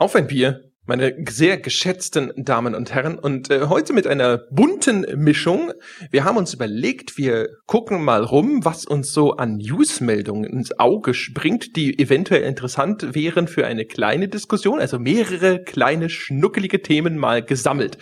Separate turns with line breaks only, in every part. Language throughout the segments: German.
Auf ein Bier, meine sehr geschätzten Damen und Herren. Und äh, heute mit einer bunten Mischung. Wir haben uns überlegt, wir gucken mal rum, was uns so an Newsmeldungen ins Auge springt, die eventuell interessant wären für eine kleine Diskussion. Also mehrere kleine, schnuckelige Themen mal gesammelt.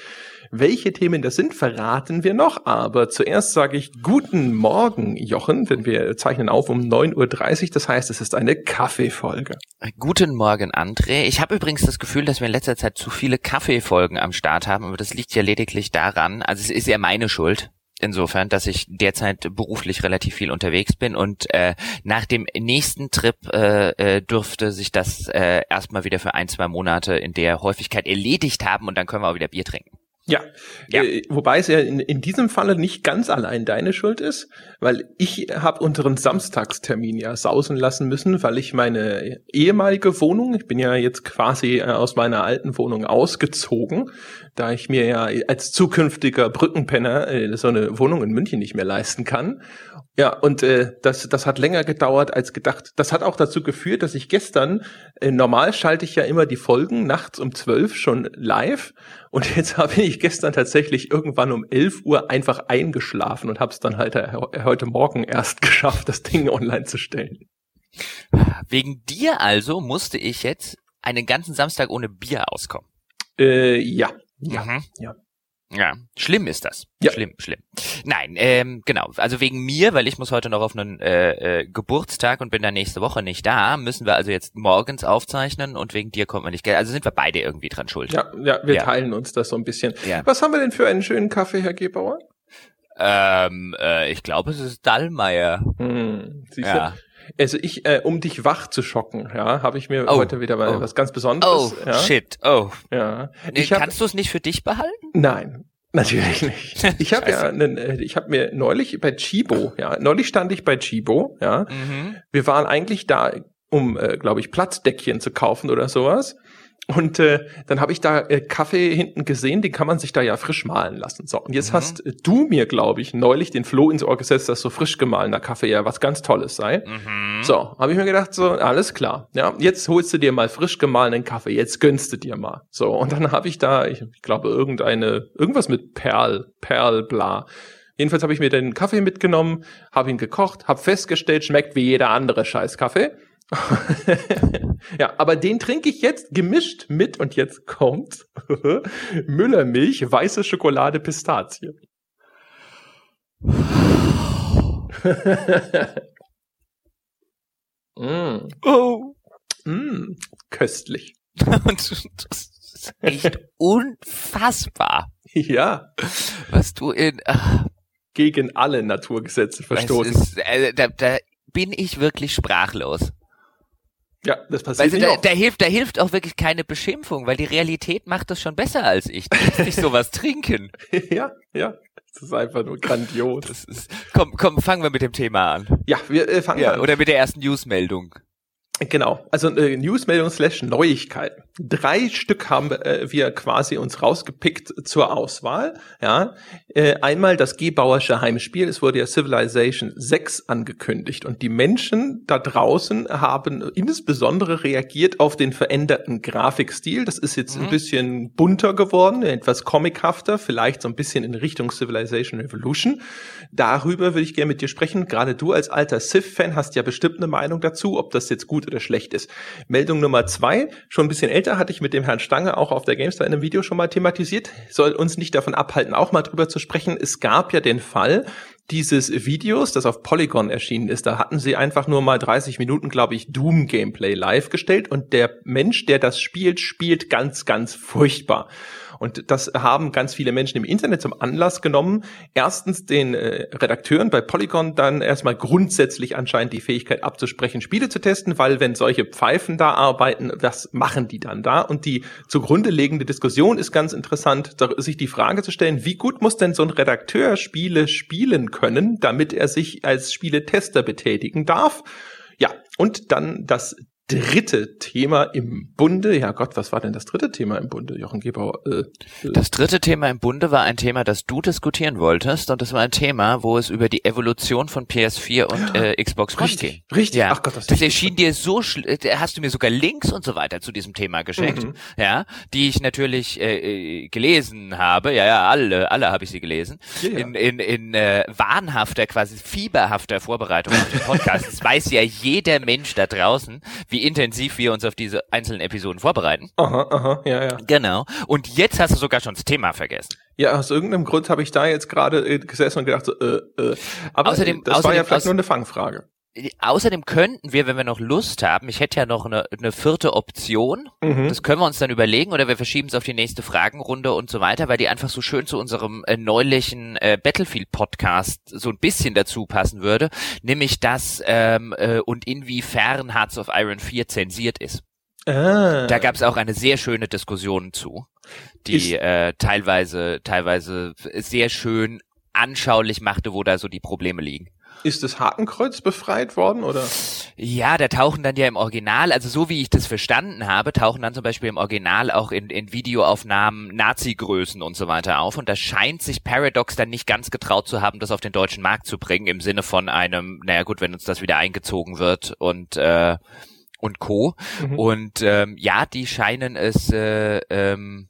Welche Themen das sind, verraten wir noch. Aber zuerst sage ich guten Morgen, Jochen, denn wir zeichnen auf um 9.30 Uhr. Das heißt, es ist eine Kaffeefolge.
Guten Morgen, André. Ich habe übrigens das Gefühl, dass wir in letzter Zeit zu viele Kaffeefolgen am Start haben, aber das liegt ja lediglich daran, also es ist ja meine Schuld, insofern, dass ich derzeit beruflich relativ viel unterwegs bin und äh, nach dem nächsten Trip äh, äh, dürfte sich das äh, erstmal wieder für ein, zwei Monate in der Häufigkeit erledigt haben und dann können wir auch wieder Bier trinken.
Ja, ja. Äh, wobei es ja in, in diesem Falle nicht ganz allein deine Schuld ist, weil ich habe unseren Samstagstermin ja sausen lassen müssen, weil ich meine ehemalige Wohnung, ich bin ja jetzt quasi äh, aus meiner alten Wohnung ausgezogen, da ich mir ja als zukünftiger Brückenpenner äh, so eine Wohnung in München nicht mehr leisten kann. Ja, und äh, das, das hat länger gedauert als gedacht. Das hat auch dazu geführt, dass ich gestern, äh, normal schalte ich ja immer die Folgen nachts um zwölf schon live und jetzt habe ich gestern tatsächlich irgendwann um 11 Uhr einfach eingeschlafen und habe es dann halt heute Morgen erst geschafft, das Ding online zu stellen.
Wegen dir also musste ich jetzt einen ganzen Samstag ohne Bier auskommen.
Äh, ja, ja, mhm.
ja. Ja, schlimm ist das. Ja. Schlimm, schlimm. Nein, ähm, genau. Also wegen mir, weil ich muss heute noch auf einen äh, äh, Geburtstag und bin dann nächste Woche nicht da, müssen wir also jetzt morgens aufzeichnen und wegen dir kommt man nicht. Also sind wir beide irgendwie dran schuld.
Ja, ja, wir ja. teilen uns das so ein bisschen. Ja. Was haben wir denn für einen schönen Kaffee, Herr Gebauer?
Ähm, äh, ich glaube, es ist Dallmayr. Hm,
ja. Also ich, äh, um dich wach zu schocken, ja, habe ich mir oh, heute wieder mal oh. was ganz Besonderes.
Oh, ja. shit, oh.
Ja.
Nee, hab, kannst du es nicht für dich behalten?
Nein, Natürlich nicht. Ich habe ja, einen, äh, ich habe mir neulich bei Chibo, ja, neulich stand ich bei Chibo, ja. Mhm. Wir waren eigentlich da, um, äh, glaube ich, Platzdeckchen zu kaufen oder sowas. Und äh, dann habe ich da äh, Kaffee hinten gesehen, den kann man sich da ja frisch mahlen lassen. So, und jetzt mhm. hast äh, du mir, glaube ich, neulich den Floh ins Ohr gesetzt, dass so frisch gemahlener Kaffee ja was ganz Tolles sei. Mhm. So, habe ich mir gedacht, so, alles klar. Ja, jetzt holst du dir mal frisch gemahlenen Kaffee, jetzt gönnst du dir mal. So, und dann habe ich da, ich, ich glaube, irgendeine, irgendwas mit Perl, Perl, bla. Jedenfalls habe ich mir den Kaffee mitgenommen, habe ihn gekocht, habe festgestellt, schmeckt wie jeder andere Scheiß-Kaffee. ja, aber den trinke ich jetzt gemischt mit, und jetzt kommt Müllermilch, weiße Schokolade, Pistazie. mm. Oh. Mm. Köstlich.
das ist echt unfassbar.
Ja.
Was du in...
Ach, Gegen alle Naturgesetze verstoßen. Ist,
äh, da, da bin ich wirklich sprachlos.
Ja, das passiert.
Also da, da, hilft, da hilft auch wirklich keine Beschimpfung, weil die Realität macht das schon besser als ich. Du musst nicht sowas trinken.
ja, ja. Das ist einfach nur grandios. Das
ist, komm, komm, fangen wir mit dem Thema an.
Ja, wir äh, fangen ja, an.
Oder mit der ersten Newsmeldung.
Genau, also äh, Newsmeldung slash Neuigkeiten. Drei Stück haben äh, wir quasi uns rausgepickt zur Auswahl. Ja, äh, einmal das Gebauersche Heimspiel. Es wurde ja Civilization 6 angekündigt und die Menschen da draußen haben insbesondere reagiert auf den veränderten Grafikstil. Das ist jetzt mhm. ein bisschen bunter geworden, etwas comichafter, vielleicht so ein bisschen in Richtung Civilization Revolution. Darüber würde ich gerne mit dir sprechen. Gerade du als alter Civ-Fan hast ja bestimmt eine Meinung dazu, ob das jetzt gut oder schlecht ist. Meldung Nummer zwei, schon ein bisschen älter, hatte ich mit dem Herrn Stange auch auf der GameStar in einem Video schon mal thematisiert, soll uns nicht davon abhalten, auch mal drüber zu sprechen. Es gab ja den Fall, dieses Videos, das auf Polygon erschienen ist, da hatten sie einfach nur mal 30 Minuten, glaube ich, Doom Gameplay live gestellt und der Mensch, der das spielt, spielt ganz, ganz furchtbar. Und das haben ganz viele Menschen im Internet zum Anlass genommen, erstens den äh, Redakteuren bei Polygon dann erstmal grundsätzlich anscheinend die Fähigkeit abzusprechen, Spiele zu testen, weil wenn solche Pfeifen da arbeiten, was machen die dann da? Und die zugrunde liegende Diskussion ist ganz interessant, sich die Frage zu stellen, wie gut muss denn so ein Redakteur Spiele spielen können, damit er sich als Spieletester betätigen darf? Ja, und dann das dritte Thema im Bunde. Ja Gott, was war denn das dritte Thema im Bunde, Jochen Gebauer? Äh,
äh. Das dritte Thema im Bunde war ein Thema, das du diskutieren wolltest und das war ein Thema, wo es über die Evolution von PS4 und äh, Xbox One
richtig,
ging.
Richtig,
ja. Ach Gott, das, das erschien dir so, äh, hast du mir sogar Links und so weiter zu diesem Thema geschenkt, mhm. ja, die ich natürlich äh, äh, gelesen habe. Ja, ja, alle, alle habe ich sie gelesen. Ja, ja. In, in, in äh, wahnhafter, quasi fieberhafter Vorbereitung auf den Podcast. das weiß ja jeder Mensch da draußen, wie intensiv wir uns auf diese einzelnen Episoden vorbereiten.
Aha, aha, ja, ja.
Genau. Und jetzt hast du sogar schon das Thema vergessen.
Ja, aus irgendeinem Grund habe ich da jetzt gerade äh, gesessen und gedacht, so, äh, äh. aber außerdem, das außerdem, war ja vielleicht nur eine Fangfrage.
Außerdem könnten wir, wenn wir noch Lust haben, ich hätte ja noch eine, eine vierte Option, mhm. das können wir uns dann überlegen oder wir verschieben es auf die nächste Fragenrunde und so weiter, weil die einfach so schön zu unserem äh, neulichen äh, Battlefield-Podcast so ein bisschen dazu passen würde, nämlich das ähm, äh, und inwiefern Hearts of Iron 4 zensiert ist. Ah. Da gab es auch eine sehr schöne Diskussion zu, die äh, teilweise, teilweise sehr schön anschaulich machte, wo da so die Probleme liegen.
Ist das Hakenkreuz befreit worden oder?
Ja, da tauchen dann ja im Original, also so wie ich das verstanden habe, tauchen dann zum Beispiel im Original auch in, in Videoaufnahmen Nazi-Größen und so weiter auf. Und da scheint sich Paradox dann nicht ganz getraut zu haben, das auf den deutschen Markt zu bringen, im Sinne von einem, naja gut, wenn uns das wieder eingezogen wird und äh, und Co. Mhm. Und ähm, ja, die scheinen es äh, ähm,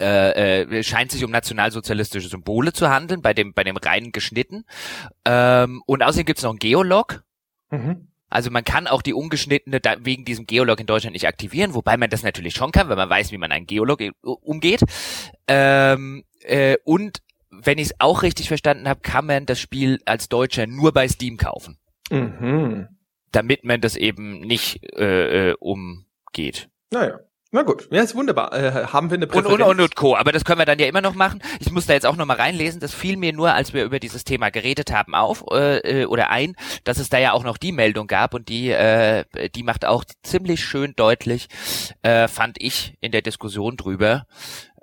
äh, äh, scheint sich um nationalsozialistische Symbole zu handeln, bei dem, bei dem reinen geschnitten. Ähm, und außerdem gibt's noch einen Geolog. Mhm. Also man kann auch die ungeschnittene da, wegen diesem Geolog in Deutschland nicht aktivieren, wobei man das natürlich schon kann, wenn man weiß, wie man einen Geolog umgeht. Ähm, äh, und wenn ich es auch richtig verstanden habe, kann man das Spiel als Deutscher nur bei Steam kaufen. Mhm. Damit man das eben nicht äh, äh umgeht.
Naja. Na gut, ja, ist wunderbar. Äh, haben wir eine
Präferenz? Und, und, und, Co. Aber das können wir dann ja immer noch machen. Ich muss da jetzt auch noch mal reinlesen. Das fiel mir nur, als wir über dieses Thema geredet haben, auf äh, äh, oder ein, dass es da ja auch noch die Meldung gab und die, äh, die macht auch ziemlich schön deutlich, äh, fand ich in der Diskussion drüber,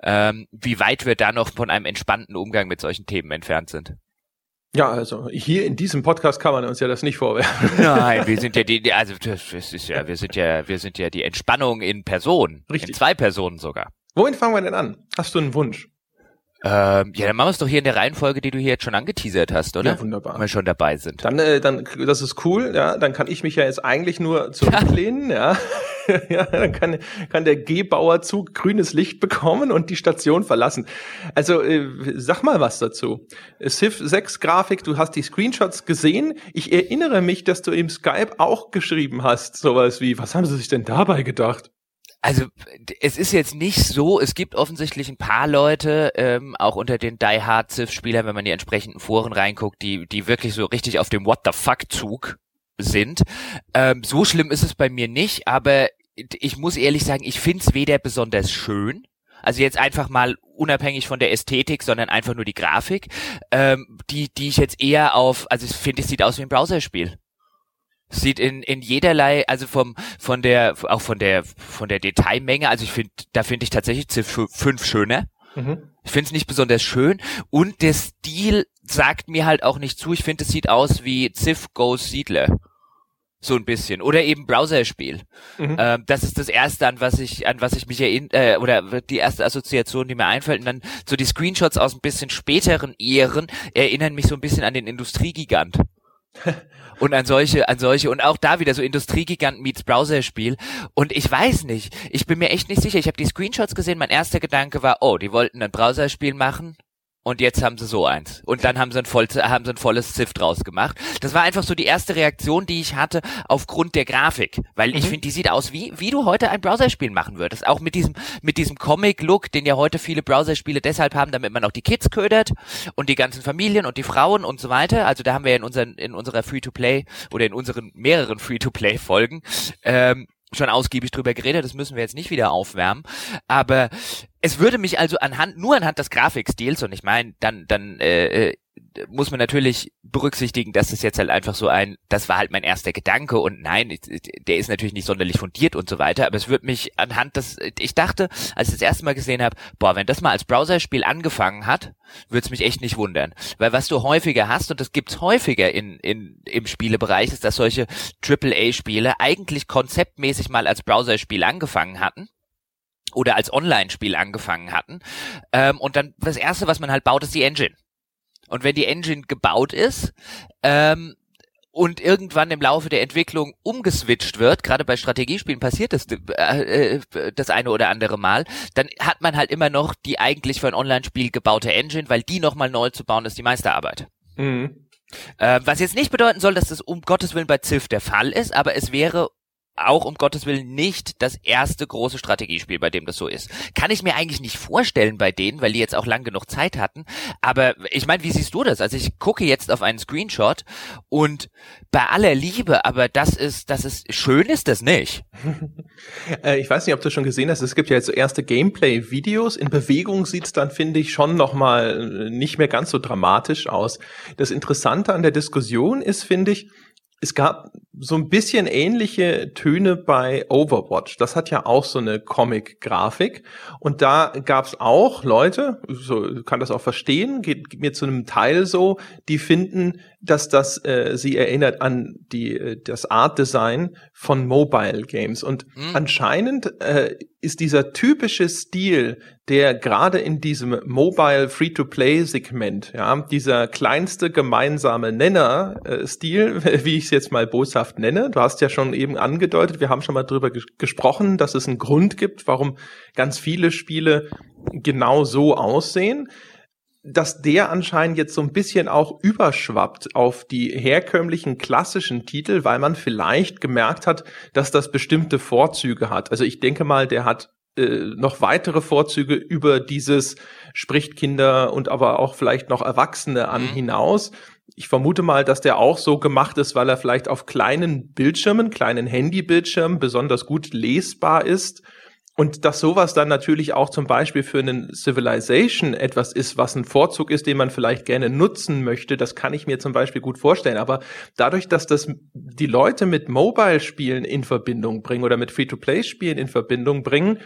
ähm, wie weit wir da noch von einem entspannten Umgang mit solchen Themen entfernt sind.
Ja, also hier in diesem Podcast kann man uns ja das nicht vorwerfen.
Nein, wir sind ja die, also das ist ja, wir sind ja, wir sind ja die Entspannung in Person. Richtig. In zwei Personen sogar.
Wohin fangen wir denn an? Hast du einen Wunsch?
Ähm, ja, dann machen wir es doch hier in der Reihenfolge, die du hier jetzt schon angeteasert hast, oder?
Ja, wunderbar.
Wenn wir schon dabei sind.
Dann, äh, dann, das ist cool, ja. Dann kann ich mich ja jetzt eigentlich nur zurücklehnen, ja. ja. Dann kann, kann der G-Bauerzug grünes Licht bekommen und die Station verlassen. Also, äh, sag mal was dazu. Civ 6 Grafik, du hast die Screenshots gesehen. Ich erinnere mich, dass du im Skype auch geschrieben hast, sowas wie, was haben sie sich denn dabei gedacht?
Also es ist jetzt nicht so, es gibt offensichtlich ein paar Leute, ähm, auch unter den Die Hard Civ-Spielern, wenn man die entsprechenden Foren reinguckt, die, die wirklich so richtig auf dem What the fuck-Zug sind. Ähm, so schlimm ist es bei mir nicht, aber ich muss ehrlich sagen, ich finde es weder besonders schön, also jetzt einfach mal unabhängig von der Ästhetik, sondern einfach nur die Grafik, ähm, die, die ich jetzt eher auf, also ich finde, es sieht aus wie ein Browserspiel sieht in in jederlei also vom von der auch von der von der Detailmenge also ich finde da finde ich tatsächlich Civ 5 schöner mhm. ich finde es nicht besonders schön und der Stil sagt mir halt auch nicht zu. Ich finde es sieht aus wie Civ Goes Siedler. So ein bisschen. Oder eben Browserspiel. Mhm. ähm, das ist das erste an was ich an was ich mich erinnere äh, oder die erste Assoziation die mir einfällt. Und dann so die Screenshots aus ein bisschen späteren Ehren erinnern mich so ein bisschen an den Industriegigant und an solche, an solche und auch da wieder so Industriegigant meets Browserspiel und ich weiß nicht, ich bin mir echt nicht sicher. Ich habe die Screenshots gesehen, mein erster Gedanke war, oh, die wollten ein Browserspiel machen und jetzt haben sie so eins. Und dann haben sie ein, voll, haben sie ein volles Ziff draus gemacht. Das war einfach so die erste Reaktion, die ich hatte aufgrund der Grafik. Weil mhm. ich finde, die sieht aus wie, wie du heute ein Browserspiel machen würdest. Auch mit diesem, mit diesem Comic-Look, den ja heute viele Browserspiele deshalb haben, damit man auch die Kids ködert und die ganzen Familien und die Frauen und so weiter. Also da haben wir ja in, unseren, in unserer Free-to-Play oder in unseren mehreren Free-to-Play-Folgen ähm, schon ausgiebig drüber geredet, das müssen wir jetzt nicht wieder aufwärmen. Aber es würde mich also anhand, nur anhand des Grafikstils, und ich meine, dann, dann, äh, äh muss man natürlich berücksichtigen, dass es jetzt halt einfach so ein, das war halt mein erster Gedanke und nein, der ist natürlich nicht sonderlich fundiert und so weiter, aber es wird mich anhand des, ich dachte, als ich das erste Mal gesehen habe, boah, wenn das mal als Browserspiel angefangen hat, würde es mich echt nicht wundern. Weil was du häufiger hast, und das gibt's häufiger in, in, im Spielebereich, ist, dass solche AAA-Spiele eigentlich konzeptmäßig mal als Browserspiel angefangen hatten oder als Online-Spiel angefangen hatten. Ähm, und dann das erste, was man halt baut, ist die Engine. Und wenn die Engine gebaut ist, ähm, und irgendwann im Laufe der Entwicklung umgeswitcht wird, gerade bei Strategiespielen passiert das äh, äh, das eine oder andere Mal, dann hat man halt immer noch die eigentlich für ein Online-Spiel gebaute Engine, weil die nochmal neu zu bauen ist die Meisterarbeit. Mhm. Äh, was jetzt nicht bedeuten soll, dass das um Gottes Willen bei Ziff der Fall ist, aber es wäre auch um Gottes Willen nicht das erste große Strategiespiel, bei dem das so ist. Kann ich mir eigentlich nicht vorstellen bei denen, weil die jetzt auch lang genug Zeit hatten. Aber ich meine, wie siehst du das? Also ich gucke jetzt auf einen Screenshot und bei aller Liebe, aber das ist, das ist schön ist das nicht.
Äh, ich weiß nicht, ob du schon gesehen hast, es gibt ja jetzt so erste Gameplay-Videos. In Bewegung sieht's dann, finde ich, schon nochmal äh, nicht mehr ganz so dramatisch aus. Das Interessante an der Diskussion ist, finde ich, es gab so ein bisschen ähnliche Töne bei Overwatch. Das hat ja auch so eine Comic-Grafik. Und da gab's auch Leute, so kann das auch verstehen, geht, geht mir zu einem Teil so, die finden, dass das äh, sie erinnert an die äh, das Art Design von Mobile Games und mhm. anscheinend äh, ist dieser typische Stil, der gerade in diesem Mobile Free-to-Play Segment, ja, dieser kleinste gemeinsame Nenner äh, Stil, wie ich es jetzt mal boshaft nenne. Du hast ja schon eben angedeutet, wir haben schon mal drüber ges gesprochen, dass es einen Grund gibt, warum ganz viele Spiele genau so aussehen dass der anscheinend jetzt so ein bisschen auch überschwappt auf die herkömmlichen klassischen Titel, weil man vielleicht gemerkt hat, dass das bestimmte Vorzüge hat. Also ich denke mal, der hat äh, noch weitere Vorzüge über dieses spricht Kinder und aber auch vielleicht noch Erwachsene an mhm. hinaus. Ich vermute mal, dass der auch so gemacht ist, weil er vielleicht auf kleinen Bildschirmen, kleinen Handybildschirmen besonders gut lesbar ist und dass sowas dann natürlich auch zum Beispiel für einen Civilization etwas ist, was ein Vorzug ist, den man vielleicht gerne nutzen möchte, das kann ich mir zum Beispiel gut vorstellen. Aber dadurch, dass das die Leute mit Mobile-Spielen in Verbindung bringen oder mit Free-to-Play-Spielen in Verbindung bringen,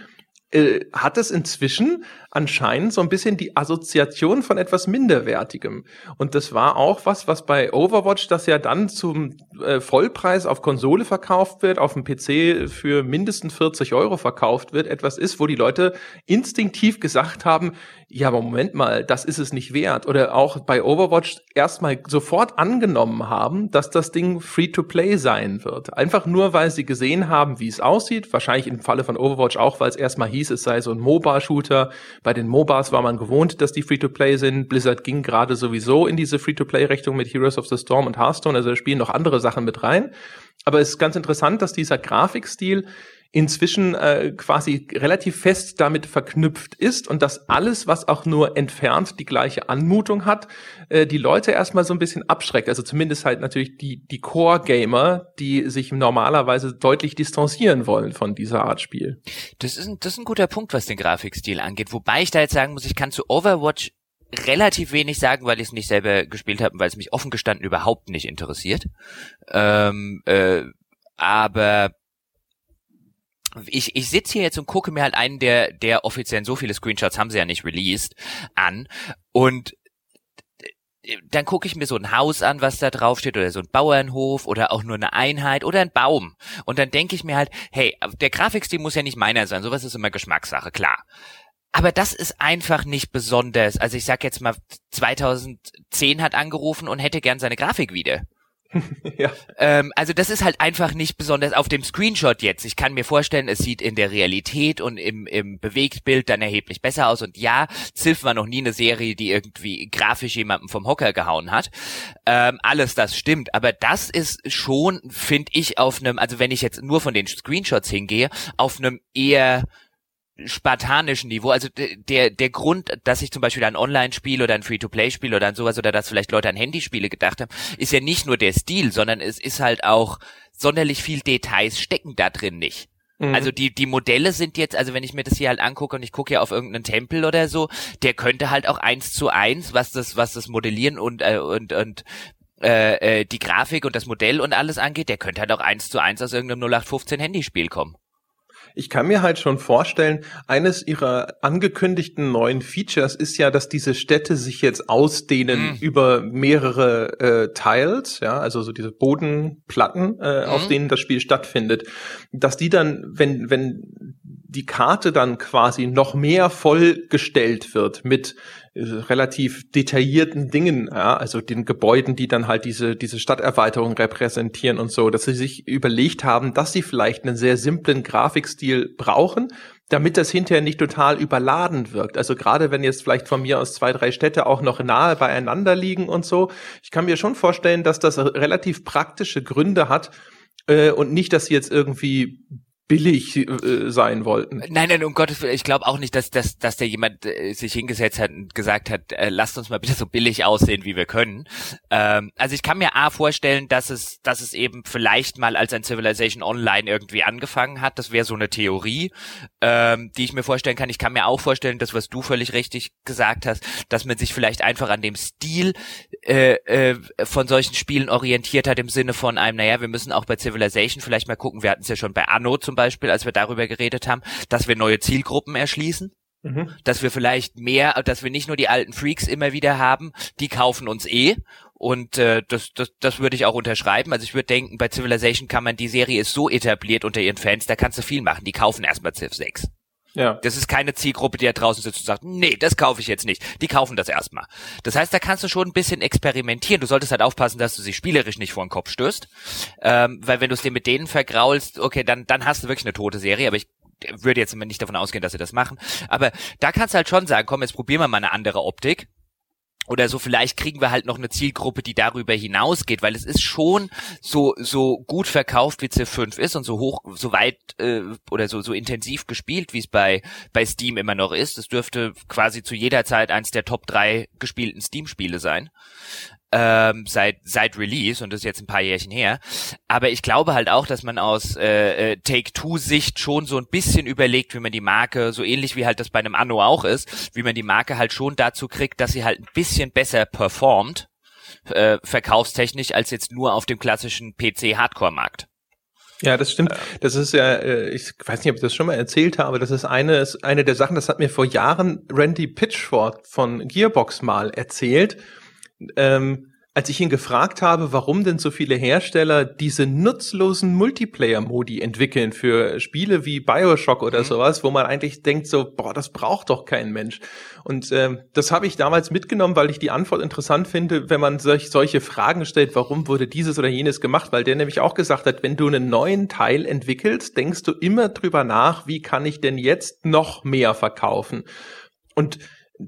äh, hat es inzwischen anscheinend so ein bisschen die Assoziation von etwas Minderwertigem. Und das war auch was, was bei Overwatch, das ja dann zum äh, Vollpreis auf Konsole verkauft wird, auf dem PC für mindestens 40 Euro verkauft wird, etwas ist, wo die Leute instinktiv gesagt haben, ja, aber Moment mal, das ist es nicht wert. Oder auch bei Overwatch erstmal sofort angenommen haben, dass das Ding Free-to-Play sein wird. Einfach nur, weil sie gesehen haben, wie es aussieht. Wahrscheinlich im Falle von Overwatch auch, weil es erstmal hieß, es sei so ein MOBA-Shooter. Bei den MOBAs war man gewohnt, dass die Free-to-Play sind. Blizzard ging gerade sowieso in diese Free-to-Play-Richtung mit Heroes of the Storm und Hearthstone. Also da spielen noch andere Sachen mit rein. Aber es ist ganz interessant, dass dieser Grafikstil inzwischen äh, quasi relativ fest damit verknüpft ist und dass alles, was auch nur entfernt die gleiche Anmutung hat, äh, die Leute erstmal so ein bisschen abschreckt. Also zumindest halt natürlich die, die Core-Gamer, die sich normalerweise deutlich distanzieren wollen von dieser Art Spiel.
Das ist, ein, das ist ein guter Punkt, was den Grafikstil angeht. Wobei ich da jetzt sagen muss, ich kann zu Overwatch relativ wenig sagen, weil ich es nicht selber gespielt habe, weil es mich offen gestanden überhaupt nicht interessiert. Ähm, äh, aber ich, ich sitze hier jetzt und gucke mir halt einen der, der offiziellen, so viele Screenshots haben sie ja nicht released, an. Und dann gucke ich mir so ein Haus an, was da drauf steht, oder so ein Bauernhof oder auch nur eine Einheit oder ein Baum. Und dann denke ich mir halt, hey, der Grafikstil muss ja nicht meiner sein, sowas ist immer Geschmackssache, klar. Aber das ist einfach nicht besonders. Also ich sag jetzt mal, 2010 hat angerufen und hätte gern seine Grafik wieder. ja. Ähm, also das ist halt einfach nicht besonders auf dem Screenshot jetzt. Ich kann mir vorstellen, es sieht in der Realität und im, im Bewegtbild dann erheblich besser aus. Und ja, Ziff war noch nie eine Serie, die irgendwie grafisch jemanden vom Hocker gehauen hat. Ähm, alles das stimmt. Aber das ist schon, finde ich, auf einem, also wenn ich jetzt nur von den Screenshots hingehe, auf einem eher spartanischen Niveau. Also der, der Grund, dass ich zum Beispiel ein Online-Spiel oder ein Free-to-Play-Spiel oder an sowas oder dass vielleicht Leute an Handyspiele gedacht haben, ist ja nicht nur der Stil, sondern es ist halt auch sonderlich viel Details stecken da drin nicht. Mhm. Also die, die Modelle sind jetzt, also wenn ich mir das hier halt angucke und ich gucke ja auf irgendeinen Tempel oder so, der könnte halt auch eins zu eins, was das, was das Modellieren und, äh, und, und äh, äh, die Grafik und das Modell und alles angeht, der könnte halt auch eins zu eins aus irgendeinem 0815 Handyspiel kommen.
Ich kann mir halt schon vorstellen, eines ihrer angekündigten neuen Features ist ja, dass diese Städte sich jetzt ausdehnen mhm. über mehrere äh, Tiles, ja, also so diese Bodenplatten, äh, mhm. auf denen das Spiel stattfindet, dass die dann, wenn wenn die Karte dann quasi noch mehr vollgestellt wird mit äh, relativ detaillierten Dingen, ja, also den Gebäuden, die dann halt diese, diese Stadterweiterung repräsentieren und so, dass sie sich überlegt haben, dass sie vielleicht einen sehr simplen Grafikstil brauchen, damit das hinterher nicht total überladen wirkt. Also gerade wenn jetzt vielleicht von mir aus zwei, drei Städte auch noch nahe beieinander liegen und so, ich kann mir schon vorstellen, dass das relativ praktische Gründe hat, äh, und nicht, dass sie jetzt irgendwie billig äh, sein wollten.
Nein, nein, um Gottes Willen, ich glaube auch nicht, dass, dass, dass da jemand äh, sich hingesetzt hat und gesagt hat, äh, lasst uns mal bitte so billig aussehen, wie wir können. Ähm, also ich kann mir A vorstellen, dass es, dass es eben vielleicht mal als ein Civilization Online irgendwie angefangen hat. Das wäre so eine Theorie, ähm, die ich mir vorstellen kann. Ich kann mir auch vorstellen, das, was du völlig richtig gesagt hast, dass man sich vielleicht einfach an dem Stil äh, äh, von solchen Spielen orientiert hat, im Sinne von einem, naja, wir müssen auch bei Civilization vielleicht mal gucken, wir hatten es ja schon bei Anno zum zum Beispiel, als wir darüber geredet haben, dass wir neue Zielgruppen erschließen. Mhm. Dass wir vielleicht mehr, dass wir nicht nur die alten Freaks immer wieder haben, die kaufen uns eh. Und äh, das, das, das würde ich auch unterschreiben. Also ich würde denken, bei Civilization kann man, die Serie ist so etabliert unter ihren Fans, da kannst du viel machen. Die kaufen erstmal Civ 6. Ja. Das ist keine Zielgruppe, die da draußen sitzt und sagt, nee, das kaufe ich jetzt nicht. Die kaufen das erstmal. Das heißt, da kannst du schon ein bisschen experimentieren. Du solltest halt aufpassen, dass du sie spielerisch nicht vor den Kopf stößt. Ähm, weil wenn du es dir mit denen vergraulst, okay, dann, dann hast du wirklich eine tote Serie, aber ich würde jetzt nicht davon ausgehen, dass sie das machen. Aber da kannst du halt schon sagen, komm, jetzt probieren wir mal eine andere Optik oder so vielleicht kriegen wir halt noch eine Zielgruppe, die darüber hinausgeht, weil es ist schon so so gut verkauft wie C5 ist und so hoch so weit äh, oder so so intensiv gespielt, wie es bei bei Steam immer noch ist. Es dürfte quasi zu jeder Zeit eins der Top drei gespielten Steam Spiele sein ähm, seit seit Release und das ist jetzt ein paar Jährchen her. Aber ich glaube halt auch, dass man aus äh, äh, Take-Two-Sicht schon so ein bisschen überlegt, wie man die Marke, so ähnlich wie halt das bei einem Anno auch ist, wie man die Marke halt schon dazu kriegt, dass sie halt ein bisschen besser performt, äh, verkaufstechnisch, als jetzt nur auf dem klassischen PC-Hardcore-Markt.
Ja, das stimmt. Das ist ja, äh, ich weiß nicht, ob ich das schon mal erzählt habe, das ist eine, ist eine der Sachen, das hat mir vor Jahren Randy Pitchford von Gearbox mal erzählt ähm, als ich ihn gefragt habe, warum denn so viele Hersteller diese nutzlosen Multiplayer-Modi entwickeln für Spiele wie Bioshock oder mhm. sowas, wo man eigentlich denkt so, boah, das braucht doch kein Mensch. Und ähm, das habe ich damals mitgenommen, weil ich die Antwort interessant finde, wenn man solch, solche Fragen stellt, warum wurde dieses oder jenes gemacht, weil der nämlich auch gesagt hat, wenn du einen neuen Teil entwickelst, denkst du immer drüber nach, wie kann ich denn jetzt noch mehr verkaufen? Und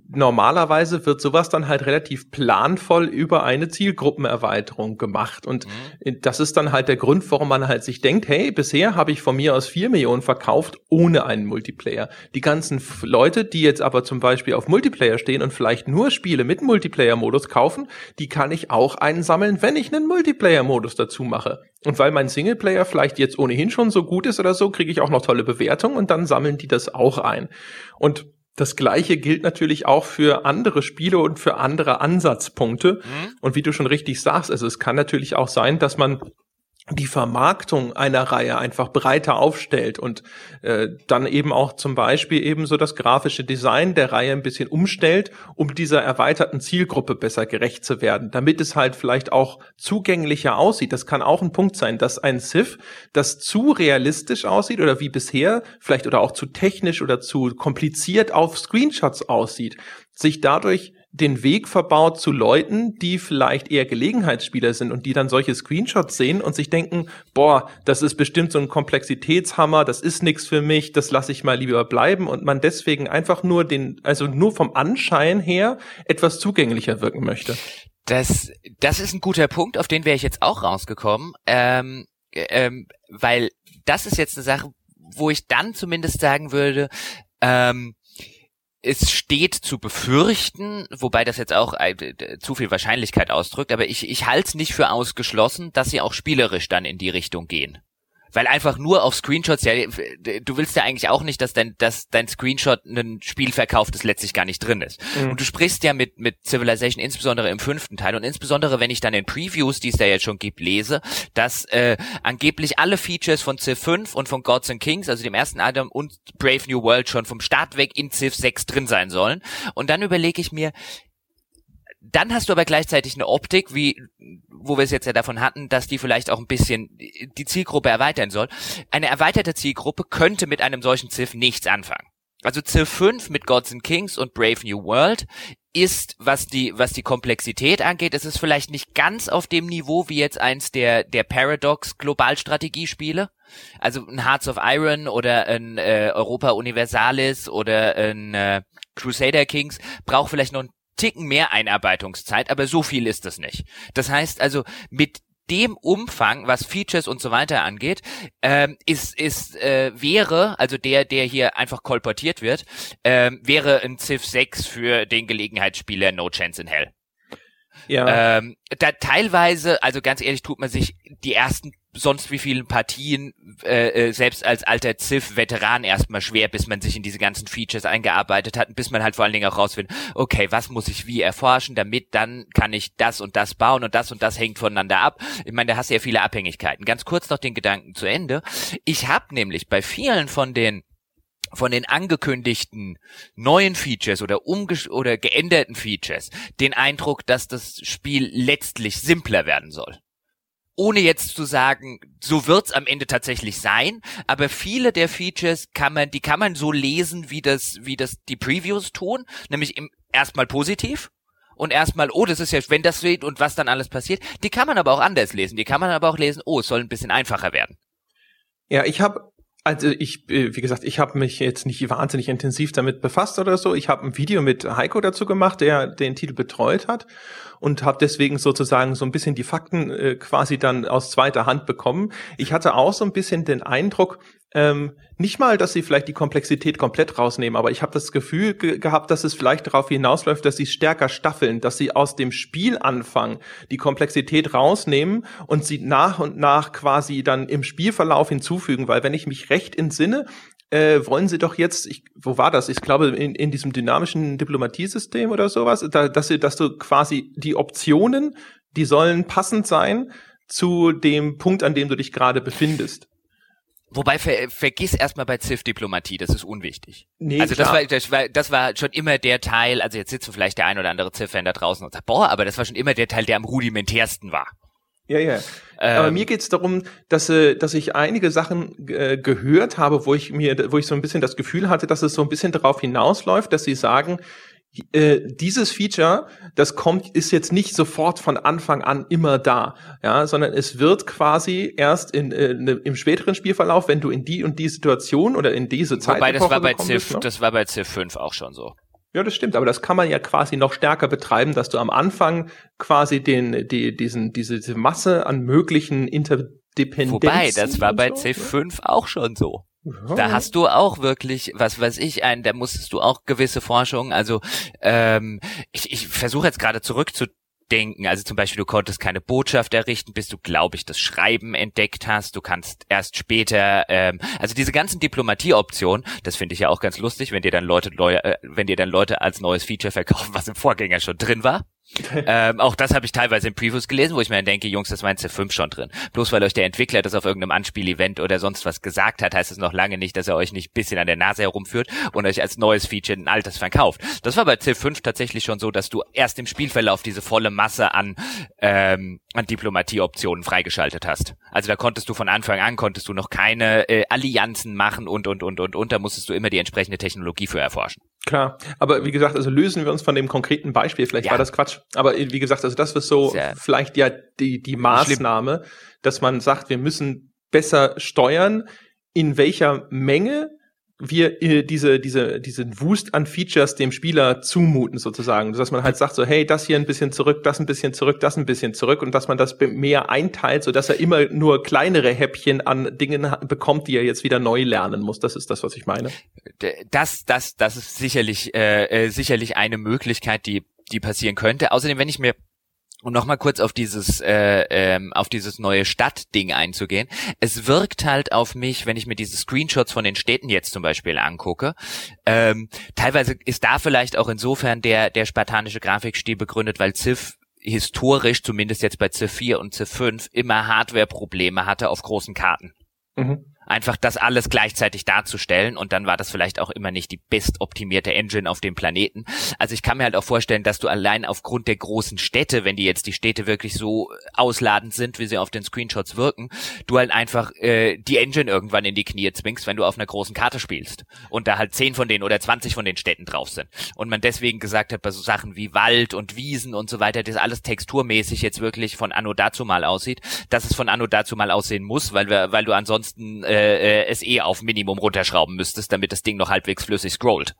normalerweise wird sowas dann halt relativ planvoll über eine Zielgruppenerweiterung gemacht. Und mhm. das ist dann halt der Grund, warum man halt sich denkt, hey, bisher habe ich von mir aus vier Millionen verkauft ohne einen Multiplayer. Die ganzen Leute, die jetzt aber zum Beispiel auf Multiplayer stehen und vielleicht nur Spiele mit Multiplayer-Modus kaufen, die kann ich auch einsammeln, wenn ich einen Multiplayer-Modus dazu mache. Und weil mein Singleplayer vielleicht jetzt ohnehin schon so gut ist oder so, kriege ich auch noch tolle Bewertungen und dann sammeln die das auch ein. Und das gleiche gilt natürlich auch für andere Spiele und für andere Ansatzpunkte. Mhm. Und wie du schon richtig sagst, also es kann natürlich auch sein, dass man die Vermarktung einer Reihe einfach breiter aufstellt und äh, dann eben auch zum Beispiel eben so das grafische Design der Reihe ein bisschen umstellt, um dieser erweiterten Zielgruppe besser gerecht zu werden, damit es halt vielleicht auch zugänglicher aussieht. Das kann auch ein Punkt sein, dass ein Civ, das zu realistisch aussieht oder wie bisher, vielleicht oder auch zu technisch oder zu kompliziert auf Screenshots aussieht, sich dadurch den Weg verbaut zu Leuten, die vielleicht eher Gelegenheitsspieler sind und die dann solche Screenshots sehen und sich denken, boah, das ist bestimmt so ein Komplexitätshammer, das ist nichts für mich, das lasse ich mal lieber bleiben und man deswegen einfach nur den, also nur vom Anschein her etwas zugänglicher wirken möchte.
Das, das ist ein guter Punkt, auf den wäre ich jetzt auch rausgekommen, ähm, ähm, weil das ist jetzt eine Sache, wo ich dann zumindest sagen würde, ähm, es steht zu befürchten, wobei das jetzt auch äh, zu viel Wahrscheinlichkeit ausdrückt, aber ich, ich halte es nicht für ausgeschlossen, dass sie auch spielerisch dann in die Richtung gehen. Weil einfach nur auf Screenshots, ja, du willst ja eigentlich auch nicht, dass dein, dass dein Screenshot ein Spiel verkauft, das letztlich gar nicht drin ist. Mhm. Und du sprichst ja mit, mit Civilization insbesondere im fünften Teil und insbesondere, wenn ich dann in Previews, die es da jetzt schon gibt, lese, dass äh, angeblich alle Features von Civ 5 und von Gods and Kings, also dem ersten Adam und Brave New World schon vom Start weg in Civ 6 drin sein sollen. Und dann überlege ich mir, dann hast du aber gleichzeitig eine Optik, wie, wo wir es jetzt ja davon hatten, dass die vielleicht auch ein bisschen die Zielgruppe erweitern soll. Eine erweiterte Zielgruppe könnte mit einem solchen Civ nichts anfangen. Also Civ 5 mit Gods and Kings und Brave New World ist, was die, was die Komplexität angeht, es ist vielleicht nicht ganz auf dem Niveau wie jetzt eins der, der Paradox Globalstrategiespiele. Also ein Hearts of Iron oder ein äh, Europa Universalis oder ein äh, Crusader Kings braucht vielleicht noch ein Ticken mehr Einarbeitungszeit, aber so viel ist es nicht. Das heißt also, mit dem Umfang, was Features und so weiter angeht, ähm, ist, ist äh, wäre, also der, der hier einfach kolportiert wird, ähm, wäre ein Civ 6 für den Gelegenheitsspieler No Chance in Hell. Ja. Ähm, da teilweise, also ganz ehrlich, tut man sich die ersten sonst wie vielen Partien, äh, äh, selbst als alter Civ-Veteran erstmal schwer, bis man sich in diese ganzen Features eingearbeitet hat und bis man halt vor allen Dingen auch rausfindet, okay, was muss ich wie erforschen, damit dann kann ich das und das bauen und das und das hängt voneinander ab. Ich meine, da hast du ja viele Abhängigkeiten. Ganz kurz noch den Gedanken zu Ende. Ich habe nämlich bei vielen von den von den angekündigten neuen Features oder oder geänderten Features den Eindruck, dass das Spiel letztlich simpler werden soll ohne jetzt zu sagen, so wird's am Ende tatsächlich sein, aber viele der Features kann man, die kann man so lesen, wie das, wie das die Previews tun, nämlich im, erstmal positiv und erstmal, oh, das ist ja, wenn das steht und was dann alles passiert, die kann man aber auch anders lesen, die kann man aber auch lesen, oh, es soll ein bisschen einfacher werden.
Ja, ich habe also ich, äh, wie gesagt, ich habe mich jetzt nicht wahnsinnig intensiv damit befasst oder so. Ich habe ein Video mit Heiko dazu gemacht, der den Titel betreut hat und habe deswegen sozusagen so ein bisschen die Fakten äh, quasi dann aus zweiter Hand bekommen. Ich hatte auch so ein bisschen den Eindruck, ähm, nicht mal, dass sie vielleicht die Komplexität komplett rausnehmen, aber ich habe das Gefühl ge gehabt, dass es vielleicht darauf hinausläuft, dass sie stärker staffeln, dass sie aus dem Spielanfang die Komplexität rausnehmen und sie nach und nach quasi dann im Spielverlauf hinzufügen, weil wenn ich mich recht entsinne, äh, wollen sie doch jetzt, ich, wo war das? Ich glaube, in, in diesem dynamischen Diplomatiesystem oder sowas, da, dass, sie, dass du quasi die Optionen, die sollen passend sein zu dem Punkt, an dem du dich gerade befindest.
Wobei ver, vergiss erstmal bei Ziff Diplomatie, das ist unwichtig. Nee, also das war, das war das war schon immer der Teil, also jetzt sitzt vielleicht der ein oder andere Ziff-Fan da draußen und sagt, boah, aber das war schon immer der Teil, der am rudimentärsten war.
Ja, ja. Ähm, Aber mir geht's darum, dass, äh, dass ich einige Sachen äh, gehört habe, wo ich mir, wo ich so ein bisschen das Gefühl hatte, dass es so ein bisschen darauf hinausläuft, dass sie sagen, äh, dieses Feature, das kommt, ist jetzt nicht sofort von Anfang an immer da, ja, sondern es wird quasi erst in, äh, ne, im späteren Spielverlauf, wenn du in die und die Situation oder in diese Zeit
Wobei das war bei Civ, ne? das war bei Civ 5 auch schon so.
Ja, das stimmt, aber das kann man ja quasi noch stärker betreiben, dass du am Anfang quasi den, die, diesen, diese, diese Masse an möglichen Interdependenzen.
Wobei, das war bei so, C5 ne? auch schon so. Da hast du auch wirklich, was weiß ich, ein, da musstest du auch gewisse Forschung, also ähm, ich, ich versuche jetzt gerade zurück zu denken. Also zum Beispiel, du konntest keine Botschaft errichten, bis du, glaube ich, das Schreiben entdeckt hast. Du kannst erst später, ähm, also diese ganzen Diplomatieoptionen, das finde ich ja auch ganz lustig, wenn dir dann Leute, äh, wenn dir dann Leute als neues Feature verkaufen, was im Vorgänger schon drin war ähm, auch das habe ich teilweise in Previews gelesen, wo ich mir dann denke, Jungs, das war in C5 schon drin. Bloß weil euch der Entwickler das auf irgendeinem Anspiel-Event oder sonst was gesagt hat, heißt es noch lange nicht, dass er euch nicht bisschen an der Nase herumführt und euch als neues Feature ein altes verkauft. Das war bei C5 tatsächlich schon so, dass du erst im Spielverlauf diese volle Masse an, ähm, an Diplomatieoptionen freigeschaltet hast. Also da konntest du von Anfang an, konntest du noch keine äh, Allianzen machen und, und, und, und, und, da musstest du immer die entsprechende Technologie für erforschen.
Klar, aber wie gesagt, also lösen wir uns von dem konkreten Beispiel. Vielleicht ja. war das Quatsch. Aber wie gesagt, also das ist so Sehr vielleicht ja die, die Maßnahme, schlimm. dass man sagt, wir müssen besser steuern, in welcher Menge wir äh, diese, diese, diesen Wust an Features dem Spieler zumuten sozusagen. Dass man halt sagt so, hey, das hier ein bisschen zurück, das ein bisschen zurück, das ein bisschen zurück und dass man das mehr einteilt, so dass er immer nur kleinere Häppchen an Dingen bekommt, die er jetzt wieder neu lernen muss. Das ist das, was ich meine.
Das, das, das ist sicherlich, äh, äh, sicherlich eine Möglichkeit, die, die passieren könnte. Außerdem, wenn ich mir und nochmal kurz auf dieses äh, ähm, auf dieses neue Stadtding einzugehen. Es wirkt halt auf mich, wenn ich mir diese Screenshots von den Städten jetzt zum Beispiel angucke. Ähm, teilweise ist da vielleicht auch insofern der der spartanische Grafikstil begründet, weil Civ historisch, zumindest jetzt bei Civ 4 und Civ 5, immer Hardware-Probleme hatte auf großen Karten. Mhm einfach das alles gleichzeitig darzustellen und dann war das vielleicht auch immer nicht die bestoptimierte Engine auf dem Planeten. Also ich kann mir halt auch vorstellen, dass du allein aufgrund der großen Städte, wenn die jetzt die Städte wirklich so ausladend sind, wie sie auf den Screenshots wirken, du halt einfach äh, die Engine irgendwann in die Knie zwingst, wenn du auf einer großen Karte spielst und da halt zehn von denen oder zwanzig von den Städten drauf sind und man deswegen gesagt hat, bei so Sachen wie Wald und Wiesen und so weiter, das alles texturmäßig jetzt wirklich von Anno dazu mal aussieht, dass es von Anno dazu mal aussehen muss, weil wir, weil du ansonsten äh, äh, es eh auf Minimum runterschrauben müsstest, damit das Ding noch halbwegs flüssig scrollt.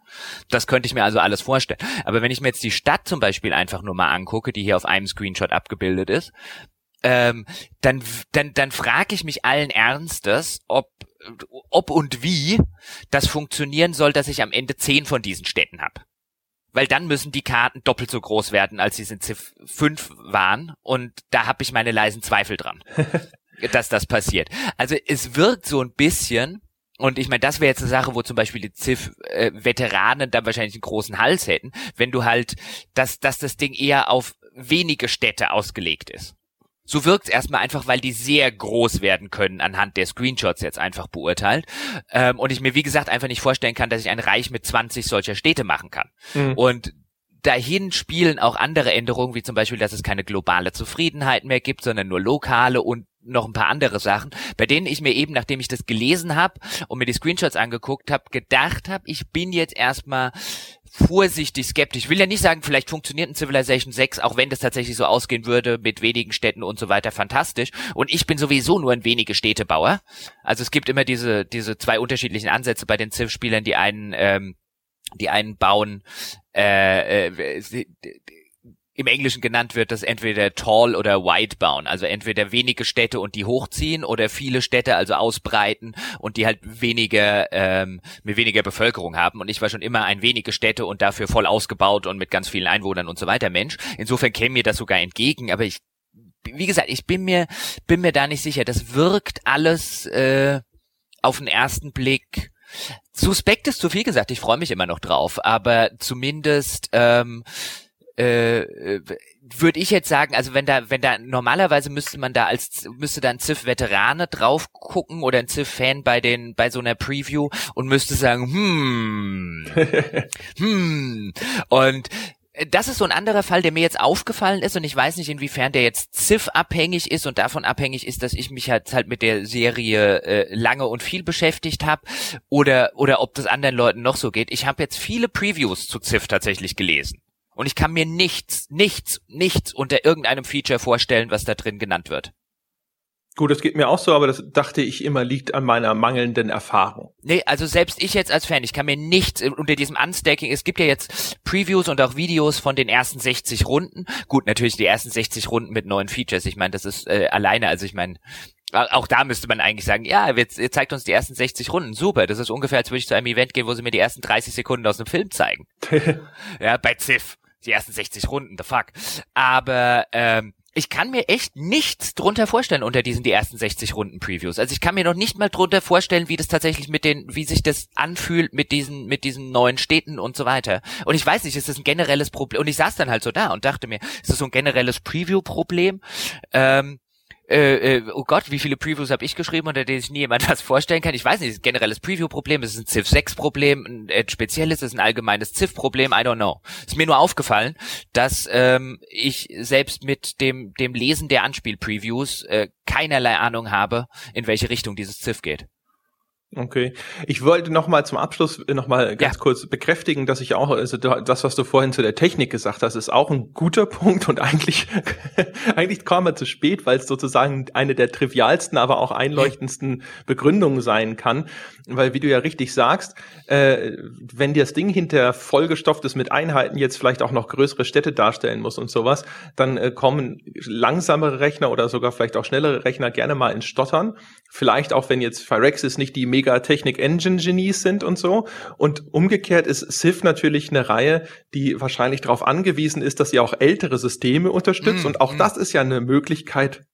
Das könnte ich mir also alles vorstellen. Aber wenn ich mir jetzt die Stadt zum Beispiel einfach nur mal angucke, die hier auf einem Screenshot abgebildet ist, ähm, dann, dann, dann frage ich mich allen Ernstes, ob, ob und wie das funktionieren soll, dass ich am Ende zehn von diesen Städten habe weil dann müssen die Karten doppelt so groß werden, als sie in Civ 5 waren und da habe ich meine leisen Zweifel dran. dass das passiert. Also es wirkt so ein bisschen, und ich meine, das wäre jetzt eine Sache, wo zum Beispiel die Ziff-Veteranen dann wahrscheinlich einen großen Hals hätten, wenn du halt, dass, dass das Ding eher auf wenige Städte ausgelegt ist. So wirkt's erstmal einfach, weil die sehr groß werden können anhand der Screenshots jetzt einfach beurteilt. Ähm, und ich mir, wie gesagt, einfach nicht vorstellen kann, dass ich ein Reich mit 20 solcher Städte machen kann. Mhm. Und dahin spielen auch andere Änderungen, wie zum Beispiel, dass es keine globale Zufriedenheit mehr gibt, sondern nur lokale und noch ein paar andere Sachen, bei denen ich mir eben, nachdem ich das gelesen habe und mir die Screenshots angeguckt habe, gedacht habe, ich bin jetzt erstmal vorsichtig skeptisch. Ich will ja nicht sagen, vielleicht funktioniert ein Civilization 6, auch wenn das tatsächlich so ausgehen würde, mit wenigen Städten und so weiter, fantastisch. Und ich bin sowieso nur ein wenige Städtebauer. Also es gibt immer diese, diese zwei unterschiedlichen Ansätze bei den Civ-Spielern, die einen, ähm, die einen bauen, äh, äh, im Englischen genannt wird das entweder tall oder wide bauen, also entweder wenige Städte und die hochziehen oder viele Städte also ausbreiten und die halt weniger ähm, mit weniger Bevölkerung haben. Und ich war schon immer ein wenige Städte und dafür voll ausgebaut und mit ganz vielen Einwohnern und so weiter Mensch. Insofern käme mir das sogar entgegen, aber ich wie gesagt, ich bin mir bin mir da nicht sicher. Das wirkt alles äh, auf den ersten Blick suspekt ist zu viel gesagt. Ich freue mich immer noch drauf, aber zumindest ähm, äh, äh würde ich jetzt sagen, also wenn da, wenn da normalerweise müsste man da als müsste da ein Civ-Veterane drauf gucken oder ein Civ-Fan bei den bei so einer Preview und müsste sagen, hm, hm und das ist so ein anderer Fall, der mir jetzt aufgefallen ist und ich weiß nicht, inwiefern der jetzt Civ abhängig ist und davon abhängig ist, dass ich mich halt, halt mit der Serie äh, lange und viel beschäftigt habe oder oder ob das anderen Leuten noch so geht. Ich habe jetzt viele Previews zu Civ tatsächlich gelesen. Und ich kann mir nichts, nichts, nichts unter irgendeinem Feature vorstellen, was da drin genannt wird.
Gut, das geht mir auch so, aber das dachte ich immer liegt an meiner mangelnden Erfahrung.
Nee, also selbst ich jetzt als Fan, ich kann mir nichts unter diesem Unstacking, es gibt ja jetzt Previews und auch Videos von den ersten 60 Runden. Gut, natürlich die ersten 60 Runden mit neuen Features. Ich meine, das ist äh, alleine, also ich meine, auch da müsste man eigentlich sagen, ja, jetzt, ihr zeigt uns die ersten 60 Runden, super. Das ist ungefähr, als würde ich zu einem Event gehen, wo sie mir die ersten 30 Sekunden aus einem Film zeigen. ja, bei Ziff die ersten 60 Runden, the fuck. Aber ähm, ich kann mir echt nichts drunter vorstellen unter diesen die ersten 60 Runden Previews. Also ich kann mir noch nicht mal drunter vorstellen, wie das tatsächlich mit den, wie sich das anfühlt mit diesen, mit diesen neuen Städten und so weiter. Und ich weiß nicht, ist das ein generelles Problem? Und ich saß dann halt so da und dachte mir, ist das so ein generelles Preview-Problem? Ähm, äh, äh, oh Gott, wie viele Previews habe ich geschrieben, unter denen sich nie jemand was vorstellen kann. Ich weiß nicht, ist ein generelles Preview-Problem, ist es ein Civ 6-Problem, ein äh, spezielles, ist es ein allgemeines Civ-Problem, I don't know. Ist mir nur aufgefallen, dass ähm, ich selbst mit dem, dem Lesen der Anspiel-Previews äh, keinerlei Ahnung habe, in welche Richtung dieses Civ geht.
Okay. Ich wollte noch mal zum Abschluss noch mal ganz ja. kurz bekräftigen, dass ich auch, also das, was du vorhin zu der Technik gesagt hast, ist auch ein guter Punkt und eigentlich, eigentlich kam er zu spät, weil es sozusagen eine der trivialsten, aber auch einleuchtendsten Begründungen sein kann. Weil, wie du ja richtig sagst, äh, wenn das Ding hinter vollgestopft ist mit Einheiten jetzt vielleicht auch noch größere Städte darstellen muss und sowas, dann äh, kommen langsamere Rechner oder sogar vielleicht auch schnellere Rechner gerne mal ins Stottern. Vielleicht auch, wenn jetzt Phyrexis nicht die mega Technik-Engine-Genies sind und so. Und umgekehrt ist Civ natürlich eine Reihe, die wahrscheinlich darauf angewiesen ist, dass sie auch ältere Systeme unterstützt. Mm, und auch mm. das ist ja eine Möglichkeit,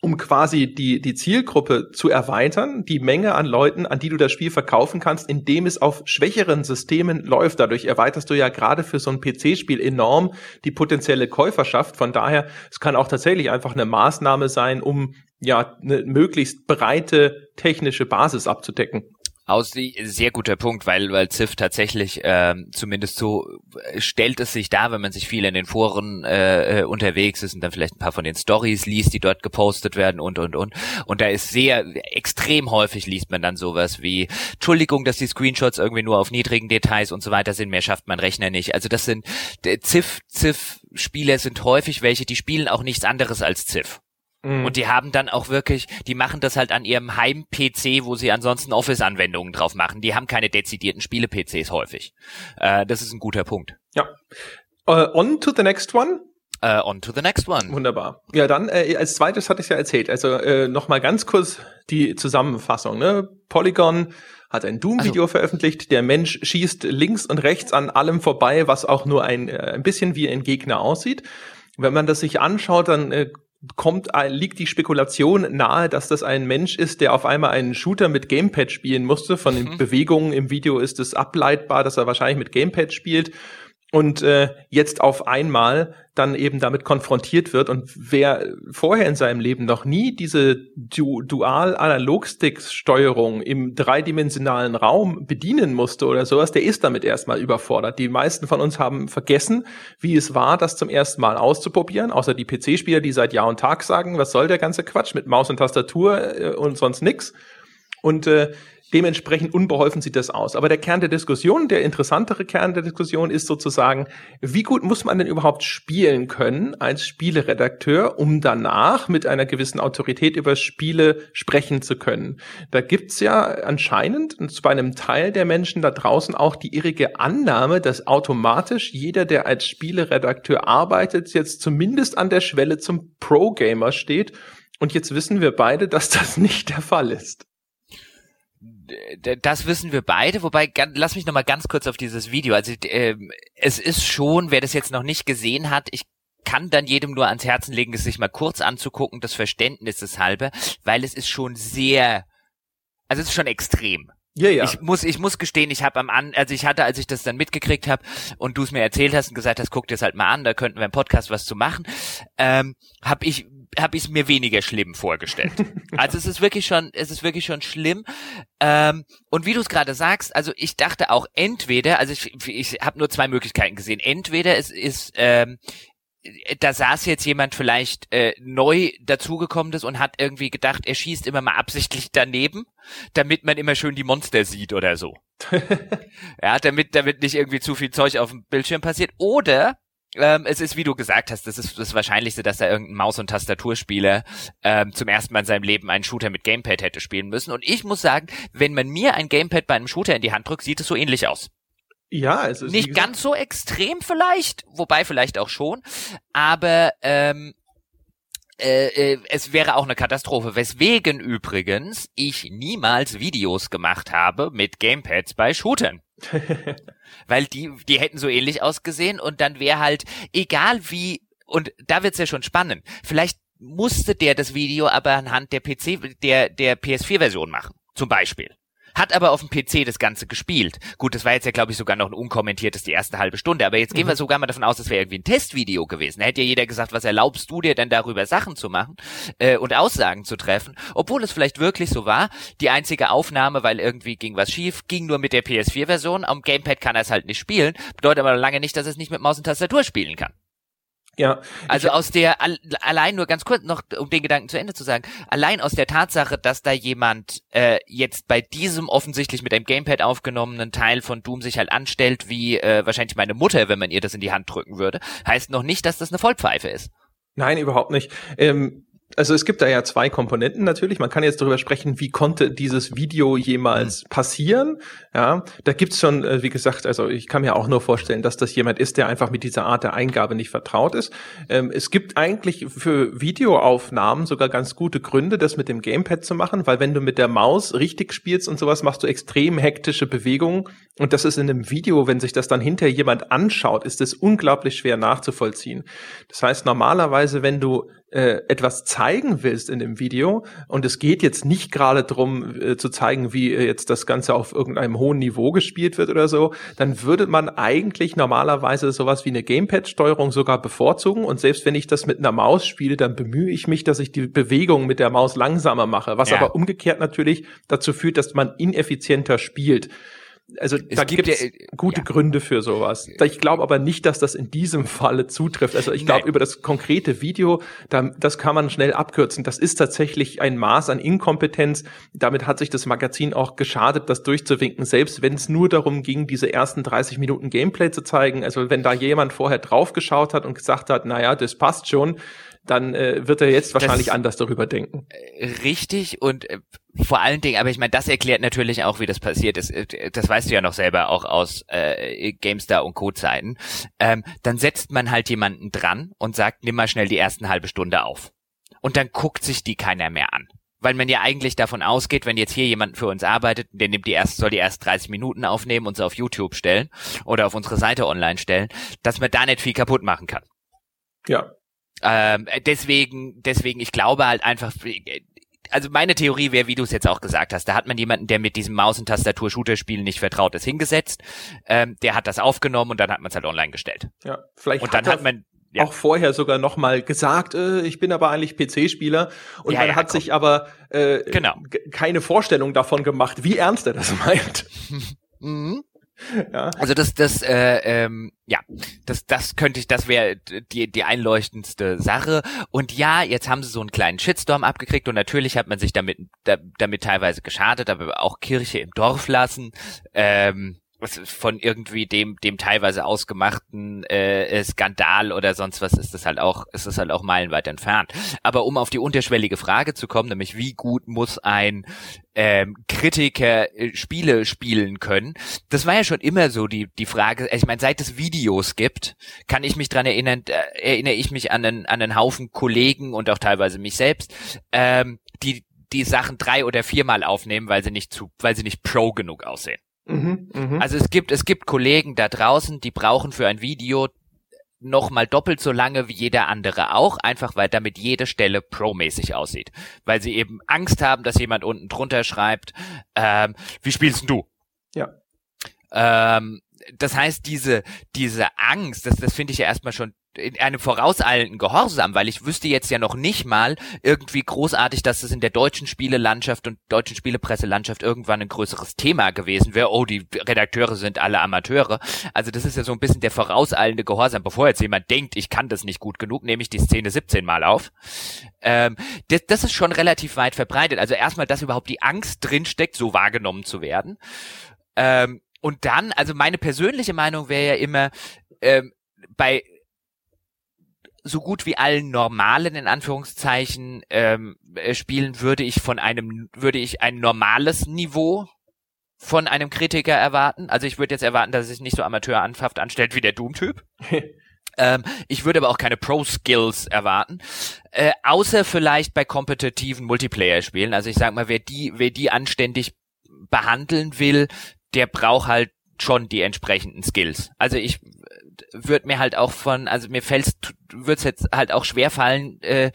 um quasi die, die Zielgruppe zu erweitern, die Menge an Leuten, an die du das Spiel verkaufen kannst, indem es auf schwächeren Systemen läuft. Dadurch erweiterst du ja gerade für so ein PC-Spiel enorm die potenzielle Käuferschaft. Von daher, es kann auch tatsächlich einfach eine Maßnahme sein, um ja eine möglichst breite technische Basis abzudecken.
Aus sehr guter Punkt, weil weil Ziff tatsächlich ähm, zumindest so äh, stellt es sich da, wenn man sich viel in den Foren äh, äh, unterwegs ist und dann vielleicht ein paar von den Stories liest, die dort gepostet werden und und und und da ist sehr extrem häufig liest man dann sowas wie Entschuldigung, dass die Screenshots irgendwie nur auf niedrigen Details und so weiter sind, mehr schafft mein Rechner nicht. Also das sind Ziff Ziff Spieler sind häufig welche, die spielen auch nichts anderes als Ziff. Mhm. Und die haben dann auch wirklich, die machen das halt an ihrem Heim-PC, wo sie ansonsten Office-Anwendungen drauf machen. Die haben keine dezidierten Spiele-PCs häufig. Äh, das ist ein guter Punkt.
Ja. Uh, on to the next one.
Uh, on to the next one.
Wunderbar. Ja, dann äh, als zweites hatte ich ja erzählt. Also äh, noch mal ganz kurz die Zusammenfassung. Ne? Polygon hat ein Doom-Video also. veröffentlicht. Der Mensch schießt links und rechts an allem vorbei, was auch nur ein, äh, ein bisschen wie ein Gegner aussieht. Wenn man das sich anschaut, dann äh, kommt, liegt die Spekulation nahe, dass das ein Mensch ist, der auf einmal einen Shooter mit Gamepad spielen musste. Von den mhm. Bewegungen im Video ist es ableitbar, dass er wahrscheinlich mit Gamepad spielt und äh, jetzt auf einmal dann eben damit konfrontiert wird und wer vorher in seinem Leben noch nie diese du Dual-Analog-Stick-Steuerung im dreidimensionalen Raum bedienen musste oder sowas, der ist damit erstmal überfordert. Die meisten von uns haben vergessen, wie es war, das zum ersten Mal auszuprobieren, außer die PC-Spieler, die seit Jahr und Tag sagen, was soll der ganze Quatsch mit Maus und Tastatur äh, und sonst nix. Und äh, Dementsprechend unbeholfen sieht das aus. Aber der Kern der Diskussion, der interessantere Kern der Diskussion ist sozusagen, wie gut muss man denn überhaupt spielen können als Spieleredakteur, um danach mit einer gewissen Autorität über Spiele sprechen zu können. Da gibt's ja anscheinend bei einem Teil der Menschen da draußen auch die irrige Annahme, dass automatisch jeder, der als Spieleredakteur arbeitet, jetzt zumindest an der Schwelle zum Pro-Gamer steht. Und jetzt wissen wir beide, dass das nicht der Fall ist
das wissen wir beide, wobei lass mich noch mal ganz kurz auf dieses Video. Also äh, es ist schon, wer das jetzt noch nicht gesehen hat, ich kann dann jedem nur ans Herzen legen, es sich mal kurz anzugucken, das Verständnis des halbe, weil es ist schon sehr, also es ist schon extrem. Ja, ja. Ich muss, ich muss gestehen, ich habe am an, also ich hatte, als ich das dann mitgekriegt habe und du es mir erzählt hast und gesagt hast, guck dir das halt mal an, da könnten wir im Podcast was zu machen, ähm, habe ich habe ich es mir weniger schlimm vorgestellt. also es ist wirklich schon, es ist wirklich schon schlimm. Ähm, und wie du es gerade sagst, also ich dachte auch entweder, also ich, ich habe nur zwei Möglichkeiten gesehen. Entweder es ist ähm, da saß jetzt jemand vielleicht äh, neu dazugekommenes und hat irgendwie gedacht, er schießt immer mal absichtlich daneben, damit man immer schön die Monster sieht oder so. ja, damit damit nicht irgendwie zu viel Zeug auf dem Bildschirm passiert. Oder ähm, es ist, wie du gesagt hast, das ist das Wahrscheinlichste, dass da irgendein Maus- und Tastaturspieler ähm, zum ersten Mal in seinem Leben einen Shooter mit Gamepad hätte spielen müssen. Und ich muss sagen, wenn man mir ein Gamepad bei einem Shooter in die Hand drückt, sieht es so ähnlich aus.
Ja, es ist
nicht ganz so extrem vielleicht, wobei vielleicht auch schon, aber ähm, äh, äh, es wäre auch eine Katastrophe, weswegen übrigens ich niemals Videos gemacht habe mit Gamepads bei Shootern. Weil die, die hätten so ähnlich ausgesehen und dann wäre halt, egal wie, und da wird's ja schon spannend, vielleicht musste der das Video aber anhand der PC, der, der PS4-Version machen, zum Beispiel hat aber auf dem PC das Ganze gespielt. Gut, das war jetzt ja, glaube ich, sogar noch ein unkommentiertes die erste halbe Stunde, aber jetzt gehen mhm. wir sogar mal davon aus, das wäre irgendwie ein Testvideo gewesen. Da hätte ja jeder gesagt, was erlaubst du dir denn darüber Sachen zu machen äh, und Aussagen zu treffen, obwohl es vielleicht wirklich so war. Die einzige Aufnahme, weil irgendwie ging was schief, ging nur mit der PS4-Version. Am Gamepad kann er es halt nicht spielen, bedeutet aber lange nicht, dass er es nicht mit Maus und Tastatur spielen kann. Ja. Also aus der, allein nur ganz kurz noch, um den Gedanken zu Ende zu sagen, allein aus der Tatsache, dass da jemand äh, jetzt bei diesem offensichtlich mit einem Gamepad aufgenommenen Teil von Doom sich halt anstellt, wie äh, wahrscheinlich meine Mutter, wenn man ihr das in die Hand drücken würde, heißt noch nicht, dass das eine Vollpfeife ist.
Nein, überhaupt nicht. Ähm also es gibt da ja zwei Komponenten natürlich. Man kann jetzt darüber sprechen, wie konnte dieses Video jemals mhm. passieren. Ja, da gibt's schon, äh, wie gesagt, also ich kann mir auch nur vorstellen, dass das jemand ist, der einfach mit dieser Art der Eingabe nicht vertraut ist. Ähm, es gibt eigentlich für Videoaufnahmen sogar ganz gute Gründe, das mit dem Gamepad zu machen, weil wenn du mit der Maus richtig spielst und sowas, machst du extrem hektische Bewegungen. Und das ist in einem Video, wenn sich das dann hinterher jemand anschaut, ist es unglaublich schwer nachzuvollziehen. Das heißt, normalerweise, wenn du äh, etwas zeigen willst in dem Video und es geht jetzt nicht gerade drum äh, zu zeigen, wie äh, jetzt das Ganze auf irgendeinem hohen Niveau gespielt wird oder so, dann würde man eigentlich normalerweise sowas wie eine Gamepad-Steuerung sogar bevorzugen und selbst wenn ich das mit einer Maus spiele, dann bemühe ich mich, dass ich die Bewegung mit der Maus langsamer mache, was ja. aber umgekehrt natürlich dazu führt, dass man ineffizienter spielt also es da gibt es gute ja. Gründe für sowas. Ich glaube aber nicht, dass das in diesem Falle zutrifft. Also ich glaube über das konkrete Video, da, das kann man schnell abkürzen. Das ist tatsächlich ein Maß an Inkompetenz. Damit hat sich das Magazin auch geschadet, das durchzuwinken, selbst wenn es nur darum ging, diese ersten 30 Minuten Gameplay zu zeigen. Also wenn da jemand vorher draufgeschaut hat und gesagt hat, naja, das passt schon, dann äh, wird er jetzt wahrscheinlich das, anders darüber denken.
Äh, richtig und äh, vor allen Dingen, aber ich meine, das erklärt natürlich auch, wie das passiert ist. Äh, das weißt du ja noch selber auch aus äh, GameStar und Co-Zeiten. Ähm, dann setzt man halt jemanden dran und sagt, nimm mal schnell die ersten halbe Stunde auf. Und dann guckt sich die keiner mehr an. Weil man ja eigentlich davon ausgeht, wenn jetzt hier jemand für uns arbeitet, der nimmt die erst, soll die erst 30 Minuten aufnehmen und sie auf YouTube stellen oder auf unsere Seite online stellen, dass man da nicht viel kaputt machen kann.
Ja,
ähm, deswegen, deswegen, ich glaube halt einfach, also meine Theorie wäre, wie du es jetzt auch gesagt hast, da hat man jemanden, der mit diesem Maus- und Tastatur-Shooter-Spielen nicht vertraut ist, hingesetzt, ähm, der hat das aufgenommen und dann hat man es halt online gestellt.
Ja, vielleicht und dann hat, hat man ja. auch vorher sogar noch mal gesagt, äh, ich bin aber eigentlich PC-Spieler und ja, man ja, hat komm. sich aber äh, genau. keine Vorstellung davon gemacht, wie ernst er das meint.
mhm. Ja. Also das, das, äh, ähm, ja, das, das könnte ich, das wäre die, die einleuchtendste Sache. Und ja, jetzt haben sie so einen kleinen Shitstorm abgekriegt und natürlich hat man sich damit, da, damit teilweise geschadet, aber auch Kirche im Dorf lassen. Ähm, von irgendwie dem dem teilweise ausgemachten äh, Skandal oder sonst was ist das halt auch ist das halt auch meilenweit entfernt. Aber um auf die unterschwellige Frage zu kommen, nämlich wie gut muss ein ähm, Kritiker äh, Spiele spielen können, das war ja schon immer so die die Frage. Ich meine, seit es Videos gibt, kann ich mich dran erinnern, äh, erinnere ich mich an einen an einen Haufen Kollegen und auch teilweise mich selbst, ähm, die die Sachen drei oder viermal aufnehmen, weil sie nicht zu, weil sie nicht pro genug aussehen. Mhm, mh. Also es gibt, es gibt Kollegen da draußen, die brauchen für ein Video noch mal doppelt so lange wie jeder andere auch, einfach weil damit jede Stelle pro-mäßig aussieht. Weil sie eben Angst haben, dass jemand unten drunter schreibt, ähm, wie spielst du?
Ja.
Ähm, das heißt, diese, diese Angst, das, das finde ich ja erstmal schon in einem vorauseilenden Gehorsam, weil ich wüsste jetzt ja noch nicht mal irgendwie großartig, dass es in der deutschen Spielelandschaft und deutschen Spielepresselandschaft irgendwann ein größeres Thema gewesen wäre. Oh, die Redakteure sind alle Amateure. Also das ist ja so ein bisschen der vorauseilende Gehorsam. Bevor jetzt jemand denkt, ich kann das nicht gut genug, nehme ich die Szene 17 mal auf. Ähm, das, das ist schon relativ weit verbreitet. Also erstmal, dass überhaupt die Angst drinsteckt, so wahrgenommen zu werden. Ähm, und dann, also meine persönliche Meinung wäre ja immer, ähm, bei so gut wie allen normalen in Anführungszeichen ähm, äh, Spielen würde ich von einem würde ich ein normales Niveau von einem Kritiker erwarten. Also ich würde jetzt erwarten, dass er sich nicht so amateurhaft anstellt wie der Doom-Typ. ähm, ich würde aber auch keine Pro-Skills erwarten. Äh, außer vielleicht bei kompetitiven Multiplayer-Spielen. Also ich sag mal, wer die, wer die anständig behandeln will, der braucht halt schon die entsprechenden Skills. Also ich würde mir halt auch von, also mir fällt's, wird's jetzt halt auch schwer fallen, äh,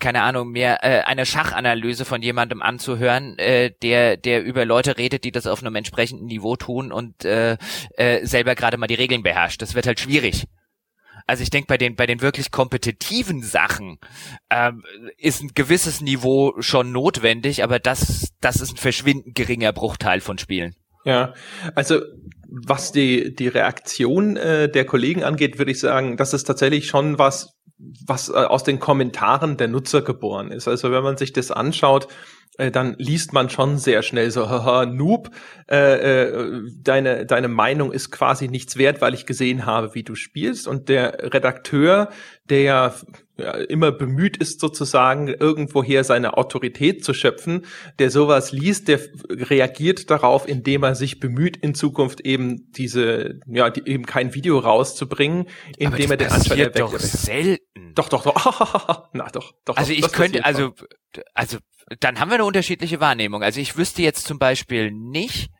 keine Ahnung, mehr äh, eine Schachanalyse von jemandem anzuhören, äh, der der über Leute redet, die das auf einem entsprechenden Niveau tun und äh, äh, selber gerade mal die Regeln beherrscht. Das wird halt schwierig. Also ich denke, bei den bei den wirklich kompetitiven Sachen ähm, ist ein gewisses Niveau schon notwendig, aber das das ist ein verschwindend geringer Bruchteil von Spielen.
Ja, also was die, die Reaktion äh, der Kollegen angeht, würde ich sagen, das ist tatsächlich schon was, was äh, aus den Kommentaren der Nutzer geboren ist. Also wenn man sich das anschaut, äh, dann liest man schon sehr schnell so, haha, Noob, äh, äh, deine, deine Meinung ist quasi nichts wert, weil ich gesehen habe, wie du spielst. Und der Redakteur, der ja, immer bemüht ist, sozusagen irgendwoher seine Autorität zu schöpfen, der sowas liest, der reagiert darauf, indem er sich bemüht, in Zukunft eben diese, ja, die, eben kein Video rauszubringen, indem er den
Anschein erweckt. doch selten.
Doch, doch, doch. Na, doch, doch.
Also ich könnte, also, also dann haben wir eine unterschiedliche Wahrnehmung. Also ich wüsste jetzt zum Beispiel nicht,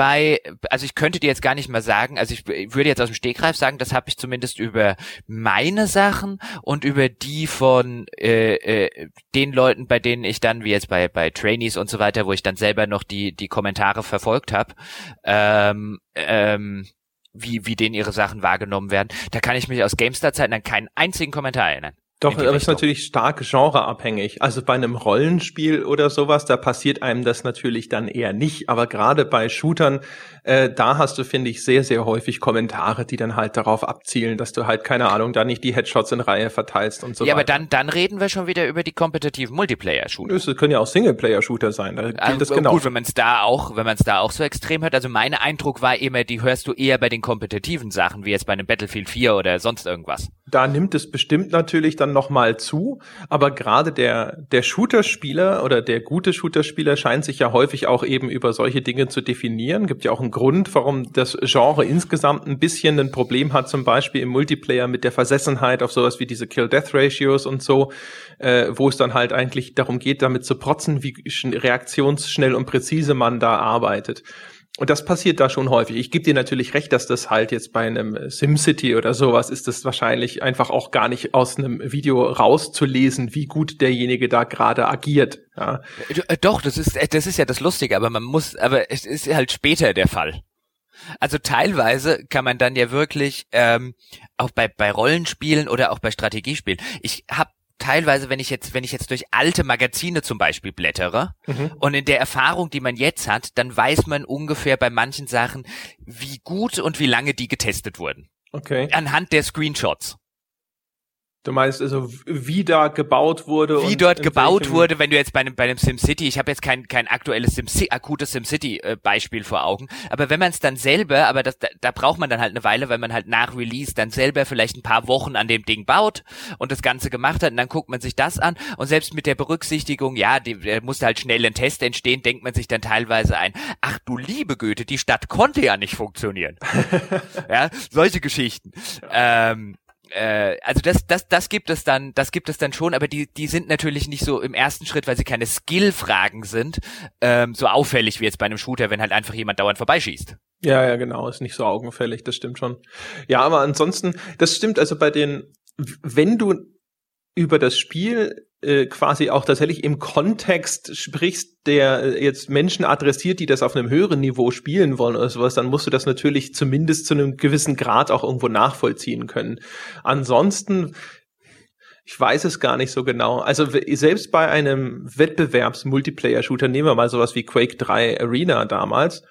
bei, also ich könnte dir jetzt gar nicht mal sagen, also ich würde jetzt aus dem Stegreif sagen, das habe ich zumindest über meine Sachen und über die von äh, äh, den Leuten, bei denen ich dann, wie jetzt bei, bei Trainees und so weiter, wo ich dann selber noch die, die Kommentare verfolgt habe, ähm, ähm, wie, wie denen ihre Sachen wahrgenommen werden. Da kann ich mich aus GameStar-Zeiten an keinen einzigen Kommentar erinnern.
Doch, aber es ist natürlich stark genreabhängig. Also bei einem Rollenspiel oder sowas, da passiert einem das natürlich dann eher nicht. Aber gerade bei Shootern, äh, da hast du, finde ich, sehr, sehr häufig Kommentare, die dann halt darauf abzielen, dass du halt, keine Ahnung, da nicht die Headshots in Reihe verteilst und so
ja,
weiter.
Ja, aber dann, dann reden wir schon wieder über die kompetitiven Multiplayer-Shooter.
Es können ja auch Singleplayer-Shooter sein. Da gilt
also,
das genau.
Gut, wenn man es da auch, wenn man es da auch so extrem hört. Also mein Eindruck war immer, die hörst du eher bei den kompetitiven Sachen, wie jetzt bei einem Battlefield 4 oder sonst irgendwas.
Da nimmt es bestimmt natürlich dann dann nochmal zu. Aber gerade der, der Shooter-Spieler oder der gute Shooter-Spieler scheint sich ja häufig auch eben über solche Dinge zu definieren. Gibt ja auch einen Grund, warum das Genre insgesamt ein bisschen ein Problem hat, zum Beispiel im Multiplayer mit der Versessenheit auf sowas wie diese Kill-Death-Ratios und so, äh, wo es dann halt eigentlich darum geht, damit zu protzen, wie reaktionsschnell und präzise man da arbeitet. Und das passiert da schon häufig. Ich gebe dir natürlich recht, dass das halt jetzt bei einem SimCity oder sowas ist das wahrscheinlich einfach auch gar nicht aus einem Video rauszulesen, wie gut derjenige da gerade agiert. Ja.
Äh, doch, das ist, das ist ja das Lustige, aber man muss, aber es ist halt später der Fall. Also teilweise kann man dann ja wirklich ähm, auch bei bei Rollenspielen oder auch bei Strategiespielen. Ich habe teilweise, wenn ich jetzt, wenn ich jetzt durch alte Magazine zum Beispiel blättere mhm. und in der Erfahrung, die man jetzt hat, dann weiß man ungefähr bei manchen Sachen, wie gut und wie lange die getestet wurden.
Okay.
Anhand der Screenshots.
Du meinst also, wie da gebaut wurde?
Wie dort gebaut wurde, wenn du jetzt bei einem, bei einem SimCity, ich habe jetzt kein, kein aktuelles SimCity, akutes SimCity-Beispiel äh, vor Augen, aber wenn man es dann selber, aber das, da, da braucht man dann halt eine Weile, weil man halt nach Release dann selber vielleicht ein paar Wochen an dem Ding baut und das Ganze gemacht hat und dann guckt man sich das an und selbst mit der Berücksichtigung, ja, die, der musste halt schnell ein Test entstehen, denkt man sich dann teilweise ein, ach du liebe Güte, die Stadt konnte ja nicht funktionieren. ja, solche Geschichten. Ähm, äh, also das, das, das gibt es dann, das gibt es dann schon, aber die, die sind natürlich nicht so im ersten Schritt, weil sie keine Skill-Fragen sind, ähm, so auffällig wie jetzt bei einem Shooter, wenn halt einfach jemand dauernd vorbeischießt.
Ja, ja, genau, ist nicht so augenfällig, das stimmt schon. Ja, aber ansonsten, das stimmt also bei den, wenn du über das Spiel äh, quasi auch tatsächlich im Kontext sprichst, der äh, jetzt Menschen adressiert, die das auf einem höheren Niveau spielen wollen oder sowas, dann musst du das natürlich zumindest zu einem gewissen Grad auch irgendwo nachvollziehen können. Ansonsten ich weiß es gar nicht so genau. Also selbst bei einem Wettbewerbs-Multiplayer-Shooter, nehmen wir mal sowas wie Quake 3 Arena damals,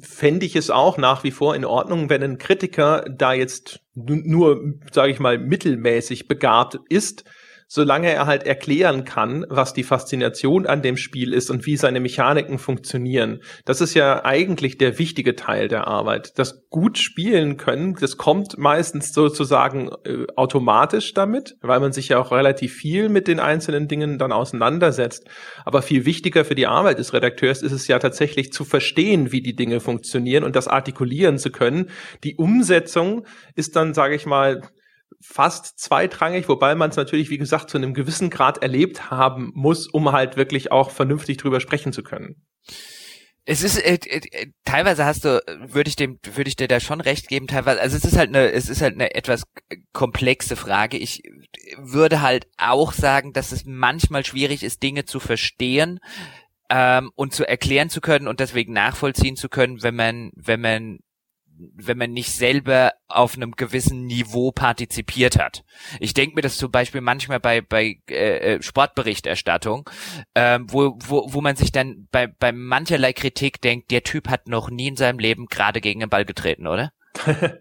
fände ich es auch nach wie vor in Ordnung, wenn ein Kritiker da jetzt nur, sage ich mal, mittelmäßig begabt ist, solange er halt erklären kann, was die Faszination an dem Spiel ist und wie seine Mechaniken funktionieren. Das ist ja eigentlich der wichtige Teil der Arbeit. Das gut spielen können, das kommt meistens sozusagen äh, automatisch damit, weil man sich ja auch relativ viel mit den einzelnen Dingen dann auseinandersetzt. Aber viel wichtiger für die Arbeit des Redakteurs ist es ja tatsächlich zu verstehen, wie die Dinge funktionieren und das artikulieren zu können. Die Umsetzung ist dann, sage ich mal, fast zweitrangig, wobei man es natürlich, wie gesagt, zu einem gewissen Grad erlebt haben muss, um halt wirklich auch vernünftig drüber sprechen zu können.
Es ist äh, äh, teilweise hast du würde ich dem würde ich dir da schon recht geben teilweise also es ist halt eine es ist halt eine etwas komplexe Frage ich würde halt auch sagen dass es manchmal schwierig ist Dinge zu verstehen ähm, und zu erklären zu können und deswegen nachvollziehen zu können wenn man wenn man wenn man nicht selber auf einem gewissen Niveau partizipiert hat. Ich denke mir das zum Beispiel manchmal bei, bei äh, äh, Sportberichterstattung, ähm, wo, wo, wo man sich dann bei, bei mancherlei Kritik denkt, der Typ hat noch nie in seinem Leben gerade gegen den Ball getreten, oder?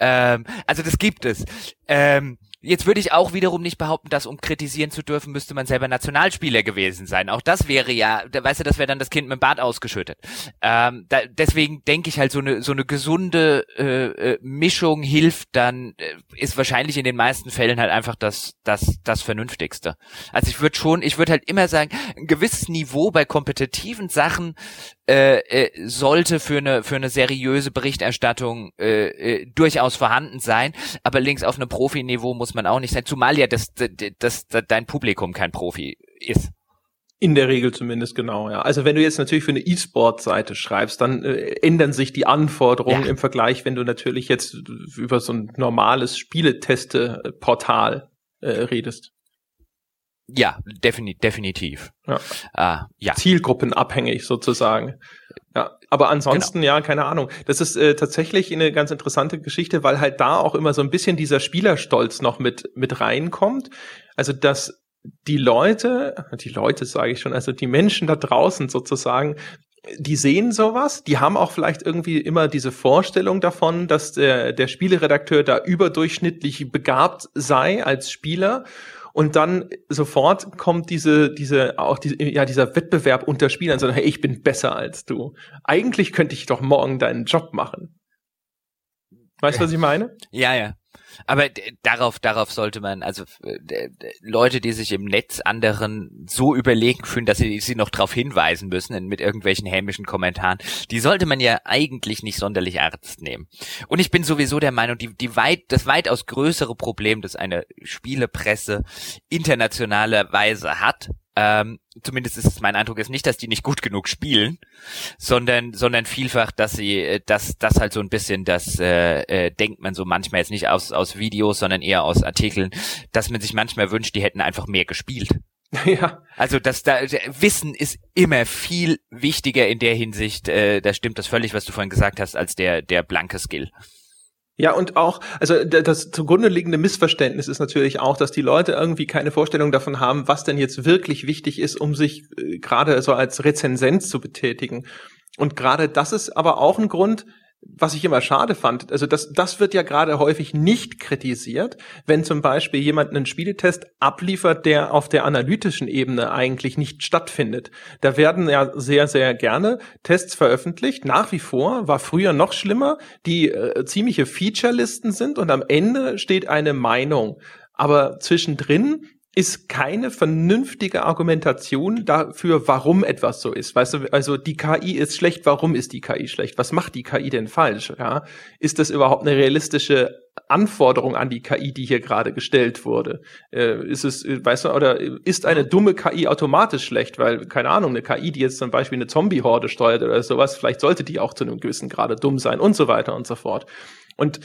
ähm, also das gibt es. Ähm, Jetzt würde ich auch wiederum nicht behaupten, dass um kritisieren zu dürfen, müsste man selber Nationalspieler gewesen sein. Auch das wäre ja, weißt du, das wäre dann das Kind mit dem Bart ausgeschüttet. Ähm, da, deswegen denke ich halt, so eine so eine gesunde äh, äh, Mischung hilft dann, äh, ist wahrscheinlich in den meisten Fällen halt einfach das das das Vernünftigste. Also ich würde schon, ich würde halt immer sagen, ein gewisses Niveau bei kompetitiven Sachen äh, äh, sollte für eine für eine seriöse Berichterstattung äh, äh, durchaus vorhanden sein, aber links auf einem Profiniveau muss man auch nicht sein, zumal ja das, das, das, das dein Publikum kein Profi ist.
In der Regel zumindest genau, ja. Also wenn du jetzt natürlich für eine E-Sport-Seite schreibst, dann äh, ändern sich die Anforderungen ja. im Vergleich, wenn du natürlich jetzt über so ein normales Spieleteste-Portal äh, redest.
Ja, defini definitiv.
Ja. Ah, ja. Zielgruppenabhängig sozusagen. Ja, aber ansonsten, genau. ja, keine Ahnung. Das ist äh, tatsächlich eine ganz interessante Geschichte, weil halt da auch immer so ein bisschen dieser Spielerstolz noch mit, mit reinkommt. Also, dass die Leute, die Leute sage ich schon, also die Menschen da draußen sozusagen, die sehen sowas, die haben auch vielleicht irgendwie immer diese Vorstellung davon, dass der, der Spieleredakteur da überdurchschnittlich begabt sei als Spieler und dann sofort kommt diese, diese, auch diese, ja, dieser Wettbewerb unter Spielern, sondern hey, ich bin besser als du. Eigentlich könnte ich doch morgen deinen Job machen. Weißt du, was ich meine?
Ja, ja. Aber darauf, darauf sollte man, also Leute, die sich im Netz anderen so überlegen fühlen, dass sie sie noch darauf hinweisen müssen mit irgendwelchen hämischen Kommentaren, die sollte man ja eigentlich nicht sonderlich ernst nehmen. Und ich bin sowieso der Meinung, die, die weit, das weitaus größere Problem, das eine Spielepresse internationalerweise hat, ähm, zumindest ist es mein Eindruck, ist nicht, dass die nicht gut genug spielen, sondern, sondern vielfach, dass sie, äh, dass das halt so ein bisschen, das äh, äh, denkt man so manchmal jetzt nicht aus, aus Videos, sondern eher aus Artikeln, dass man sich manchmal wünscht, die hätten einfach mehr gespielt. Ja. Also das da Wissen ist immer viel wichtiger in der Hinsicht, äh, da stimmt das völlig, was du vorhin gesagt hast, als der, der blanke Skill.
Ja, und auch, also das zugrunde liegende Missverständnis ist natürlich auch, dass die Leute irgendwie keine Vorstellung davon haben, was denn jetzt wirklich wichtig ist, um sich äh, gerade so als Rezensent zu betätigen. Und gerade das ist aber auch ein Grund, was ich immer schade fand, also das, das wird ja gerade häufig nicht kritisiert, wenn zum Beispiel jemand einen Spieletest abliefert, der auf der analytischen Ebene eigentlich nicht stattfindet. Da werden ja sehr, sehr gerne Tests veröffentlicht. Nach wie vor war früher noch schlimmer, die äh, ziemliche Featurelisten sind und am Ende steht eine Meinung. Aber zwischendrin ist keine vernünftige Argumentation dafür, warum etwas so ist. Weißt du, also die KI ist schlecht, warum ist die KI schlecht? Was macht die KI denn falsch? Ja? Ist das überhaupt eine realistische Anforderung an die KI, die hier gerade gestellt wurde? Äh, ist es, weißt du, oder ist eine dumme KI automatisch schlecht? Weil, keine Ahnung, eine KI, die jetzt zum Beispiel eine Zombie-Horde steuert oder sowas, vielleicht sollte die auch zu einem gewissen Grade dumm sein und so weiter und so fort. Und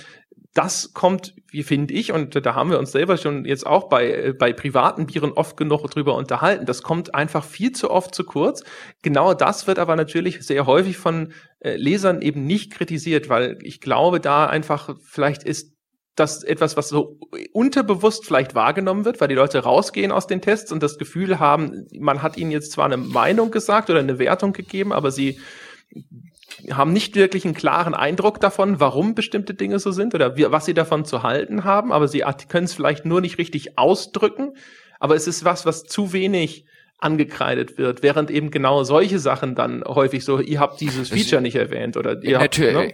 das kommt, wie finde ich, und da haben wir uns selber schon jetzt auch bei, äh, bei privaten Bieren oft genug drüber unterhalten, das kommt einfach viel zu oft zu kurz. Genau das wird aber natürlich sehr häufig von äh, Lesern eben nicht kritisiert, weil ich glaube, da einfach vielleicht ist das etwas, was so unterbewusst vielleicht wahrgenommen wird, weil die Leute rausgehen aus den Tests und das Gefühl haben, man hat ihnen jetzt zwar eine Meinung gesagt oder eine Wertung gegeben, aber sie haben nicht wirklich einen klaren Eindruck davon, warum bestimmte Dinge so sind oder wie, was sie davon zu halten haben, aber sie können es vielleicht nur nicht richtig ausdrücken. Aber es ist was, was zu wenig angekreidet wird, während eben genau solche Sachen dann häufig so, ihr habt dieses Feature nicht erwähnt oder ihr habt,
ne?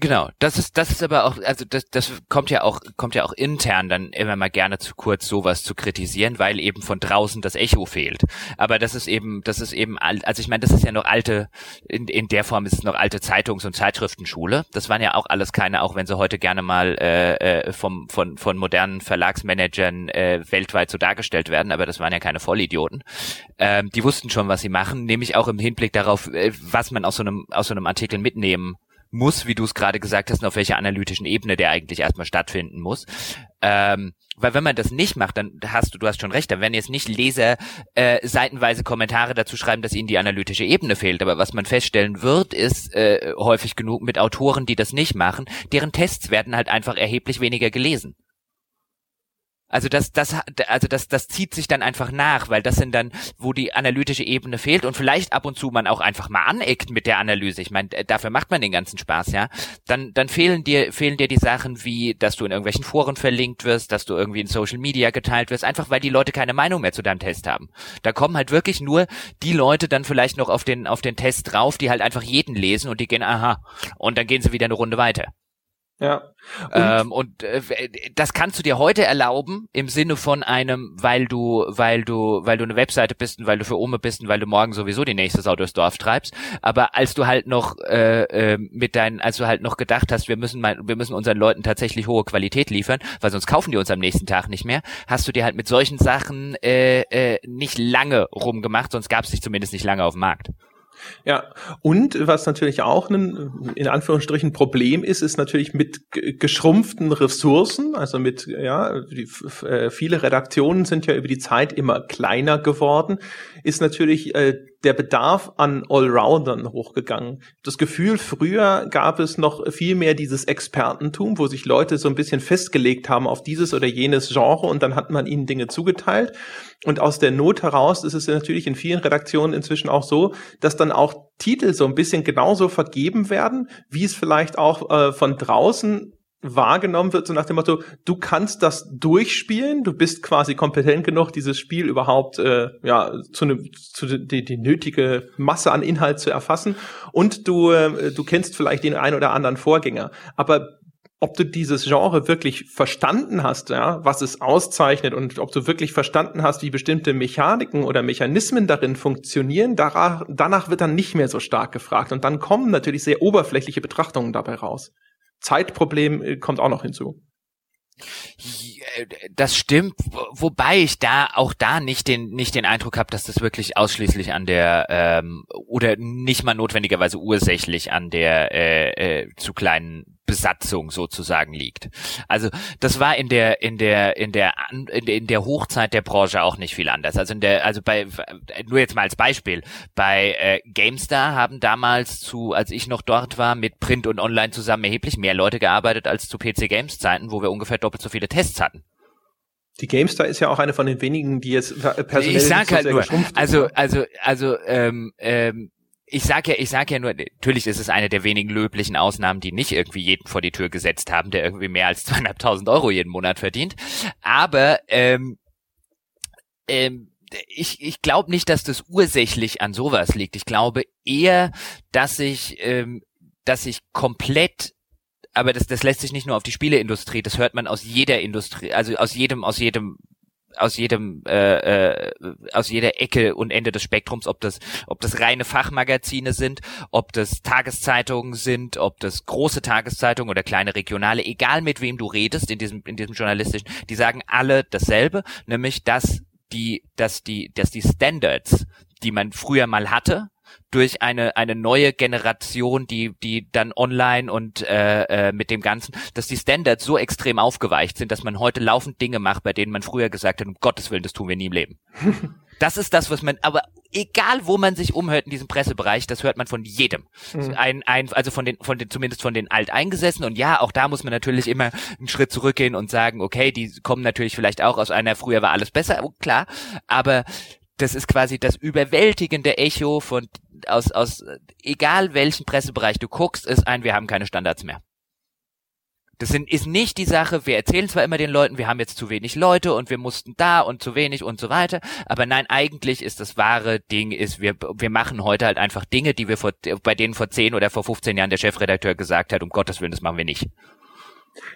genau, das ist das ist aber auch also das das kommt ja auch kommt ja auch intern dann immer mal gerne zu kurz sowas zu kritisieren, weil eben von draußen das Echo fehlt. Aber das ist eben das ist eben also ich meine, das ist ja noch alte in in der Form ist es noch alte Zeitungs- und Zeitschriftenschule. Das waren ja auch alles keine, auch wenn sie heute gerne mal äh, äh, vom von von modernen Verlagsmanagern äh, weltweit so dargestellt werden, aber das waren ja keine Vollidioten. Ähm, die wussten schon, was sie machen, nämlich auch im Hinblick darauf, äh, was man aus so einem, aus so einem Artikel mitnehmen muss, wie du es gerade gesagt hast, und auf welcher analytischen Ebene der eigentlich erstmal stattfinden muss. Ähm, weil wenn man das nicht macht, dann hast du, du hast schon recht, dann werden jetzt nicht Leser äh, seitenweise Kommentare dazu schreiben, dass ihnen die analytische Ebene fehlt. Aber was man feststellen wird, ist äh, häufig genug mit Autoren, die das nicht machen, deren Tests werden halt einfach erheblich weniger gelesen. Also das, das, also das, das zieht sich dann einfach nach, weil das sind dann, wo die analytische Ebene fehlt und vielleicht ab und zu man auch einfach mal aneckt mit der Analyse. Ich meine, dafür macht man den ganzen Spaß, ja. Dann, dann fehlen dir, fehlen dir die Sachen wie, dass du in irgendwelchen Foren verlinkt wirst, dass du irgendwie in Social Media geteilt wirst, einfach weil die Leute keine Meinung mehr zu deinem Test haben. Da kommen halt wirklich nur die Leute dann vielleicht noch auf den, auf den Test drauf, die halt einfach jeden lesen und die gehen, aha, und dann gehen sie wieder eine Runde weiter.
Ja.
Und, ähm, und äh, das kannst du dir heute erlauben im Sinne von einem, weil du, weil du, weil du eine Webseite bist und weil du für Ome bist und weil du morgen sowieso die nächste Sau durchs Dorf treibst. Aber als du halt noch äh, äh, mit deinen, als du halt noch gedacht hast, wir müssen mal, wir müssen unseren Leuten tatsächlich hohe Qualität liefern, weil sonst kaufen die uns am nächsten Tag nicht mehr, hast du dir halt mit solchen Sachen äh, äh, nicht lange rumgemacht, sonst gab es dich zumindest nicht lange auf dem Markt.
Ja, und was natürlich auch ein, in Anführungsstrichen, Problem ist, ist natürlich mit geschrumpften Ressourcen, also mit, ja, die, äh, viele Redaktionen sind ja über die Zeit immer kleiner geworden, ist natürlich äh, der Bedarf an Allroundern hochgegangen. Das Gefühl, früher gab es noch viel mehr dieses Expertentum, wo sich Leute so ein bisschen festgelegt haben auf dieses oder jenes Genre und dann hat man ihnen Dinge zugeteilt. Und aus der Not heraus ist es natürlich in vielen Redaktionen inzwischen auch so, dass dann auch Titel so ein bisschen genauso vergeben werden, wie es vielleicht auch äh, von draußen wahrgenommen wird, so nach dem Motto, du kannst das durchspielen, du bist quasi kompetent genug, dieses Spiel überhaupt äh, ja zu, ne, zu die, die nötige Masse an Inhalt zu erfassen und du äh, du kennst vielleicht den ein oder anderen Vorgänger, aber ob du dieses Genre wirklich verstanden hast, ja, was es auszeichnet und ob du wirklich verstanden hast, wie bestimmte Mechaniken oder Mechanismen darin funktionieren, danach, danach wird dann nicht mehr so stark gefragt. Und dann kommen natürlich sehr oberflächliche Betrachtungen dabei raus. Zeitproblem äh, kommt auch noch hinzu.
Das stimmt, wobei ich da auch da nicht den nicht den Eindruck habe, dass das wirklich ausschließlich an der ähm, oder nicht mal notwendigerweise ursächlich an der äh, äh, zu kleinen Besatzung sozusagen liegt. Also das war in der in der in der in der Hochzeit der Branche auch nicht viel anders. Also in der also bei nur jetzt mal als Beispiel bei äh, GameStar haben damals zu als ich noch dort war mit Print und Online zusammen erheblich mehr Leute gearbeitet als zu PC Games Zeiten, wo wir ungefähr doppelt so viele Tests hatten.
Die GameStar ist ja auch eine von den wenigen, die jetzt personell
ich sag halt nur, also also also ähm, ähm, ich sag ja, ich sag ja nur, natürlich ist es eine der wenigen löblichen Ausnahmen, die nicht irgendwie jeden vor die Tür gesetzt haben, der irgendwie mehr als zweieinhalbtausend Euro jeden Monat verdient. Aber ähm, ähm, ich, ich glaube nicht, dass das ursächlich an sowas liegt. Ich glaube eher, dass ich, ähm, dass ich komplett aber das, das lässt sich nicht nur auf die Spieleindustrie, das hört man aus jeder Industrie, also aus jedem, aus jedem aus jedem äh, äh, aus jeder Ecke und Ende des Spektrums, ob das ob das reine Fachmagazine sind, ob das Tageszeitungen sind, ob das große Tageszeitungen oder kleine regionale, egal mit wem du redest in diesem in diesem journalistischen, die sagen alle dasselbe, nämlich dass die dass die dass die Standards, die man früher mal hatte, durch eine eine neue Generation, die die dann online und äh, äh, mit dem ganzen, dass die Standards so extrem aufgeweicht sind, dass man heute laufend Dinge macht, bei denen man früher gesagt hat, um Gottes Willen, das tun wir nie im Leben. Das ist das, was man, aber egal wo man sich umhört in diesem Pressebereich, das hört man von jedem. Mhm. Ein, ein, also von den, von den, zumindest von den Alteingesessenen. Und ja, auch da muss man natürlich immer einen Schritt zurückgehen und sagen, okay, die kommen natürlich vielleicht auch aus einer, früher war alles besser, oh, klar, aber das ist quasi das überwältigende Echo von aus aus egal welchen Pressebereich du guckst, ist ein wir haben keine Standards mehr. Das sind, ist nicht die Sache, wir erzählen zwar immer den Leuten, wir haben jetzt zu wenig Leute und wir mussten da und zu wenig und so weiter, aber nein, eigentlich ist das wahre Ding, ist, wir, wir machen heute halt einfach Dinge, die wir vor, bei denen vor 10 oder vor 15 Jahren der Chefredakteur gesagt hat, um Gottes Willen, das machen wir nicht.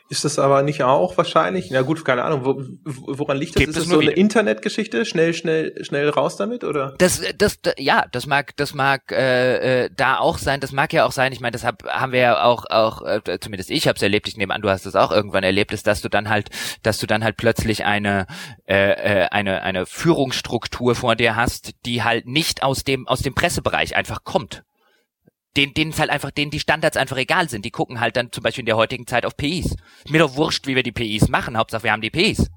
Ist das aber nicht auch wahrscheinlich? Na gut, keine Ahnung. Wo, woran liegt das? Gibt ist das so eine Internetgeschichte? Schnell, schnell, schnell raus damit, oder?
Das, das, ja, das mag, das mag äh, äh, da auch sein. Das mag ja auch sein. Ich meine, das hab, haben wir ja auch, auch äh, zumindest ich habe es erlebt. Ich nehme an, du hast es auch irgendwann erlebt, ist, dass du dann halt, dass du dann halt plötzlich eine äh, äh, eine eine Führungsstruktur vor dir hast, die halt nicht aus dem aus dem Pressebereich einfach kommt denen, denen halt einfach, denen die Standards einfach egal sind. Die gucken halt dann zum Beispiel in der heutigen Zeit auf PIs. Mir doch wurscht, wie wir die PIs machen. Hauptsache, wir haben die PIs.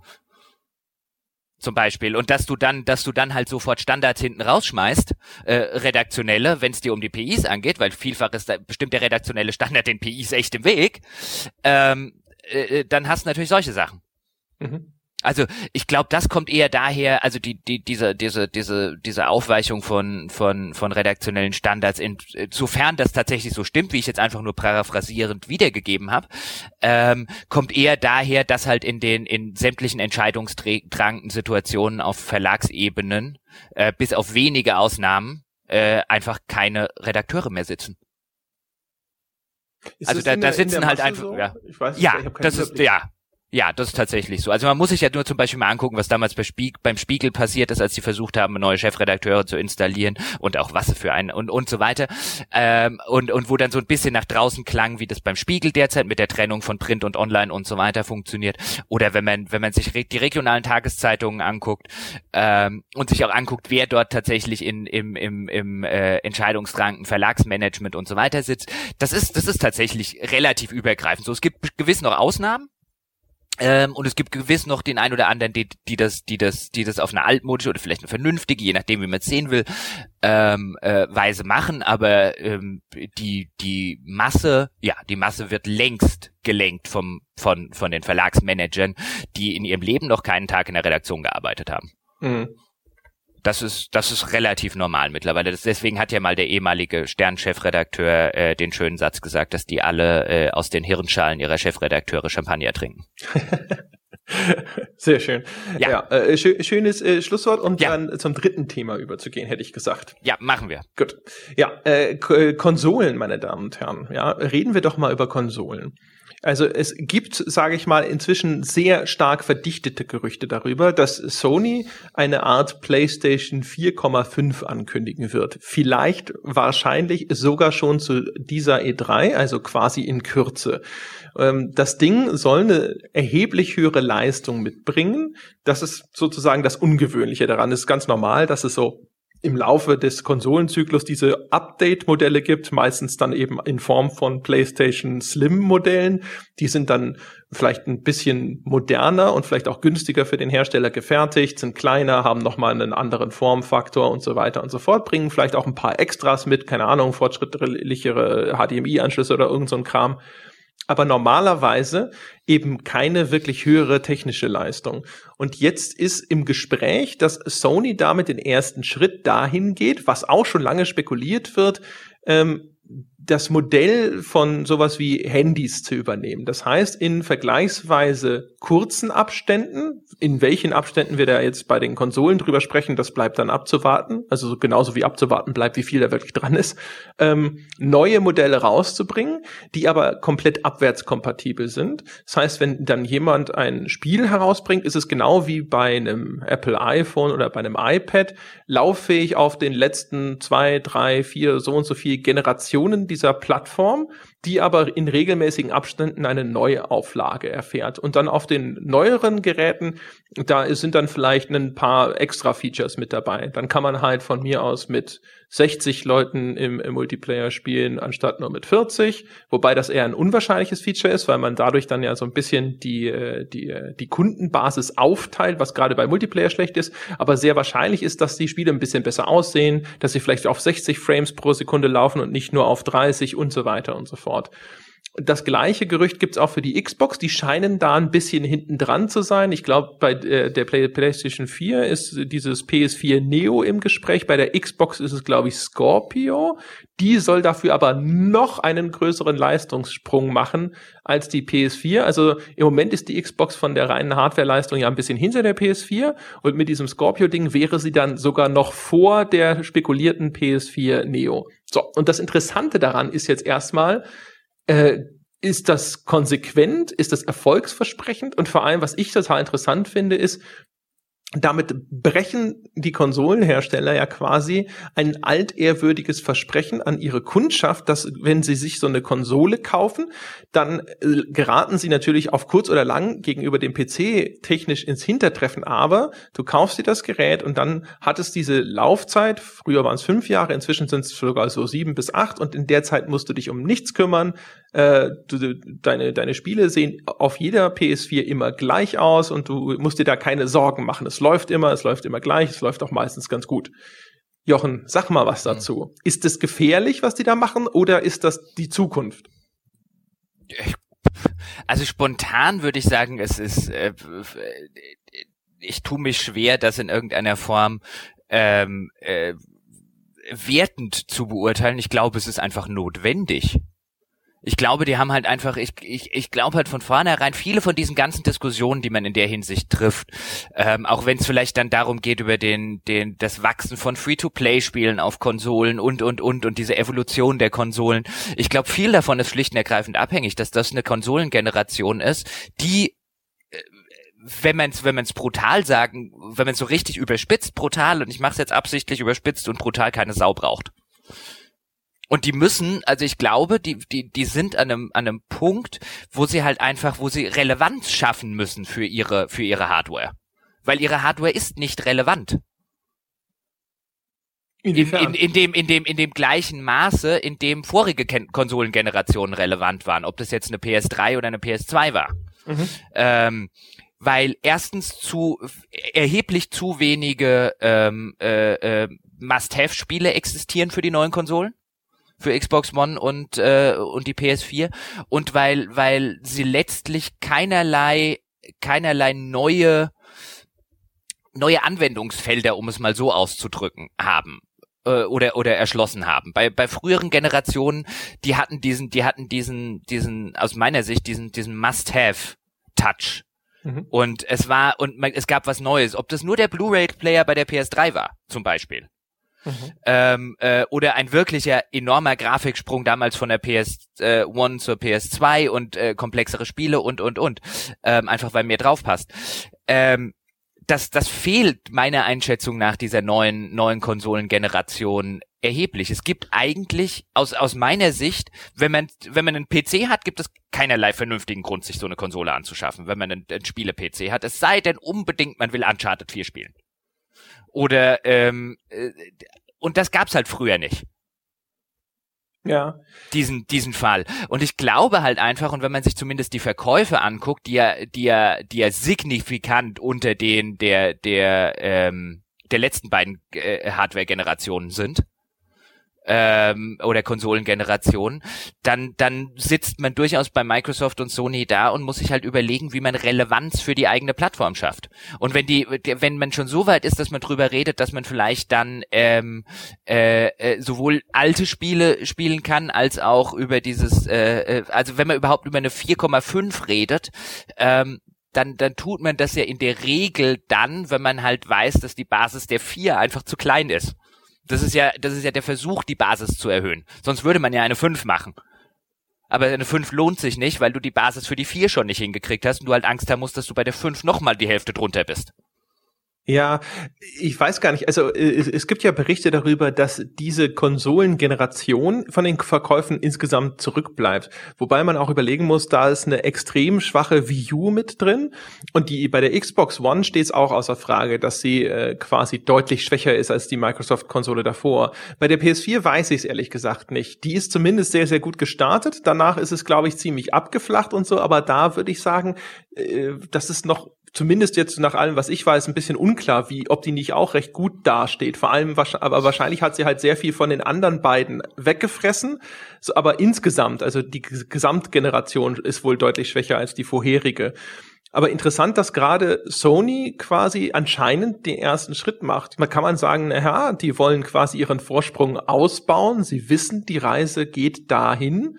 Zum Beispiel. Und dass du dann, dass du dann halt sofort Standards hinten rausschmeißt, äh, redaktionelle, wenn es dir um die PIs angeht, weil vielfach ist da bestimmt der redaktionelle Standard den PIs echt im Weg, ähm, äh, äh, dann hast du natürlich solche Sachen. Mhm. Also ich glaube, das kommt eher daher, also die, die, diese, diese, diese, diese Aufweichung von, von, von redaktionellen Standards, insofern das tatsächlich so stimmt, wie ich jetzt einfach nur paraphrasierend wiedergegeben habe, ähm, kommt eher daher, dass halt in den in sämtlichen entscheidungstragenden Situationen auf Verlagsebenen, äh, bis auf wenige Ausnahmen, äh, einfach keine Redakteure mehr sitzen. Ist also da, da sitzen halt einfach, so? ja, ja das ist, ja, ja, das ist tatsächlich so. Also man muss sich ja nur zum Beispiel mal angucken, was damals bei Spieg beim Spiegel passiert ist, als sie versucht haben, neue Chefredakteure zu installieren und auch was für einen und und so weiter. Ähm, und und wo dann so ein bisschen nach draußen klang, wie das beim Spiegel derzeit mit der Trennung von Print und Online und so weiter funktioniert. Oder wenn man wenn man sich die regionalen Tageszeitungen anguckt ähm, und sich auch anguckt, wer dort tatsächlich in im im im äh, Entscheidungsranken Verlagsmanagement und so weiter sitzt. Das ist das ist tatsächlich relativ übergreifend. So es gibt gewiss noch Ausnahmen ähm, und es gibt gewiss noch den ein oder anderen, die, die das, die das, die das auf eine altmodische oder vielleicht eine vernünftige, je nachdem, wie man es sehen will, ähm, äh, Weise machen. Aber ähm, die, die Masse, ja, die Masse wird längst gelenkt vom, von, von den Verlagsmanagern, die in ihrem Leben noch keinen Tag in der Redaktion gearbeitet haben. Mhm das ist, das ist relativ normal mittlerweile. Das, deswegen hat ja mal der ehemalige Stern-Chefredakteur äh, den schönen Satz gesagt, dass die alle äh, aus den Hirnschalen ihrer Chefredakteure Champagner trinken.
Sehr schön. Ja, ja äh, schön, schönes äh, Schlusswort und ja. dann zum dritten Thema überzugehen, hätte ich gesagt.
Ja, machen wir.
Gut. Ja, äh Konsolen, meine Damen und Herren. Ja, reden wir doch mal über Konsolen. Also es gibt, sage ich mal, inzwischen sehr stark verdichtete Gerüchte darüber, dass Sony eine Art PlayStation 4,5 ankündigen wird. Vielleicht, wahrscheinlich sogar schon zu dieser E3, also quasi in Kürze. Ähm, das Ding soll eine erheblich höhere Leistung mitbringen. Das ist sozusagen das Ungewöhnliche daran. Es ist ganz normal, dass es so im Laufe des Konsolenzyklus diese Update-Modelle gibt, meistens dann eben in Form von PlayStation Slim-Modellen. Die sind dann vielleicht ein bisschen moderner und vielleicht auch günstiger für den Hersteller gefertigt, sind kleiner, haben nochmal einen anderen Formfaktor und so weiter und so fort, bringen vielleicht auch ein paar Extras mit, keine Ahnung, fortschrittlichere HDMI-Anschlüsse oder irgend so ein Kram aber normalerweise eben keine wirklich höhere technische Leistung. Und jetzt ist im Gespräch, dass Sony damit den ersten Schritt dahin geht, was auch schon lange spekuliert wird, ähm, das Modell von sowas wie Handys zu übernehmen. Das heißt, in vergleichsweise kurzen Abständen, in welchen Abständen wir da jetzt bei den Konsolen drüber sprechen, das bleibt dann abzuwarten, also genauso wie abzuwarten bleibt, wie viel da wirklich dran ist, ähm, neue Modelle rauszubringen, die aber komplett abwärtskompatibel sind. Das heißt, wenn dann jemand ein Spiel herausbringt, ist es genau wie bei einem Apple iPhone oder bei einem iPad, lauffähig auf den letzten zwei, drei, vier, so und so viel Generationen dieser Plattform, die aber in regelmäßigen Abständen eine neue Auflage erfährt. Und dann auf den neueren Geräten, da sind dann vielleicht ein paar extra Features mit dabei. Dann kann man halt von mir aus mit 60 Leuten im, im Multiplayer spielen, anstatt nur mit 40, wobei das eher ein unwahrscheinliches Feature ist, weil man dadurch dann ja so ein bisschen die, äh, die, äh, die Kundenbasis aufteilt, was gerade bei Multiplayer schlecht ist. Aber sehr wahrscheinlich ist, dass die Spiele ein bisschen besser aussehen, dass sie vielleicht auf 60 Frames pro Sekunde laufen und nicht nur auf 30 und so weiter und so fort. fort. Das gleiche Gerücht gibt's auch für die Xbox. Die scheinen da ein bisschen hinten dran zu sein. Ich glaube, bei äh, der Play PlayStation 4 ist dieses PS4 Neo im Gespräch. Bei der Xbox ist es, glaube ich, Scorpio. Die soll dafür aber noch einen größeren Leistungssprung machen als die PS4. Also im Moment ist die Xbox von der reinen Hardwareleistung ja ein bisschen hinter der PS4. Und mit diesem Scorpio-Ding wäre sie dann sogar noch vor der spekulierten PS4 Neo. So, und das Interessante daran ist jetzt erstmal, äh, ist das konsequent? Ist das erfolgsversprechend? Und vor allem, was ich total interessant finde, ist, damit brechen die Konsolenhersteller ja quasi ein altehrwürdiges Versprechen an ihre Kundschaft, dass wenn sie sich so eine Konsole kaufen, dann äh, geraten sie natürlich auf kurz oder lang gegenüber dem PC technisch ins Hintertreffen. Aber du kaufst dir das Gerät und dann hat es diese Laufzeit. Früher waren es fünf Jahre, inzwischen sind es sogar so sieben bis acht und in der Zeit musst du dich um nichts kümmern. Äh, du, deine, deine Spiele sehen auf jeder PS4 immer gleich aus und du musst dir da keine Sorgen machen. Es läuft immer, es läuft immer gleich, es läuft auch meistens ganz gut. Jochen, sag mal was dazu. Mhm. Ist es gefährlich, was die da machen, oder ist das die Zukunft?
Also spontan würde ich sagen, es ist, äh, ich tue mich schwer, das in irgendeiner Form ähm, äh, wertend zu beurteilen. Ich glaube, es ist einfach notwendig. Ich glaube, die haben halt einfach, ich, ich, ich glaube halt von vornherein, viele von diesen ganzen Diskussionen, die man in der Hinsicht trifft, ähm, auch wenn es vielleicht dann darum geht, über den, den, das Wachsen von Free-to-Play-Spielen auf Konsolen und, und, und, und diese Evolution der Konsolen. Ich glaube, viel davon ist schlicht und ergreifend abhängig, dass das eine Konsolengeneration ist, die äh, wenn man es wenn man's brutal sagen, wenn man so richtig überspitzt brutal und ich mache es jetzt absichtlich überspitzt und brutal keine Sau braucht. Und die müssen, also ich glaube, die, die, die sind an einem, an einem Punkt, wo sie halt einfach, wo sie Relevanz schaffen müssen für ihre, für ihre Hardware. Weil ihre Hardware ist nicht relevant. In, in, in, dem, in, dem, in dem gleichen Maße, in dem vorige Ken Konsolengenerationen relevant waren, ob das jetzt eine PS3 oder eine PS2 war. Mhm. Ähm, weil erstens zu erheblich zu wenige ähm, äh, äh, Must-Have-Spiele existieren für die neuen Konsolen für Xbox One und äh, und die PS4 und weil weil sie letztlich keinerlei keinerlei neue neue Anwendungsfelder, um es mal so auszudrücken, haben äh, oder oder erschlossen haben. Bei bei früheren Generationen, die hatten diesen die hatten diesen diesen aus meiner Sicht diesen diesen Must-have Touch. Mhm. Und es war und man, es gab was Neues, ob das nur der Blu-ray Player bei der PS3 war, zum Beispiel. Mhm. Ähm, äh, oder ein wirklicher enormer Grafiksprung damals von der PS1 äh, zur PS2 und äh, komplexere Spiele und und und ähm, einfach weil mehr drauf passt. Ähm, das, das fehlt meiner Einschätzung nach dieser neuen neuen Konsolengeneration erheblich. Es gibt eigentlich aus aus meiner Sicht, wenn man wenn man einen PC hat, gibt es keinerlei vernünftigen Grund, sich so eine Konsole anzuschaffen, wenn man einen, einen Spiele-PC hat. Es sei denn unbedingt, man will Uncharted 4 spielen. Oder ähm, äh, und das gab's halt früher nicht.
Ja.
Diesen, diesen Fall. Und ich glaube halt einfach, und wenn man sich zumindest die Verkäufe anguckt, die ja, die ja, die ja signifikant unter den der, der, ähm, der letzten beiden äh, Hardware-Generationen sind, ähm, oder Konsolengeneration, dann, dann sitzt man durchaus bei Microsoft und Sony da und muss sich halt überlegen, wie man Relevanz für die eigene Plattform schafft. Und wenn die, wenn man schon so weit ist, dass man drüber redet, dass man vielleicht dann ähm, äh, äh, sowohl alte Spiele spielen kann, als auch über dieses, äh, äh also wenn man überhaupt über eine 4,5 redet, ähm, dann, dann tut man das ja in der Regel dann, wenn man halt weiß, dass die Basis der 4 einfach zu klein ist. Das ist ja, das ist ja der Versuch, die Basis zu erhöhen. Sonst würde man ja eine 5 machen. Aber eine 5 lohnt sich nicht, weil du die Basis für die 4 schon nicht hingekriegt hast und du halt Angst haben musst, dass du bei der 5 nochmal die Hälfte drunter bist.
Ja, ich weiß gar nicht. Also es, es, gibt ja Berichte darüber, dass diese Konsolengeneration von den Verkäufen insgesamt zurückbleibt. Wobei man auch überlegen muss, da ist eine extrem schwache Wii U mit drin und die bei der Xbox One steht es auch außer Frage, dass sie äh, quasi deutlich schwächer ist als die Microsoft-Konsole davor. Bei der PS4 weiß ich es ehrlich gesagt nicht. Die ist zumindest sehr, sehr gut gestartet. Danach ist es, glaube ich, ziemlich abgeflacht und so. Aber da würde ich sagen, äh, das ist noch zumindest jetzt nach allem, was ich weiß, ein bisschen unklar, wie, ob die nicht auch recht gut dasteht. Vor allem, aber wahrscheinlich hat sie halt sehr viel von den anderen beiden weggefressen. So, aber insgesamt, also die Gesamtgeneration ist wohl deutlich schwächer als die vorherige. Aber interessant, dass gerade Sony quasi anscheinend den ersten Schritt macht. Man kann man sagen, naja, die wollen quasi ihren Vorsprung ausbauen. Sie wissen, die Reise geht dahin.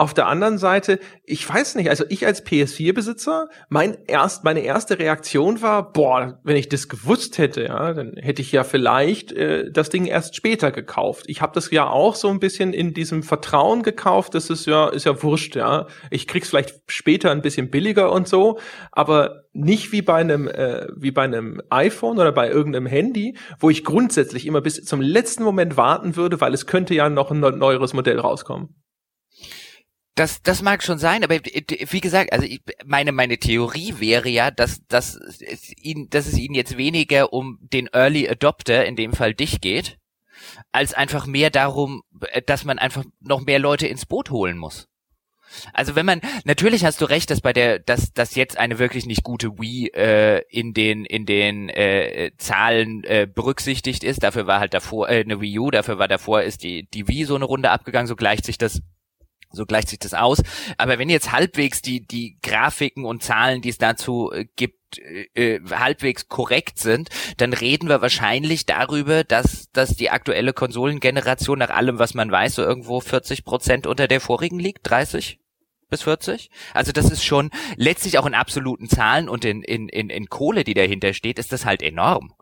Auf der anderen Seite, ich weiß nicht, also ich als PS4-Besitzer, mein erst, meine erste Reaktion war, boah, wenn ich das gewusst hätte, ja, dann hätte ich ja vielleicht äh, das Ding erst später gekauft. Ich habe das ja auch so ein bisschen in diesem Vertrauen gekauft, das ist ja, ist ja wurscht, ja. Ich krieg's vielleicht später ein bisschen billiger und so, aber nicht wie bei einem, äh, wie bei einem iPhone oder bei irgendeinem Handy, wo ich grundsätzlich immer bis zum letzten Moment warten würde, weil es könnte ja noch ein neueres Modell rauskommen.
Das, das mag schon sein, aber wie gesagt, also ich, meine meine Theorie wäre ja, dass, dass es ihnen, dass es ihnen jetzt weniger um den Early Adopter, in dem Fall dich geht, als einfach mehr darum, dass man einfach noch mehr Leute ins Boot holen muss. Also wenn man natürlich hast du recht, dass bei der dass dass jetzt eine wirklich nicht gute Wii äh, in den in den äh, Zahlen äh, berücksichtigt ist. Dafür war halt davor äh, eine Wii U, dafür war davor ist die die Wii so eine Runde abgegangen. So gleicht sich das So gleicht sich das aus. Aber wenn jetzt halbwegs die, die Grafiken und Zahlen, die es dazu äh, gibt, äh, äh, halbwegs korrekt sind, dann reden wir wahrscheinlich darüber, dass, dass die aktuelle Konsolengeneration nach allem, was man weiß, so irgendwo 40 Prozent unter der vorigen liegt, 30? bis 40. Also das ist schon letztlich auch in absoluten Zahlen und in, in, in, in Kohle, die dahinter steht, ist das halt enorm.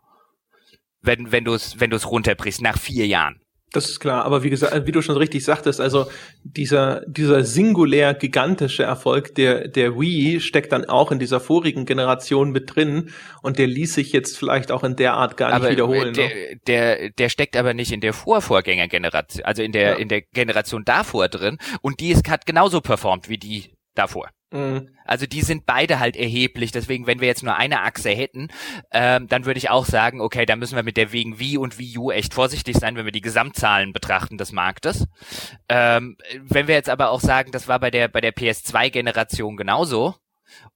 Wenn, wenn du es wenn du es runterbrichst nach vier Jahren.
Das ist klar, aber wie gesagt, wie du schon richtig sagtest, also dieser, dieser singulär gigantische Erfolg der, der Wii steckt dann auch in dieser vorigen Generation mit drin und der ließ sich jetzt vielleicht auch in der Art gar
aber
nicht wiederholen.
Der,
ne?
der, der steckt aber nicht in der Vorvorgängergeneration, also in der, ja. in der Generation davor drin und die ist, hat genauso performt wie die davor. Mhm. Also die sind beide halt erheblich. Deswegen, wenn wir jetzt nur eine Achse hätten, ähm, dann würde ich auch sagen, okay, da müssen wir mit der wegen Wii und Wii U echt vorsichtig sein, wenn wir die Gesamtzahlen betrachten des Marktes. Ähm, wenn wir jetzt aber auch sagen, das war bei der bei der PS2-Generation genauso.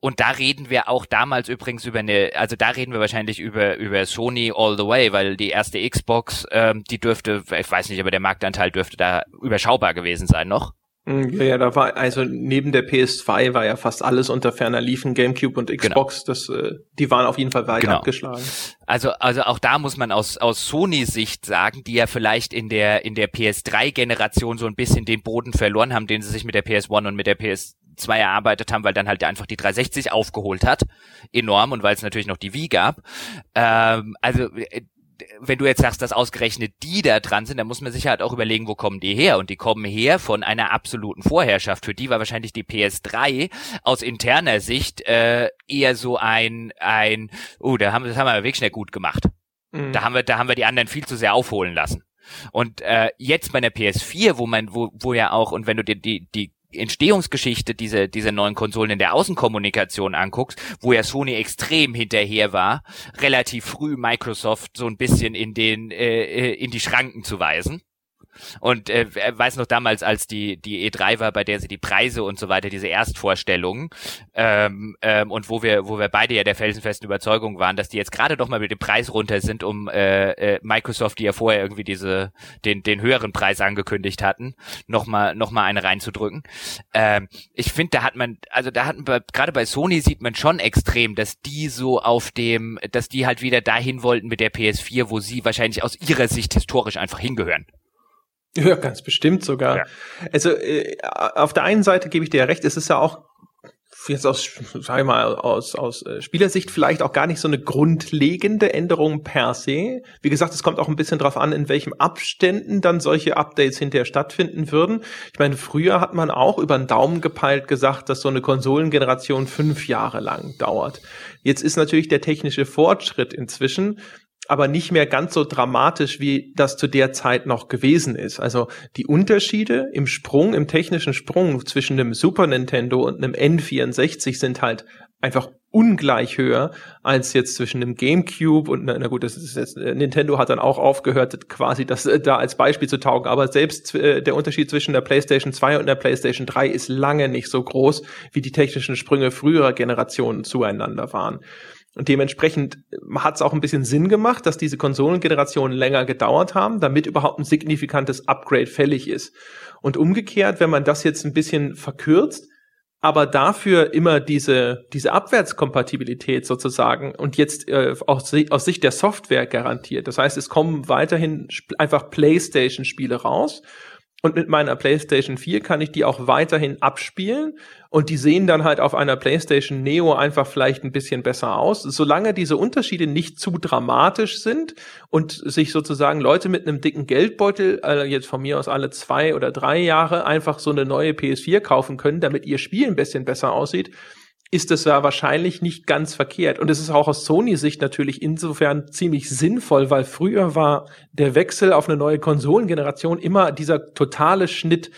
Und da reden wir auch damals übrigens über eine, also da reden wir wahrscheinlich über über Sony all the way, weil die erste Xbox, ähm, die dürfte, ich weiß nicht, aber der Marktanteil dürfte da überschaubar gewesen sein noch.
Mm, ja, ja, da war, also neben der PS2 war ja fast alles unter ferner liefen, Gamecube und genau. Xbox, genau. das, äh, die waren auf jeden Fall weit genau. abgeschlagen.
Also, also auch da muss man aus, aus Sony-Sicht sagen, die ja vielleicht in der, in der PS3-Generation so ein bisschen den Boden verloren haben, den sie sich mit der PS1 und mit der PS2 erarbeitet haben, weil dann halt einfach die 360 aufgeholt hat. Enorm und weil es natürlich noch die Wii gab. Ähm, also äh, wenn du jetzt sagst, dass ausgerechnet die da dran sind, dann muss man sich halt auch überlegen, wo kommen die her? Und die kommen her von einer absoluten Vorherrschaft. Für die war wahrscheinlich die PS3 aus interner Sicht äh, eher so ein, ein, oh, da haben, das haben wir wirklich schnell gut gemacht. Mhm. Da haben wir, da haben wir die anderen viel zu sehr aufholen lassen. Und äh, jetzt bei der PS4, wo man, wo, wo ja auch, und wenn du dir die, die Entstehungsgeschichte dieser diese neuen Konsolen in der Außenkommunikation anguckst, wo ja Sony extrem hinterher war, relativ früh Microsoft so ein bisschen in den äh, äh in die Schranken zu weisen. Und äh, weiß noch damals, als die die E3 war, bei der sie die Preise und so weiter, diese Erstvorstellungen ähm, ähm, und wo wir wo wir beide ja der felsenfesten Überzeugung waren, dass die jetzt gerade doch mal mit dem Preis runter sind, um äh, äh, Microsoft, die ja vorher irgendwie diese den den höheren Preis angekündigt hatten, noch mal noch mal eine reinzudrücken. Ähm, ich finde, da hat man also da hatten wir gerade bei Sony sieht man schon extrem, dass die so auf dem, dass die halt wieder dahin wollten mit der PS4, wo sie wahrscheinlich aus ihrer Sicht historisch einfach hingehören.
Ja, ganz bestimmt sogar. Ja. Also äh, auf der einen Seite gebe ich dir ja recht, es ist ja auch jetzt aus, sag ich mal, aus, aus äh, Spielersicht vielleicht auch gar nicht so eine grundlegende Änderung per se. Wie gesagt, es kommt auch ein bisschen drauf an, in welchem Abständen dann solche Updates hinterher stattfinden würden. Ich meine, früher hat man auch über den Daumen gepeilt gesagt, dass so eine Konsolengeneration fünf Jahre lang dauert. Jetzt ist natürlich der technische Fortschritt inzwischen aber nicht mehr ganz so dramatisch, wie das zu der Zeit noch gewesen ist. Also die Unterschiede im Sprung, im technischen Sprung zwischen einem Super Nintendo und einem N64 sind halt einfach ungleich höher als jetzt zwischen einem GameCube und na, na gut, das ist jetzt, äh, Nintendo hat dann auch aufgehört, quasi das äh, da als Beispiel zu taugen, aber selbst äh, der Unterschied zwischen der PlayStation 2 und der PlayStation 3 ist lange nicht so groß, wie die technischen Sprünge früherer Generationen zueinander waren. Und dementsprechend hat es auch ein bisschen Sinn gemacht, dass diese Konsolengenerationen länger gedauert haben, damit überhaupt ein signifikantes Upgrade fällig ist. Und umgekehrt, wenn man das jetzt ein bisschen verkürzt, aber dafür immer diese, diese Abwärtskompatibilität sozusagen und jetzt äh, aus, aus Sicht der Software garantiert. Das heißt, es kommen weiterhin einfach PlayStation-Spiele raus und mit meiner PlayStation 4 kann ich die auch weiterhin abspielen und die sehen dann halt auf einer PlayStation Neo einfach vielleicht ein bisschen besser aus. Solange diese Unterschiede nicht zu dramatisch sind und sich sozusagen Leute mit einem dicken Geldbeutel, also jetzt von mir aus alle zwei oder drei Jahre, einfach so eine neue PS4 kaufen können, damit ihr Spiel ein bisschen besser aussieht, ist es ja wahrscheinlich nicht ganz verkehrt. Und es ist auch aus Sony-Sicht natürlich insofern ziemlich sinnvoll, weil früher war der Wechsel auf eine neue Konsolengeneration immer dieser totale Schnitt.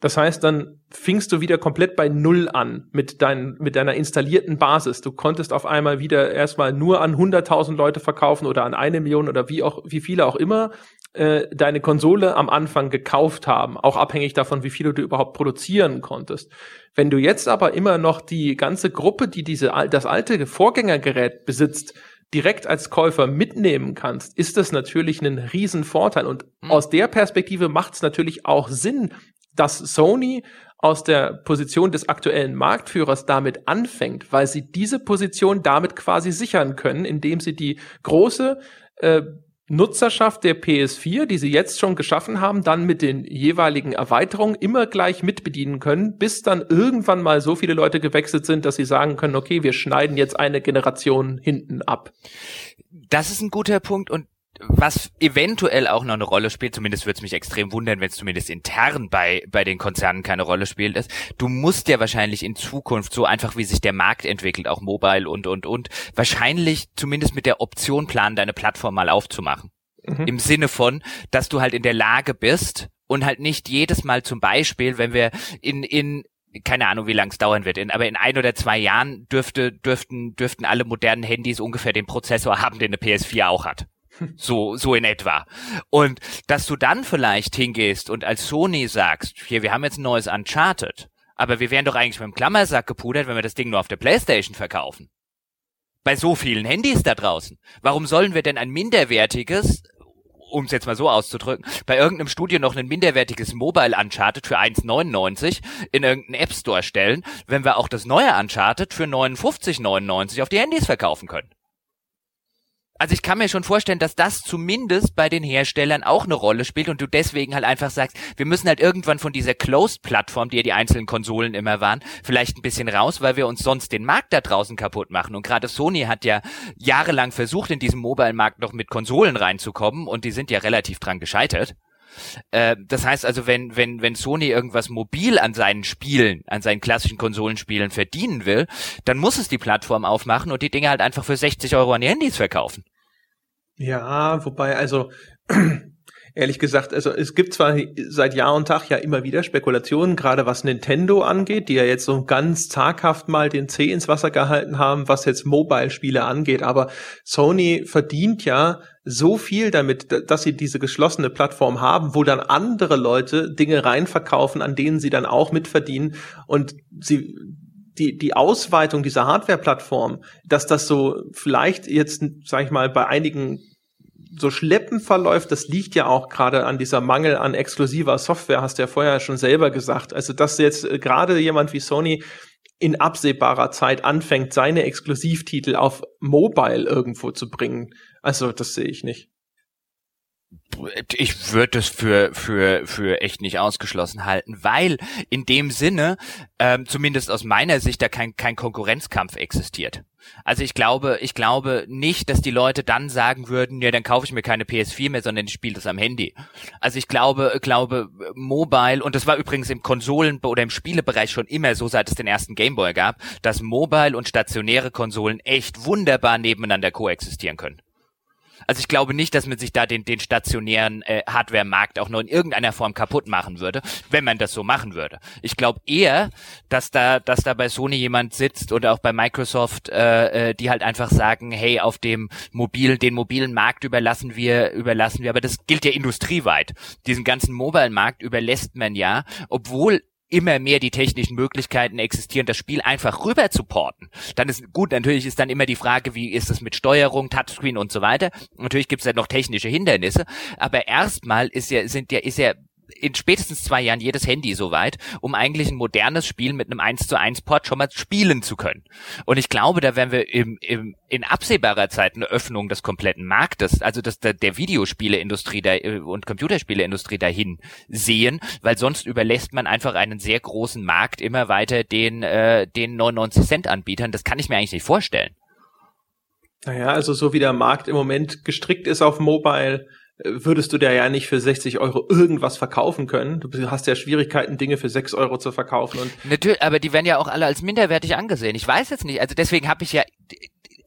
Das heißt, dann fingst du wieder komplett bei Null an mit, dein, mit deiner installierten Basis. Du konntest auf einmal wieder erstmal nur an 100.000 Leute verkaufen oder an eine Million oder wie auch, wie viele auch immer äh, deine Konsole am Anfang gekauft haben, auch abhängig davon, wie viele du überhaupt produzieren konntest. Wenn du jetzt aber immer noch die ganze Gruppe, die diese das alte Vorgängergerät besitzt, direkt als Käufer mitnehmen kannst, ist das natürlich ein Riesenvorteil. Und mhm. aus der Perspektive macht es natürlich auch Sinn, dass Sony aus der Position des aktuellen Marktführers damit anfängt, weil sie diese Position damit quasi sichern können, indem sie die große äh, Nutzerschaft der PS4, die sie jetzt schon geschaffen haben, dann mit den jeweiligen Erweiterungen immer gleich mitbedienen können, bis dann irgendwann mal so viele Leute gewechselt sind, dass sie sagen können, okay, wir schneiden jetzt eine Generation hinten ab.
Das ist ein guter Punkt und was eventuell auch noch eine Rolle spielt, zumindest würde es mich extrem wundern, wenn es zumindest intern bei, bei den Konzernen keine Rolle spielt, ist, du musst ja wahrscheinlich in Zukunft, so einfach wie sich der Markt entwickelt, auch mobile und, und, und, wahrscheinlich zumindest mit der Option planen, deine Plattform mal aufzumachen. Mhm. Im Sinne von, dass du halt in der Lage bist und halt nicht jedes Mal zum Beispiel, wenn wir in, in keine Ahnung, wie lang es dauern wird, in, aber in ein oder zwei Jahren dürfte, dürften, dürften alle modernen Handys ungefähr den Prozessor haben, den eine PS4 auch hat. So, so in etwa. Und dass du dann vielleicht hingehst und als Sony sagst, hier, wir haben jetzt ein neues Uncharted, aber wir wären doch eigentlich mit dem Klammersack gepudert, wenn wir das Ding nur auf der Playstation verkaufen. Bei so vielen Handys da draußen. Warum sollen wir denn ein minderwertiges, um es jetzt mal so auszudrücken, bei irgendeinem Studio noch ein minderwertiges Mobile Uncharted für 1,99 in irgendeinen App Store stellen, wenn wir auch das neue Uncharted für 59,99 auf die Handys verkaufen können? Also ich kann mir schon vorstellen, dass das zumindest bei den Herstellern auch eine Rolle spielt und du deswegen halt einfach sagst, wir müssen halt irgendwann von dieser Closed-Plattform, die ja die einzelnen Konsolen immer waren, vielleicht ein bisschen raus, weil wir uns sonst den Markt da draußen kaputt machen. Und gerade Sony hat ja jahrelang versucht, in diesem Mobile-Markt noch mit Konsolen reinzukommen und die sind ja relativ dran gescheitert. Äh, das heißt also, wenn, wenn, wenn Sony irgendwas mobil an seinen Spielen, an seinen klassischen Konsolenspielen verdienen will, dann muss es die Plattform aufmachen und die Dinge halt einfach für 60 Euro an die Handys verkaufen.
Ja, wobei, also ehrlich gesagt, also es gibt zwar seit Jahr und Tag ja immer wieder Spekulationen, gerade was Nintendo angeht, die ja jetzt so ganz zaghaft mal den Zeh ins Wasser gehalten haben, was jetzt Mobile-Spiele angeht. Aber Sony verdient ja so viel damit, dass sie diese geschlossene Plattform haben, wo dann andere Leute Dinge reinverkaufen, an denen sie dann auch mitverdienen und sie die, die Ausweitung dieser Hardware-Plattform, dass das so vielleicht jetzt, sag ich mal, bei einigen so schleppend verläuft, das liegt ja auch gerade an dieser Mangel an exklusiver Software, hast du ja vorher schon selber gesagt. Also, dass jetzt äh, gerade jemand wie Sony in absehbarer Zeit anfängt, seine Exklusivtitel auf Mobile irgendwo zu bringen. Also, das sehe ich nicht.
Ich würde es für, für, für echt nicht ausgeschlossen halten, weil in dem Sinne, ähm, zumindest aus meiner Sicht, da kein, kein Konkurrenzkampf existiert. Also ich glaube, ich glaube nicht, dass die Leute dann sagen würden, ja, dann kaufe ich mir keine PS4 mehr, sondern ich spiele das am Handy. Also ich glaube, glaube, Mobile, und das war übrigens im Konsolen- oder im Spielebereich schon immer so, seit es den ersten Gameboy gab, dass Mobile und stationäre Konsolen echt wunderbar nebeneinander koexistieren können. Also ich glaube nicht, dass man sich da den, den stationären äh, Hardware-Markt auch nur in irgendeiner Form kaputt machen würde, wenn man das so machen würde. Ich glaube eher, dass da, dass da bei Sony jemand sitzt oder auch bei Microsoft, äh, äh, die halt einfach sagen, hey, auf dem mobil, den mobilen Markt überlassen wir, überlassen wir, aber das gilt ja industrieweit. Diesen ganzen Mobile-Markt überlässt man ja, obwohl immer mehr die technischen Möglichkeiten existieren, das Spiel einfach rüber zu porten. Dann ist gut, natürlich ist dann immer die Frage, wie ist es mit Steuerung, Touchscreen und so weiter. Natürlich gibt es ja noch technische Hindernisse, aber erstmal ist ja, sind ja, ist ja in spätestens zwei Jahren jedes Handy soweit, um eigentlich ein modernes Spiel mit einem 1 zu 1 Port schon mal spielen zu können. Und ich glaube, da werden wir im, im, in absehbarer Zeit eine Öffnung des kompletten Marktes, also des, der, der Videospieleindustrie da, äh, und Computerspieleindustrie dahin sehen, weil sonst überlässt man einfach einen sehr großen Markt immer weiter den, äh, den 99 Cent Anbietern. Das kann ich mir eigentlich nicht vorstellen.
Naja, also so wie der Markt im Moment gestrickt ist auf Mobile, würdest du da ja nicht für 60 Euro irgendwas verkaufen können. Du hast ja Schwierigkeiten, Dinge für 6 Euro zu verkaufen. Und
Natürlich, aber die werden ja auch alle als minderwertig angesehen. Ich weiß jetzt nicht. Also deswegen habe ich ja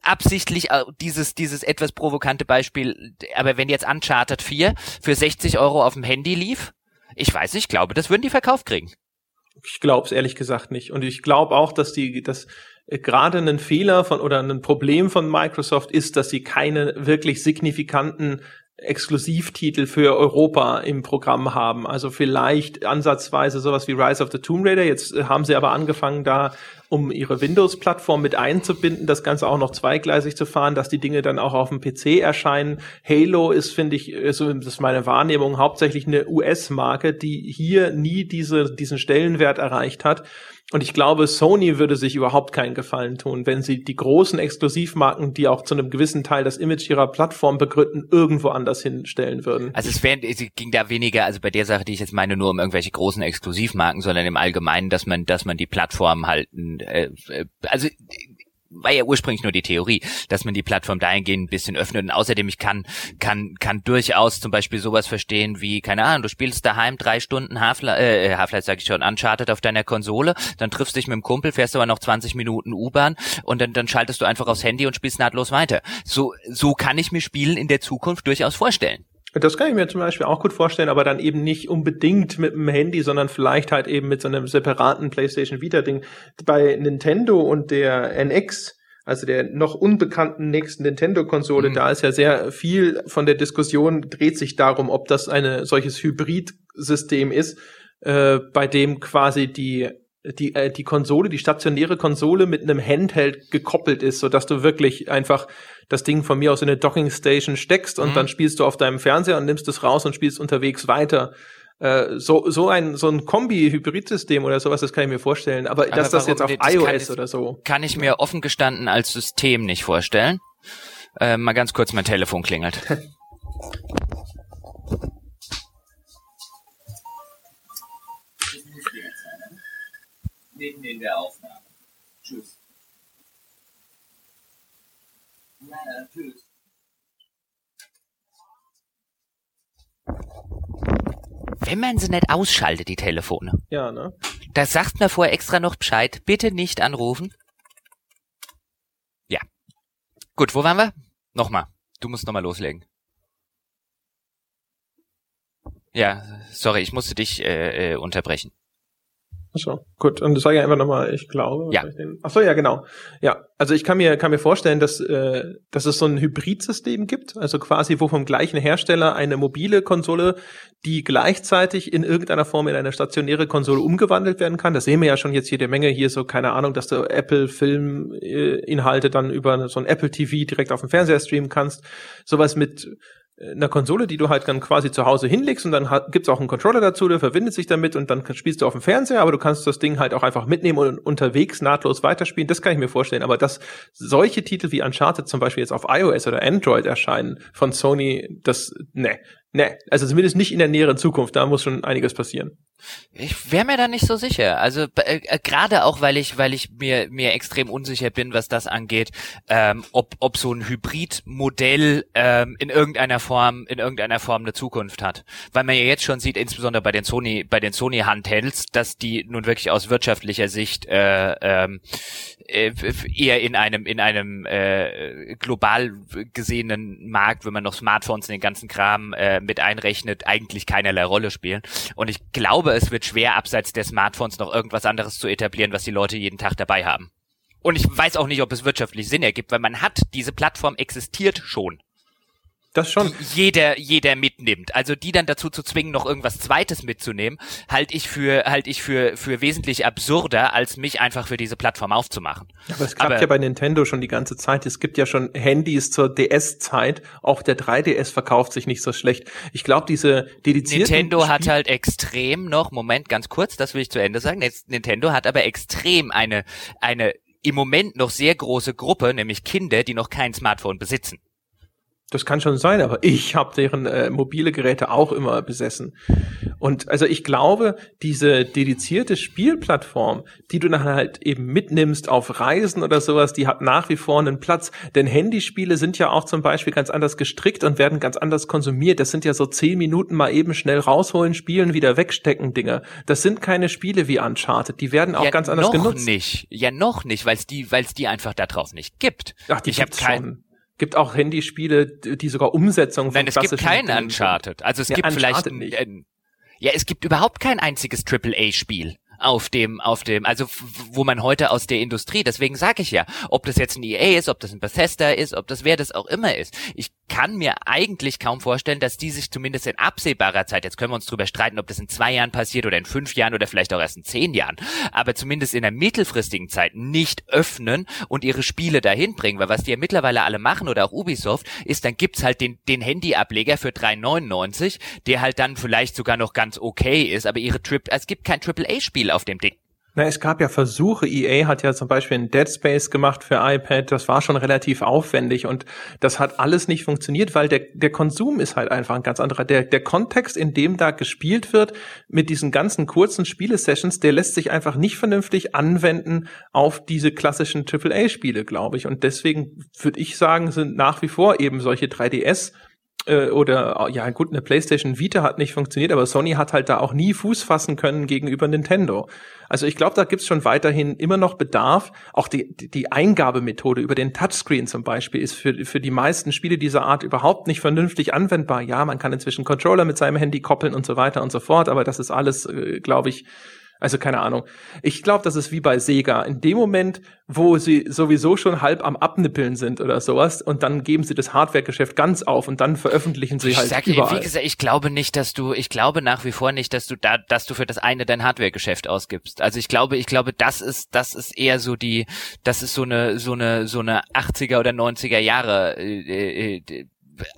absichtlich dieses, dieses etwas provokante Beispiel, aber wenn jetzt Uncharted 4 für 60 Euro auf dem Handy lief, ich weiß nicht, ich glaube, das würden die verkauft kriegen.
Ich glaube es ehrlich gesagt nicht. Und ich glaube auch, dass die, dass äh, gerade ein Fehler von oder ein Problem von Microsoft ist, dass sie keine wirklich signifikanten Exklusivtitel für Europa im Programm haben. Also vielleicht ansatzweise sowas wie Rise of the Tomb Raider. Jetzt äh, haben sie aber angefangen, da um ihre Windows-Plattform mit einzubinden, das Ganze auch noch zweigleisig zu fahren, dass die Dinge dann auch auf dem PC erscheinen. Halo ist, finde ich, so das ist meine Wahrnehmung, hauptsächlich eine US-Marke, die hier nie diese, diesen Stellenwert erreicht hat. Und ich glaube, Sony würde sich überhaupt keinen Gefallen tun, wenn sie die großen Exklusivmarken, die auch zu einem gewissen Teil das Image ihrer Plattform begründen, irgendwo anders hinstellen würden.
Also es, wär, es ging da weniger, also bei der Sache, die ich jetzt meine, nur um irgendwelche großen Exklusivmarken, sondern im Allgemeinen, dass man, dass man die Plattform halt, äh, äh also war ja ursprünglich nur die Theorie, dass man die Plattform dahingehend ein bisschen öffnet. Und außerdem, ich kann, kann, kann durchaus zum Beispiel sowas verstehen wie, keine Ahnung, du spielst daheim drei Stunden Half-Life, äh, Half-Life sag ich schon, Uncharted auf deiner Konsole, dann triffst dich mit dem Kumpel, fährst aber noch 20 Minuten U-Bahn und dann, dann schaltest du einfach aufs Handy und spielst nahtlos weiter. So, so kann ich mir Spielen in der Zukunft durchaus vorstellen.
Das kann ich mir zum Beispiel auch gut vorstellen, aber dann eben nicht unbedingt mit dem Handy, sondern vielleicht halt eben mit so einem separaten PlayStation Vita-Ding. Bei Nintendo und der NX, also der noch unbekannten nächsten Nintendo-Konsole, mhm. da ist ja sehr viel von der Diskussion dreht sich darum, ob das eine solches Hybrid-System ist, äh, bei dem quasi die die, äh, die Konsole, die stationäre Konsole mit einem Handheld gekoppelt ist, so dass du wirklich einfach das Ding von mir aus in eine Docking Station steckst und mhm. dann spielst du auf deinem Fernseher und nimmst es raus und spielst unterwegs weiter. Äh, so, so ein, so ein Kombi-Hybrid-System oder sowas, das kann ich mir vorstellen. Aber, Aber dass das jetzt auf das iOS oder so.
Kann ich mir offen gestanden als System nicht vorstellen. Äh, mal ganz kurz, mein Telefon klingelt. mitten in der Aufnahme. Tschüss. Wenn man sie nicht ausschaltet, die Telefone.
Ja, ne?
Da sagt man vorher extra noch Bescheid. Bitte nicht anrufen. Ja. Gut, wo waren wir? Nochmal. Du musst nochmal loslegen. Ja, sorry, ich musste dich äh, äh, unterbrechen.
Achso, gut. Und das sage ich einfach nochmal, ich glaube.
Ja.
Ach so, ja, genau. Ja, also ich kann mir, kann mir vorstellen, dass, äh, dass es so ein Hybridsystem gibt, also quasi wo vom gleichen Hersteller eine mobile Konsole, die gleichzeitig in irgendeiner Form in eine stationäre Konsole umgewandelt werden kann. Das sehen wir ja schon jetzt jede Menge hier, so keine Ahnung, dass du Apple Film-Inhalte dann über so ein Apple TV direkt auf dem Fernseher streamen kannst. Sowas mit einer Konsole, die du halt dann quasi zu Hause hinlegst und dann hat, gibt's auch einen Controller dazu, der verbindet sich damit und dann spielst du auf dem Fernseher, aber du kannst das Ding halt auch einfach mitnehmen und unterwegs nahtlos weiterspielen. Das kann ich mir vorstellen. Aber dass solche Titel wie Uncharted zum Beispiel jetzt auf iOS oder Android erscheinen von Sony, das, ne, ne, also zumindest nicht in der näheren Zukunft. Da muss schon einiges passieren.
Ich wäre mir da nicht so sicher. Also äh, äh, gerade auch, weil ich, weil ich mir mir extrem unsicher bin, was das angeht, ähm, ob ob so ein Hybridmodell ähm, in irgendeiner Form in irgendeiner Form eine Zukunft hat. Weil man ja jetzt schon sieht, insbesondere bei den Sony bei den Sony Handhelds, dass die nun wirklich aus wirtschaftlicher Sicht äh, ähm, äh, eher in einem in einem äh, global gesehenen Markt, wenn man noch Smartphones und den ganzen Kram äh, mit einrechnet, eigentlich keinerlei Rolle spielen. Und ich glaube, es wird schwer, abseits der Smartphones noch irgendwas anderes zu etablieren, was die Leute jeden Tag dabei haben. Und ich weiß auch nicht, ob es wirtschaftlich Sinn ergibt, weil man hat, diese Plattform existiert schon.
Das schon.
jeder, jeder mitnimmt. Also die dann dazu zu zwingen, noch irgendwas Zweites mitzunehmen, halte ich für, halte ich für, für wesentlich absurder, als mich einfach für diese Plattform aufzumachen.
Aber es klappt Aber, ja bei Nintendo schon die ganze Zeit. Es gibt ja schon Handys zur DS-Zeit. Auch der 3DS verkauft sich nicht so schlecht. Ich glaube, diese dedizierten
Nintendo hat halt extrem noch, Moment, ganz kurz, das will ich zu Ende sagen. Nintendo hat aber extrem eine, eine im Moment noch sehr große Gruppe, nämlich Kinder, die noch kein Smartphone besitzen.
Das kann schon sein, aber ich habe deren äh, mobile Geräte auch immer besessen. Und also ich glaube, diese dedizierte Spielplattform, die du dann halt eben mitnimmst auf Reisen oder sowas, die hat nach wie vor einen Platz. Denn Handyspiele sind ja auch zum Beispiel ganz anders gestrickt und werden ganz anders konsumiert. Das sind ja so zehn Minuten mal eben schnell rausholen, spielen, wieder wegstecken Dinger. Das sind keine Spiele wie Uncharted. Die werden auch
ja,
ganz anders
noch
genutzt.
Noch nicht. Ja, noch nicht, weil es die, weil es die einfach da drauf nicht gibt.
Ach, die ich habe kein gibt auch Handyspiele, die sogar Umsetzungen
von Nein, es gibt kein Uncharted. Also es ja, gibt Uncharted vielleicht ein, ein, ja, es gibt überhaupt kein einziges AAA-Spiel auf dem, auf dem, also wo man heute aus der Industrie, deswegen sage ich ja, ob das jetzt ein EA ist, ob das ein Bethesda ist, ob das wer das auch immer ist. Ich kann mir eigentlich kaum vorstellen, dass die sich zumindest in absehbarer Zeit, jetzt können wir uns drüber streiten, ob das in zwei Jahren passiert oder in fünf Jahren oder vielleicht auch erst in zehn Jahren, aber zumindest in der mittelfristigen Zeit nicht öffnen und ihre Spiele dahin bringen, weil was die ja mittlerweile alle machen oder auch Ubisoft, ist, dann gibt's halt den, den Handy-Ableger für 3,99, der halt dann vielleicht sogar noch ganz okay ist, aber ihre Trip, es gibt kein AAA-Spiel auf dem Ding.
Na, es gab ja Versuche. EA hat ja zum Beispiel ein Dead Space gemacht für iPad. Das war schon relativ aufwendig und das hat alles nicht funktioniert, weil der, der Konsum ist halt einfach ein ganz anderer. Der, der Kontext, in dem da gespielt wird, mit diesen ganzen kurzen Spielesessions, der lässt sich einfach nicht vernünftig anwenden auf diese klassischen AAA-Spiele, glaube ich. Und deswegen würde ich sagen, sind nach wie vor eben solche 3DS äh, oder ja gut, eine PlayStation Vita hat nicht funktioniert, aber Sony hat halt da auch nie Fuß fassen können gegenüber Nintendo. Also ich glaube, da gibt's schon weiterhin immer noch Bedarf. Auch die, die Eingabemethode über den Touchscreen zum Beispiel ist für, für die meisten Spiele dieser Art überhaupt nicht vernünftig anwendbar. Ja, man kann inzwischen Controller mit seinem Handy koppeln und so weiter und so fort, aber das ist alles, äh, glaube ich, also keine Ahnung. Ich glaube, das ist wie bei Sega. In dem Moment, wo sie sowieso schon halb am Abnippeln sind oder sowas, und dann geben sie das Hardware-Geschäft ganz auf und dann veröffentlichen sie
ich
halt
sag,
überall.
Wie gesagt, ich glaube nicht, dass du, ich glaube nach wie vor nicht, dass du da, dass du für das eine dein Hardware-Geschäft ausgibst. Also ich glaube, ich glaube, das ist, das ist eher so die, das ist so eine, so eine, so eine 80er oder 90er Jahre äh, äh,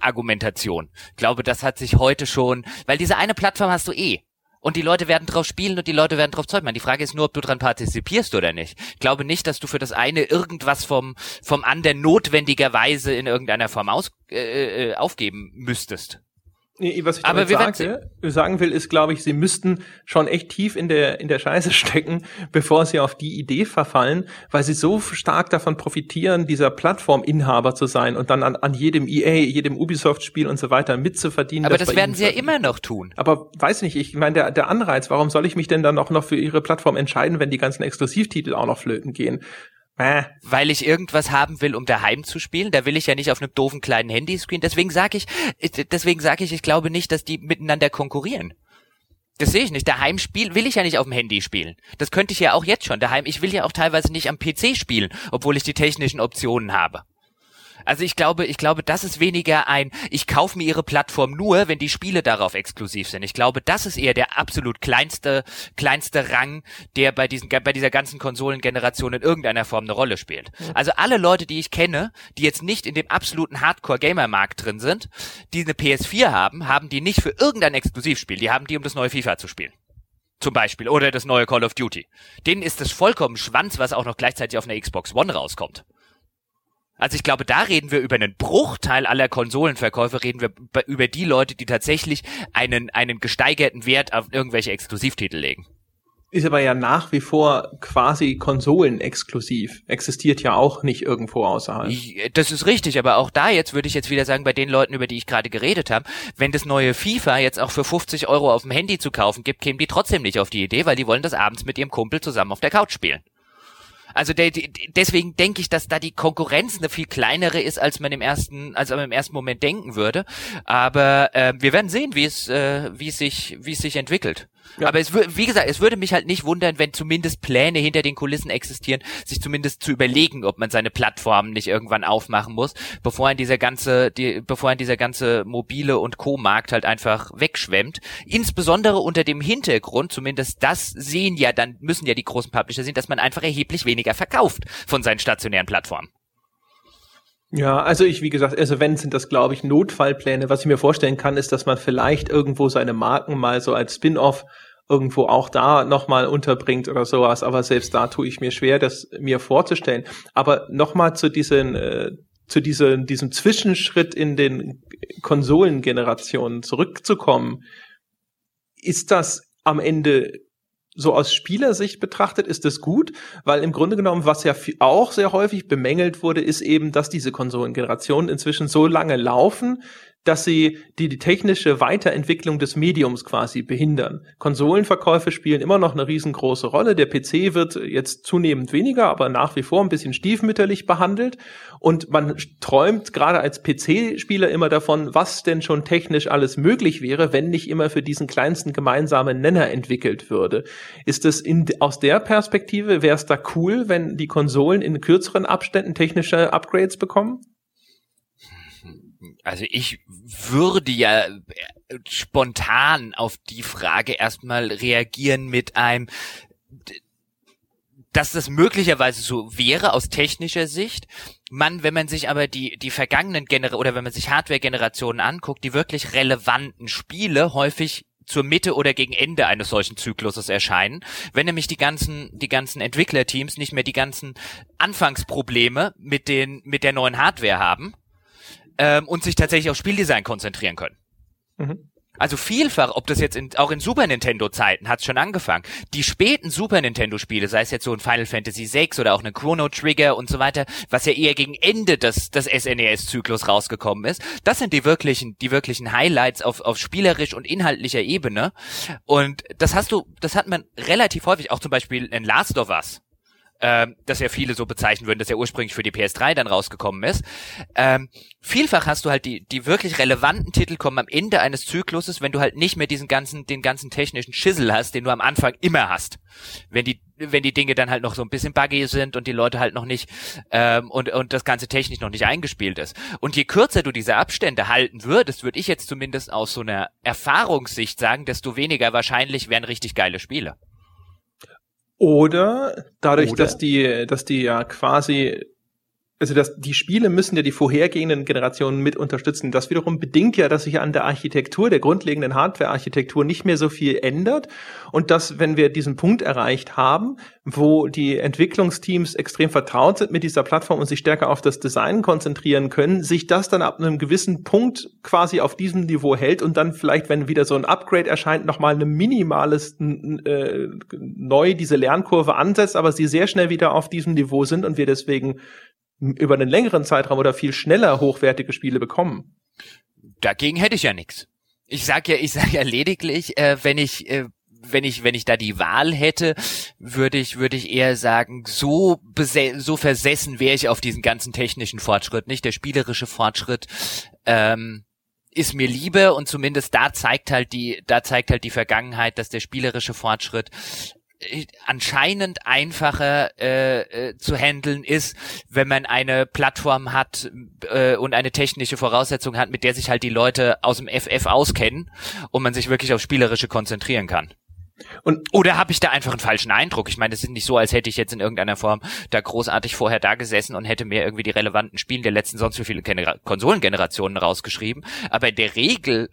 Argumentation. Ich glaube, das hat sich heute schon, weil diese eine Plattform hast du eh. Und die Leute werden drauf spielen und die Leute werden drauf Zeug. Die Frage ist nur, ob du dran partizipierst oder nicht. Ich glaube nicht, dass du für das eine irgendwas vom, vom anderen notwendigerweise in irgendeiner Form aus, äh, äh aufgeben müsstest.
Was ich Aber sage, sagen will, ist, glaube ich, sie müssten schon echt tief in der, in der Scheiße stecken, bevor sie auf die Idee verfallen, weil sie so stark davon profitieren, dieser Plattforminhaber zu sein und dann an, an jedem EA, jedem Ubisoft-Spiel und so weiter mitzuverdienen.
Aber das werden sie ja immer noch tun.
Aber weiß nicht, ich meine, der, der Anreiz, warum soll ich mich denn dann auch noch für ihre Plattform entscheiden, wenn die ganzen Exklusivtitel auch noch flöten gehen?
Äh. Weil ich irgendwas haben will, um daheim zu spielen. Da will ich ja nicht auf einem doofen kleinen Handyscreen. Deswegen sage ich, deswegen sage ich, ich glaube nicht, dass die miteinander konkurrieren. Das sehe ich nicht. Daheim spiel will ich ja nicht auf dem Handy spielen. Das könnte ich ja auch jetzt schon. Daheim, ich will ja auch teilweise nicht am PC spielen, obwohl ich die technischen Optionen habe. Also ich glaube, ich glaube, das ist weniger ein, ich kaufe mir ihre Plattform nur, wenn die Spiele darauf exklusiv sind. Ich glaube, das ist eher der absolut kleinste, kleinste Rang, der bei diesen, bei dieser ganzen Konsolengeneration in irgendeiner Form eine Rolle spielt. Also alle Leute, die ich kenne, die jetzt nicht in dem absoluten Hardcore-Gamer-Markt drin sind, die eine PS4 haben, haben die nicht für irgendein Exklusivspiel. Die haben die, um das neue FIFA zu spielen zum Beispiel, oder das neue Call of Duty. Denen ist es vollkommen Schwanz, was auch noch gleichzeitig auf einer Xbox One rauskommt. Also ich glaube, da reden wir über einen Bruchteil aller Konsolenverkäufe, reden wir über die Leute, die tatsächlich einen, einen gesteigerten Wert auf irgendwelche Exklusivtitel legen.
Ist aber ja nach wie vor quasi konsolenexklusiv. Existiert ja auch nicht irgendwo außerhalb.
Das ist richtig, aber auch da jetzt würde ich jetzt wieder sagen, bei den Leuten, über die ich gerade geredet habe, wenn das neue FIFA jetzt auch für 50 Euro auf dem Handy zu kaufen gibt, kämen die trotzdem nicht auf die Idee, weil die wollen das abends mit ihrem Kumpel zusammen auf der Couch spielen. Also der, deswegen denke ich, dass da die Konkurrenz eine viel kleinere ist, als man im ersten, als man im ersten Moment denken würde. Aber äh, wir werden sehen, wie es, äh, wie es sich, wie es sich entwickelt. Ja. Aber es wie gesagt, es würde mich halt nicht wundern, wenn zumindest Pläne hinter den Kulissen existieren, sich zumindest zu überlegen, ob man seine Plattformen nicht irgendwann aufmachen muss, bevor ein dieser ganze, die, bevor ein dieser ganze mobile und Co-Markt halt einfach wegschwemmt. Insbesondere unter dem Hintergrund, zumindest das sehen ja dann, müssen ja die großen Publisher sehen, dass man einfach erheblich weniger verkauft von seinen stationären Plattformen.
Ja, also ich, wie gesagt, also wenn sind das, glaube ich, Notfallpläne. Was ich mir vorstellen kann, ist, dass man vielleicht irgendwo seine Marken mal so als Spin-off irgendwo auch da nochmal unterbringt oder sowas. Aber selbst da tue ich mir schwer, das mir vorzustellen. Aber nochmal zu diesen, äh, zu diesem, diesem Zwischenschritt in den Konsolengenerationen zurückzukommen. Ist das am Ende so aus Spielersicht betrachtet ist es gut, weil im Grunde genommen, was ja auch sehr häufig bemängelt wurde, ist eben, dass diese Konsolengenerationen inzwischen so lange laufen, dass sie die, die technische Weiterentwicklung des Mediums quasi behindern. Konsolenverkäufe spielen immer noch eine riesengroße Rolle. Der PC wird jetzt zunehmend weniger, aber nach wie vor ein bisschen stiefmütterlich behandelt. Und man träumt gerade als PC-Spieler immer davon, was denn schon technisch alles möglich wäre, wenn nicht immer für diesen kleinsten gemeinsamen Nenner entwickelt würde. Ist es aus der Perspektive, wäre es da cool, wenn die Konsolen in kürzeren Abständen technische Upgrades bekommen?
Also ich würde ja äh, spontan auf die Frage erstmal reagieren mit einem, dass das möglicherweise so wäre aus technischer Sicht. Man, wenn man sich aber die, die vergangenen Generationen oder wenn man sich Hardware-Generationen anguckt, die wirklich relevanten Spiele häufig zur Mitte oder gegen Ende eines solchen Zykluses erscheinen, wenn nämlich die ganzen die ganzen Entwicklerteams nicht mehr die ganzen Anfangsprobleme mit den mit der neuen Hardware haben ähm, und sich tatsächlich auf Spieldesign konzentrieren können. Mhm. Also vielfach, ob das jetzt in, auch in Super Nintendo Zeiten hat schon angefangen. Die späten Super Nintendo Spiele, sei es jetzt so ein Final Fantasy VI oder auch ein Chrono Trigger und so weiter, was ja eher gegen Ende des, des SNES Zyklus rausgekommen ist, das sind die wirklichen, die wirklichen Highlights auf, auf spielerisch und inhaltlicher Ebene. Und das hast du, das hat man relativ häufig, auch zum Beispiel in Last of Us ähm, das ja viele so bezeichnen würden, dass er ursprünglich für die PS3 dann rausgekommen ist. Ähm, vielfach hast du halt die, die wirklich relevanten Titel kommen am Ende eines Zykluses, wenn du halt nicht mehr diesen ganzen, den ganzen technischen Schissel hast, den du am Anfang immer hast. Wenn die, wenn die Dinge dann halt noch so ein bisschen buggy sind und die Leute halt noch nicht ähm, und, und das ganze technisch noch nicht eingespielt ist. Und je kürzer du diese Abstände halten würdest, würde ich jetzt zumindest aus so einer Erfahrungssicht sagen, desto weniger wahrscheinlich wären richtig geile Spiele.
Oder dadurch, Oder? dass die, dass die ja quasi also das, die Spiele müssen ja die vorhergehenden Generationen mit unterstützen. Das wiederum bedingt ja, dass sich an der Architektur, der grundlegenden Hardware-Architektur nicht mehr so viel ändert und dass, wenn wir diesen Punkt erreicht haben, wo die Entwicklungsteams extrem vertraut sind mit dieser Plattform und sich stärker auf das Design konzentrieren können, sich das dann ab einem gewissen Punkt quasi auf diesem Niveau hält und dann vielleicht, wenn wieder so ein Upgrade erscheint, nochmal eine minimales äh, neu diese Lernkurve ansetzt, aber sie sehr schnell wieder auf diesem Niveau sind und wir deswegen über einen längeren Zeitraum oder viel schneller hochwertige Spiele bekommen.
Dagegen hätte ich ja nichts. Ich sag ja, ich sag ja lediglich, äh, wenn ich äh, wenn ich wenn ich da die Wahl hätte, würde ich würde ich eher sagen, so so versessen wäre ich auf diesen ganzen technischen Fortschritt, nicht der spielerische Fortschritt. Ähm, ist mir lieber und zumindest da zeigt halt die, da zeigt halt die Vergangenheit, dass der spielerische Fortschritt anscheinend einfacher äh, äh, zu handeln ist, wenn man eine Plattform hat äh, und eine technische Voraussetzung hat, mit der sich halt die Leute aus dem FF auskennen und man sich wirklich auf Spielerische konzentrieren kann. Und oder habe ich da einfach einen falschen Eindruck? Ich meine, es ist nicht so, als hätte ich jetzt in irgendeiner Form da großartig vorher da gesessen und hätte mir irgendwie die relevanten Spiele der letzten sonst wie viele Konsolengenerationen rausgeschrieben. Aber in der Regel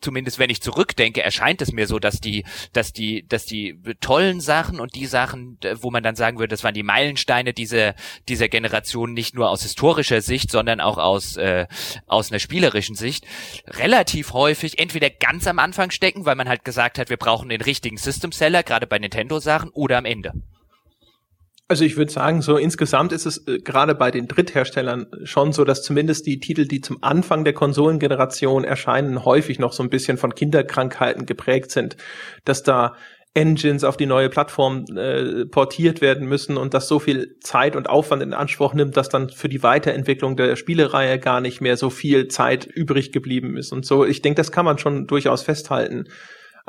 zumindest wenn ich zurückdenke, erscheint es mir so, dass die, dass die, dass die tollen Sachen und die Sachen, wo man dann sagen würde, das waren die Meilensteine dieser dieser Generation nicht nur aus historischer Sicht, sondern auch aus äh, aus einer spielerischen Sicht, relativ häufig entweder ganz am Anfang stecken, weil man halt gesagt hat, wir brauchen den richtigen System Seller, gerade bei Nintendo Sachen, oder am Ende.
Also ich würde sagen, so insgesamt ist es äh, gerade bei den Drittherstellern schon so, dass zumindest die Titel, die zum Anfang der Konsolengeneration erscheinen, häufig noch so ein bisschen von Kinderkrankheiten geprägt sind, dass da Engines auf die neue Plattform äh, portiert werden müssen und das so viel Zeit und Aufwand in Anspruch nimmt, dass dann für die Weiterentwicklung der Spielereihe gar nicht mehr so viel Zeit übrig geblieben ist und so. Ich denke, das kann man schon durchaus festhalten.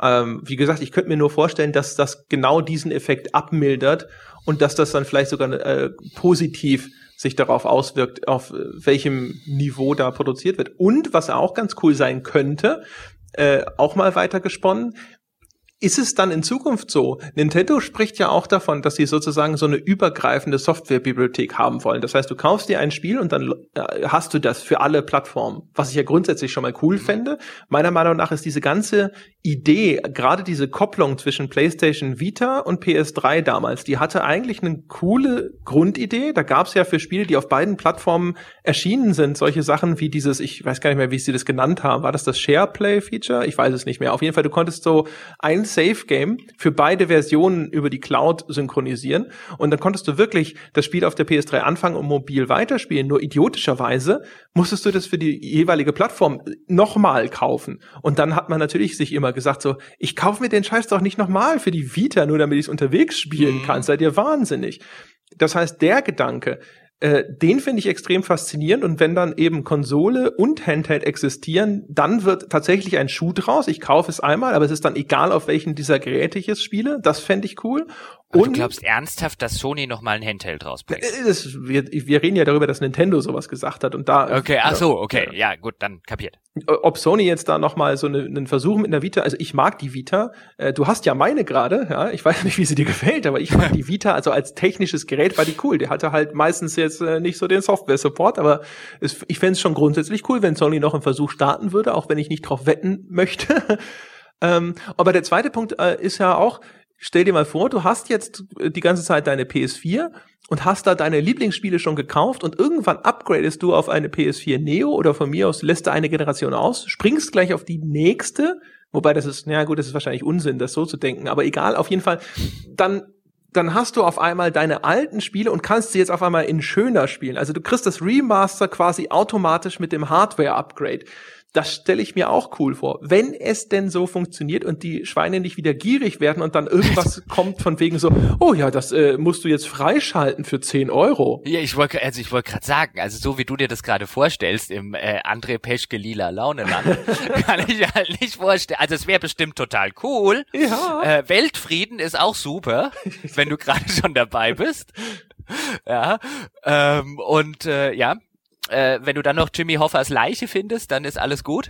Ähm, wie gesagt, ich könnte mir nur vorstellen, dass das genau diesen Effekt abmildert und dass das dann vielleicht sogar äh, positiv sich darauf auswirkt, auf äh, welchem Niveau da produziert wird. Und was auch ganz cool sein könnte, äh, auch mal weiter gesponnen, ist es dann in Zukunft so? Nintendo spricht ja auch davon, dass sie sozusagen so eine übergreifende Softwarebibliothek haben wollen. Das heißt, du kaufst dir ein Spiel und dann äh, hast du das für alle Plattformen, was ich ja grundsätzlich schon mal cool mhm. fände. Meiner Meinung nach ist diese ganze Idee, gerade diese Kopplung zwischen PlayStation Vita und PS3 damals, die hatte eigentlich eine coole Grundidee. Da gab es ja für Spiele, die auf beiden Plattformen erschienen sind, solche Sachen wie dieses, ich weiß gar nicht mehr, wie sie das genannt haben. War das das SharePlay-Feature? Ich weiß es nicht mehr. Auf jeden Fall, du konntest so eins Save Game für beide Versionen über die Cloud synchronisieren und dann konntest du wirklich das Spiel auf der PS3 anfangen und mobil weiterspielen. Nur idiotischerweise musstest du das für die jeweilige Plattform nochmal kaufen. Und dann hat man natürlich sich immer gesagt so, ich kaufe mir den Scheiß doch nicht nochmal für die Vita, nur damit ich es unterwegs spielen mhm. kann. Seid ihr wahnsinnig? Das heißt, der Gedanke, äh, den finde ich extrem faszinierend und wenn dann eben Konsole und Handheld existieren, dann wird tatsächlich ein Schuh draus. Ich kaufe es einmal, aber es ist dann egal, auf welchen dieser Geräte ich es spiele. Das fände ich cool.
Aber und du glaubst ernsthaft, dass Sony noch mal ein Handheld rausbringt? Äh,
das, wir, wir reden ja darüber, dass Nintendo sowas gesagt hat und da.
Okay, ach so, okay, ja, ja gut, dann kapiert.
Ob Sony jetzt da noch mal so eine, einen Versuch mit einer Vita, also ich mag die Vita. Äh, du hast ja meine gerade, ja. Ich weiß nicht, wie sie dir gefällt, aber ich mag die Vita. Also als technisches Gerät war die cool. Der hatte halt meistens jetzt äh, nicht so den Software-Support, aber es, ich fände es schon grundsätzlich cool, wenn Sony noch einen Versuch starten würde, auch wenn ich nicht drauf wetten möchte. ähm, aber der zweite Punkt äh, ist ja auch, stell dir mal vor, du hast jetzt äh, die ganze Zeit deine PS4 und hast da deine Lieblingsspiele schon gekauft und irgendwann upgradest du auf eine PS4 Neo oder von mir aus lässt du eine Generation aus, springst gleich auf die nächste, wobei das ist, naja gut, das ist wahrscheinlich Unsinn, das so zu denken, aber egal, auf jeden Fall, dann dann hast du auf einmal deine alten Spiele und kannst sie jetzt auf einmal in schöner spielen. Also du kriegst das Remaster quasi automatisch mit dem Hardware-Upgrade. Das stelle ich mir auch cool vor. Wenn es denn so funktioniert und die Schweine nicht wieder gierig werden und dann irgendwas kommt von wegen so, oh ja, das äh, musst du jetzt freischalten für 10 Euro.
Ja, ich wollte also ich wollte gerade sagen, also so wie du dir das gerade vorstellst im äh, André Peschke lila Launeland, kann ich halt nicht vorstellen. Also es wäre bestimmt total cool. Ja. Äh, Weltfrieden ist auch super, wenn du gerade schon dabei bist. Ja. Ähm, und äh, ja, äh, wenn du dann noch Jimmy Hoffers Leiche findest, dann ist alles gut.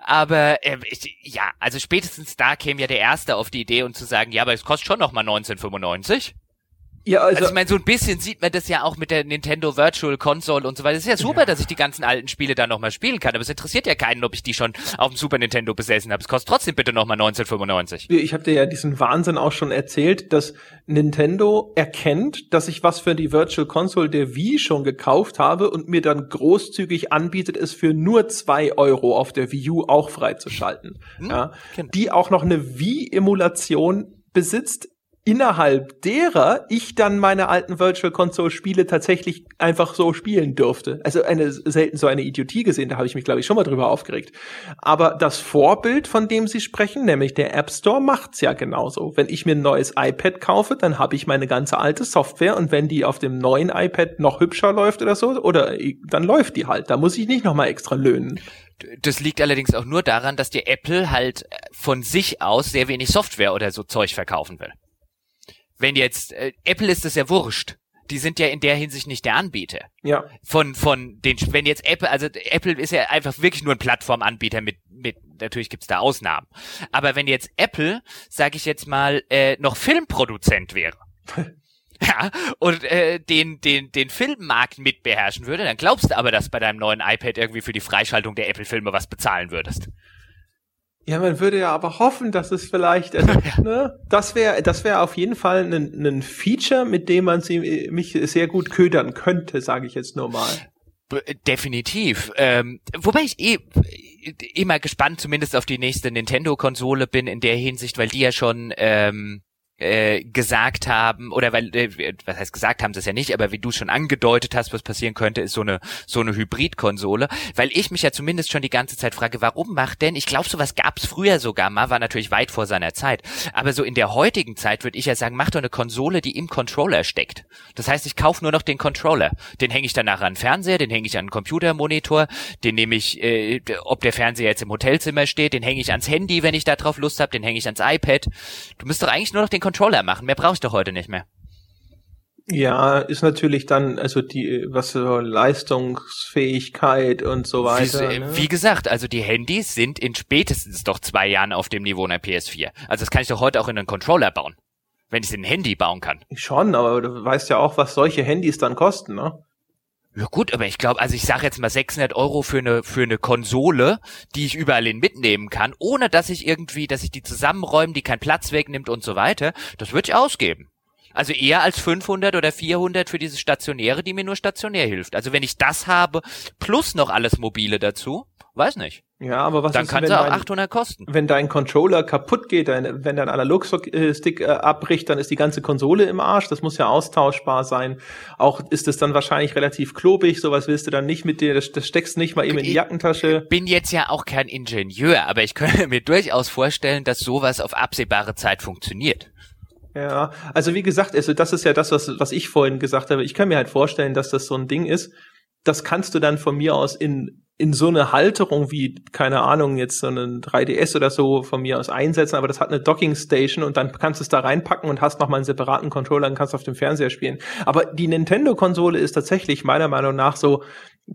Aber äh, ich, ja, also spätestens da käme ja der Erste auf die Idee und zu sagen, ja, aber es kostet schon noch mal 1995. Ja, also, also ich meine, so ein bisschen sieht man das ja auch mit der Nintendo Virtual Console und so weiter. Es ist ja super, ja. dass ich die ganzen alten Spiele da nochmal spielen kann, aber es interessiert ja keinen, ob ich die schon auf dem Super Nintendo besessen habe. Es kostet trotzdem bitte nochmal 1995.
Ich habe dir ja diesen Wahnsinn auch schon erzählt, dass Nintendo erkennt, dass ich was für die Virtual Console der Wii schon gekauft habe und mir dann großzügig anbietet, es für nur zwei Euro auf der Wii U auch freizuschalten. Hm, ja, genau. Die auch noch eine Wii-Emulation besitzt innerhalb derer ich dann meine alten Virtual Console Spiele tatsächlich einfach so spielen dürfte. Also eine selten so eine Idiotie gesehen, da habe ich mich glaube ich schon mal drüber aufgeregt. Aber das Vorbild, von dem Sie sprechen, nämlich der App Store, macht's ja genauso. Wenn ich mir ein neues iPad kaufe, dann habe ich meine ganze alte Software und wenn die auf dem neuen iPad noch hübscher läuft oder so, oder dann läuft die halt. Da muss ich nicht noch mal extra löhnen.
Das liegt allerdings auch nur daran, dass die Apple halt von sich aus sehr wenig Software oder so Zeug verkaufen will wenn jetzt äh, Apple ist es ja wurscht. Die sind ja in der Hinsicht nicht der Anbieter.
Ja.
Von von den wenn jetzt Apple also Apple ist ja einfach wirklich nur ein Plattformanbieter mit mit natürlich gibt's da Ausnahmen. Aber wenn jetzt Apple, sage ich jetzt mal, äh, noch Filmproduzent wäre. ja, und äh, den, den, den Filmmarkt mitbeherrschen würde, dann glaubst du aber, dass bei deinem neuen iPad irgendwie für die Freischaltung der Apple-Filme was bezahlen würdest.
Ja, man würde ja aber hoffen, dass es vielleicht, also, ne, das wäre, das wäre auf jeden Fall ein, ein Feature, mit dem man sie, mich sehr gut ködern könnte, sage ich jetzt nur mal.
Definitiv. Ähm, wobei ich eh immer gespannt zumindest auf die nächste Nintendo-Konsole bin in der Hinsicht, weil die ja schon ähm, äh, gesagt haben oder weil äh, was heißt gesagt haben sie es ja nicht, aber wie du schon angedeutet hast, was passieren könnte, ist so eine so eine Hybridkonsole, weil ich mich ja zumindest schon die ganze Zeit frage, warum macht denn? Ich glaube, sowas gab es früher sogar mal, war natürlich weit vor seiner Zeit, aber so in der heutigen Zeit würde ich ja sagen, mach doch eine Konsole, die im Controller steckt. Das heißt, ich kaufe nur noch den Controller, den hänge ich danach an den Fernseher, den hänge ich an den Computermonitor, den nehme ich, äh, ob der Fernseher jetzt im Hotelzimmer steht, den hänge ich ans Handy, wenn ich da drauf Lust habe, den hänge ich ans iPad. Du müsst doch eigentlich nur noch den Controller machen. Mehr brauchst du heute nicht mehr.
Ja, ist natürlich dann, also die, was so Leistungsfähigkeit und so weiter.
Wie, ne? wie, gesagt, also die Handys sind in spätestens doch zwei Jahren auf dem Niveau einer PS4. Also das kann ich doch heute auch in einen Controller bauen. Wenn ich es in ein Handy bauen kann.
Schon, aber du weißt ja auch, was solche Handys dann kosten, ne?
Ja gut, aber ich glaube, also ich sage jetzt mal 600 Euro für eine für eine Konsole, die ich überall hin mitnehmen kann, ohne dass ich irgendwie, dass ich die zusammenräume, die keinen Platz wegnimmt und so weiter. Das würde ich ausgeben. Also eher als 500 oder 400 für diese stationäre, die mir nur stationär hilft. Also wenn ich das habe plus noch alles mobile dazu, Weiß nicht.
Ja, aber was
Dann
ist,
kann
wenn
es auch
dein,
800 kosten.
wenn dein Controller kaputt geht, dein, wenn dein Analogstick äh, abbricht, dann ist die ganze Konsole im Arsch. Das muss ja austauschbar sein. Auch ist es dann wahrscheinlich relativ klobig. Sowas willst du dann nicht mit dir. Das, das steckst nicht mal eben in die
Ich-
Jackentasche.
Bin jetzt ja auch kein Ingenieur, aber ich könnte mir durchaus vorstellen, dass sowas auf absehbare Zeit funktioniert.
Ja, also wie gesagt, also das ist ja das, was, was ich vorhin gesagt habe. Ich kann mir halt vorstellen, dass das so ein Ding ist. Das kannst du dann von mir aus in, in so eine Halterung wie, keine Ahnung, jetzt so einen 3DS oder so von mir aus einsetzen, aber das hat eine Docking Station und dann kannst du es da reinpacken und hast nochmal einen separaten Controller und kannst auf dem Fernseher spielen. Aber die Nintendo-Konsole ist tatsächlich meiner Meinung nach so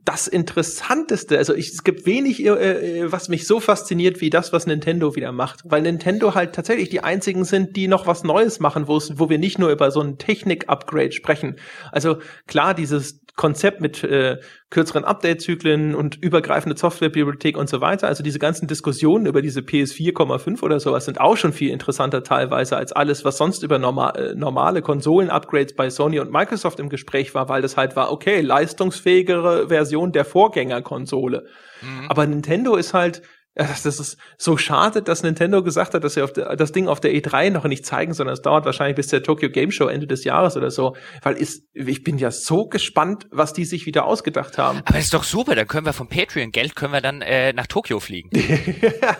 das Interessanteste. Also ich, es gibt wenig, äh, äh, was mich so fasziniert wie das, was Nintendo wieder macht. Weil Nintendo halt tatsächlich die einzigen sind, die noch was Neues machen, wo wir nicht nur über so ein Technik-Upgrade sprechen. Also klar, dieses Konzept mit äh, kürzeren Update-Zyklen und übergreifende Softwarebibliothek und so weiter. Also diese ganzen Diskussionen über diese PS4,5 oder sowas sind auch schon viel interessanter teilweise als alles, was sonst über norma äh, normale Konsolen-Upgrades bei Sony und Microsoft im Gespräch war, weil das halt war, okay, leistungsfähigere Version der Vorgängerkonsole. Aber Nintendo ist halt, das das ist so schade, dass Nintendo gesagt hat, dass sie auf der, das Ding auf der E3 noch nicht zeigen, sondern es dauert wahrscheinlich bis der Tokyo Game Show Ende des Jahres oder so. Weil ist, ich bin ja so gespannt, was die sich wieder ausgedacht haben.
Aber ist doch super, dann können wir vom Patreon-Geld können wir dann äh, nach Tokio fliegen.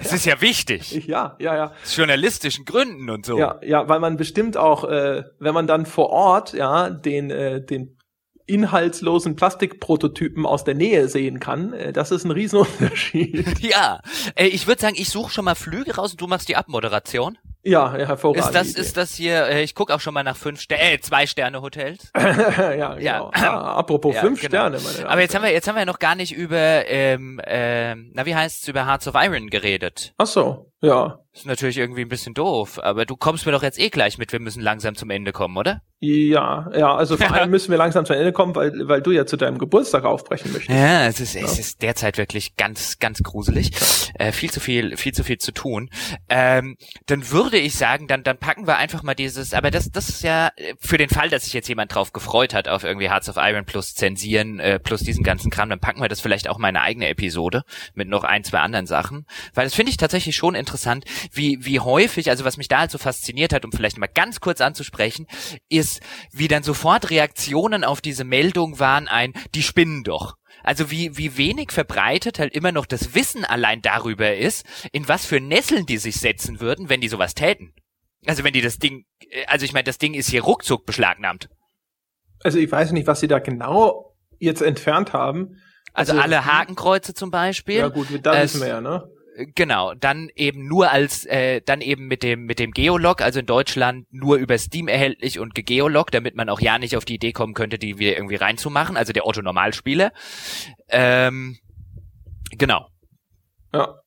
Das ist ja wichtig.
ja, ja, ja.
Aus journalistischen Gründen und so.
Ja, ja, weil man bestimmt auch, äh, wenn man dann vor Ort, ja, den, äh, den inhaltslosen Plastikprototypen aus der Nähe sehen kann, äh, das ist ein Riesenunterschied.
Ja, äh, ich würde sagen, ich suche schon mal Flüge raus und du machst die Abmoderation.
ja, ja, hervorragend.
Ist das, ist das hier, äh, ich gucke auch schon mal nach fünf Sterne, äh, zwei Sterne Hotels.
ja, genau. Ah, apropos
Ja,
fünf
genau.
Sterne, meine Damen
Aber jetzt haben wir, jetzt haben wir noch gar nicht über, ähm, ähm, na wie heißt's, über Hearts of Iron geredet.
Ach so, ja.
Ist natürlich irgendwie ein bisschen doof, aber du kommst mir doch jetzt eh gleich mit, wir müssen langsam zum Ende kommen, oder?
Ja, ja, also vor allem müssen wir langsam zu Ende kommen, weil, weil du ja zu deinem Geburtstag aufbrechen möchtest.
Ja, es ist, es ist derzeit wirklich ganz, ganz gruselig. Äh, viel zu viel, viel zu viel zu tun. Ähm, dann würde ich sagen, dann, dann packen wir einfach mal dieses, aber das, das ist ja äh, für den Fall, dass sich jetzt jemand drauf gefreut hat auf irgendwie Hearts of Iron plus Zensieren, äh, plus diesen ganzen Kram, dann packen wir das vielleicht auch mal in eine eigene Episode mit noch ein, zwei anderen Sachen. Weil das finde ich tatsächlich schon interessant, wie, wie häufig, also was mich da halt so fasziniert hat, um vielleicht mal ganz kurz anzusprechen, ist, wie dann sofort Reaktionen auf diese Meldung waren ein, die spinnen doch. Also wie, wie wenig verbreitet halt immer noch das Wissen allein darüber ist, in was für Nesseln die sich setzen würden, wenn die sowas täten. Also wenn die das Ding, äh, also ich meine, das Ding ist hier ruckzuck beschlagnahmt.
Also ich weiß nicht, was sie da genau jetzt entfernt haben.
Also, alle Hakenkreuze zum Beispiel.
Ja gut, da wissen wir ja, ne?
Genau, dann eben nur als, äh, dann eben mit dem mit dem Geolog, also in Deutschland nur über Steam erhältlich und gegeolog, damit man auch ja nicht auf die Idee kommen könnte, die wir irgendwie reinzumachen, also der Otto Normalspieler. Ähm, genau.
Ja.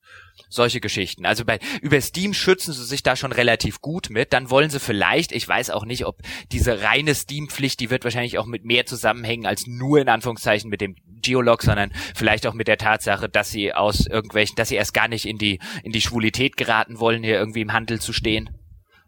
Solche Geschichten. Also bei über Steam schützen sie sich da schon relativ gut mit. Dann wollen sie vielleicht, ich weiß auch nicht, ob diese reine Steam-Pflicht, die wird wahrscheinlich auch mit mehr zusammenhängen als nur in Anführungszeichen mit dem Geolog, sondern vielleicht auch mit der Tatsache, dass sie aus irgendwelchen, dass sie erst gar nicht in die in die Schwulität geraten wollen, hier irgendwie im Handel zu stehen.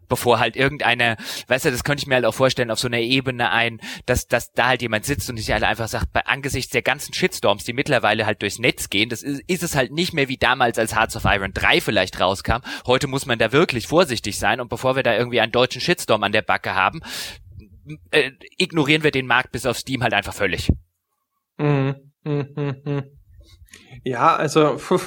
Bevor halt irgendeine, weißt du, das könnte ich mir halt auch vorstellen, auf so einer Ebene ein, dass, dass da halt jemand sitzt und sich halt einfach sagt, bei angesichts der ganzen Shitstorms, die mittlerweile halt durchs Netz gehen, das ist, ist es halt nicht mehr wie damals, als Hearts of Iron 3 vielleicht rauskam. Heute muss man da wirklich vorsichtig sein und bevor wir da irgendwie einen deutschen Shitstorm an der Backe haben, äh, ignorieren wir den Markt bis auf Steam halt einfach völlig.
Mhm. Mhm, mhm, mhm. Ja, also puh,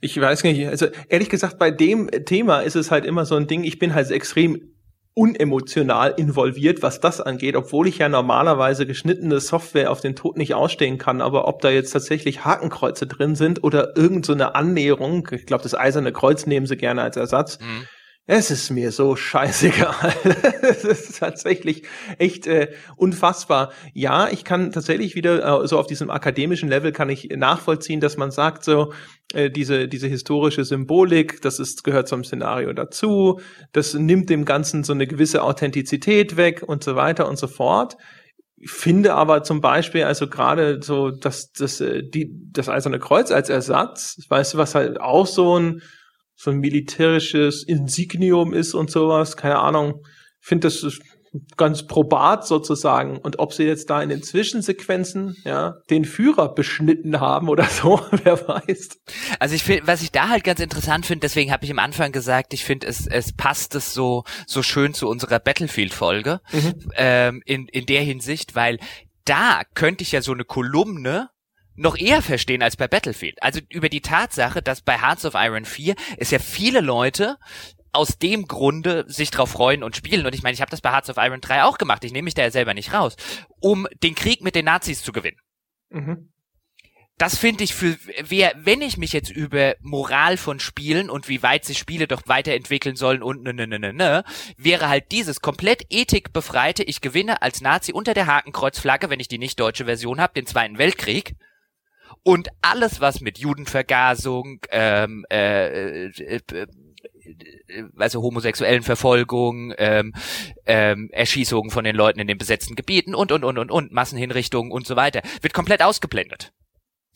ich weiß nicht, also ehrlich gesagt, bei dem Thema ist es halt immer so ein Ding, ich bin halt extrem unemotional involviert, was das angeht, obwohl ich ja normalerweise geschnittene Software auf den Tod nicht ausstehen kann, aber ob da jetzt tatsächlich Hakenkreuze drin sind oder irgend so eine Annäherung, ich glaube, das eiserne Kreuz nehmen sie gerne als Ersatz,
Mhm.
Es ist mir so scheißegal. Es ist tatsächlich echt äh, unfassbar. Ja, ich kann tatsächlich wieder äh, so auf diesem akademischen Level kann ich nachvollziehen, dass man sagt so äh, diese diese historische Symbolik, das ist gehört zum Szenario dazu, das nimmt dem Ganzen so eine gewisse Authentizität weg und so weiter und so fort. Ich finde aber zum Beispiel, also gerade so, dass das, äh, die, das Eiserne Kreuz als Ersatz, weißt du, was halt auch so ein, so ein militärisches Insignium ist und sowas, keine Ahnung, finde das ist ganz probat sozusagen. Und ob sie jetzt da in den Zwischensequenzen ja den Führer beschnitten haben oder so, wer weiß.
Also ich finde, was ich da halt ganz interessant finde, deswegen habe ich am Anfang gesagt, ich finde es es passt es so so schön zu unserer Battlefield-Folge mhm. ähm, in in der Hinsicht, weil da könnte ich ja so eine Kolumne noch eher verstehen als bei Battlefield. Also über die Tatsache, dass bei Hearts of Iron 4 es ja viele Leute aus dem Grunde sich drauf freuen und spielen. Und ich meine, ich habe das bei Hearts of Iron 3 auch gemacht. Ich nehme mich da ja selber nicht raus, um den Krieg mit den Nazis zu gewinnen. Mhm. Das finde ich für wer, wenn ich mich jetzt über Moral von Spielen und wie weit sich Spiele doch weiterentwickeln sollen und ne ne ne ne ne, wäre halt dieses komplett ethikbefreite, ich gewinne als Nazi unter der Hakenkreuzflagge, wenn ich die nicht deutsche Version habe, den Zweiten Weltkrieg und alles, was mit Judenvergasung, ähm, äh, äh, äh, also homosexuellen Verfolgung, ähm, ähm, Erschießungen von den Leuten in den besetzten Gebieten und und und und und Massenhinrichtungen und so weiter, wird komplett ausgeblendet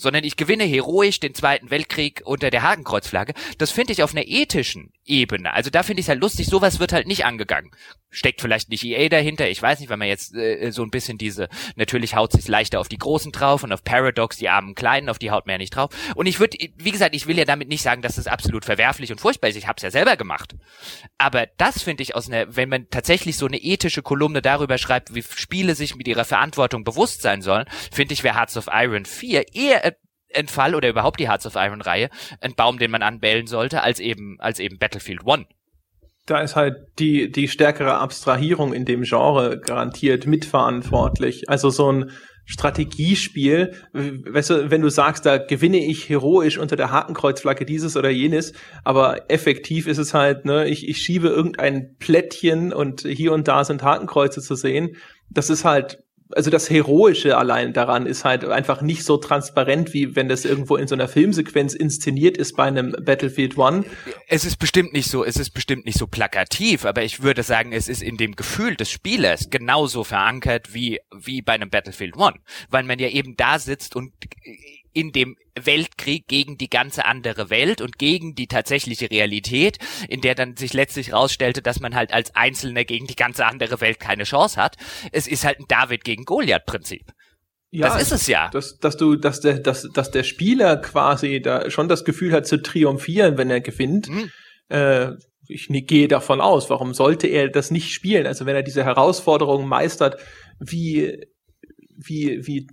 sondern ich gewinne heroisch den Zweiten Weltkrieg unter der Hakenkreuzflagge. Das finde ich auf einer ethischen Ebene. Also da finde ich es halt lustig, sowas wird halt nicht angegangen. Steckt vielleicht nicht EA dahinter, ich weiß nicht, weil man jetzt äh, so ein bisschen diese, natürlich haut sich leichter auf die Großen drauf und auf Paradox, die armen Kleinen, auf die haut man ja nicht drauf. Und ich würde, wie gesagt, ich will ja damit nicht sagen, dass das absolut verwerflich und furchtbar ist. Ich habe es ja selber gemacht. Aber das finde ich aus einer, wenn man tatsächlich so eine ethische Kolumne darüber schreibt, wie Spiele sich mit ihrer Verantwortung bewusst sein sollen, finde ich, wäre Hearts of Iron 4 eher ein Fall oder überhaupt die Hearts of Iron Reihe ein Baum, den man anbellen sollte, als eben, als eben Battlefield One.
Da ist halt die, die stärkere Abstrahierung in dem Genre garantiert mitverantwortlich. Also so ein Strategiespiel, weißt du, wenn du sagst, da gewinne ich heroisch unter der Hakenkreuzflagge dieses oder jenes, aber effektiv ist es halt, ne, ich, ich schiebe irgendein Plättchen und hier und da sind Hakenkreuze zu sehen. Das ist halt also das Heroische allein daran ist halt einfach nicht so transparent, wie wenn das irgendwo in so einer Filmsequenz inszeniert ist bei einem Battlefield One.
Es ist bestimmt nicht so, es ist bestimmt nicht so plakativ, aber ich würde sagen, es ist in dem Gefühl des Spielers genauso verankert wie, wie bei einem Battlefield One. Weil man ja eben da sitzt und in dem Weltkrieg gegen die ganze andere Welt und gegen die tatsächliche Realität, in der dann sich letztlich rausstellte, dass man halt als Einzelner gegen die ganze andere Welt keine Chance hat. Es ist halt ein David gegen Goliath Prinzip.
Ja, das ist es ja. Dass, dass du, dass der, dass, dass der Spieler quasi da schon das Gefühl hat zu triumphieren, wenn er gewinnt. Mhm. Äh, ich gehe davon aus. Warum sollte er das nicht spielen? Also wenn er diese Herausforderungen meistert, wie wie wie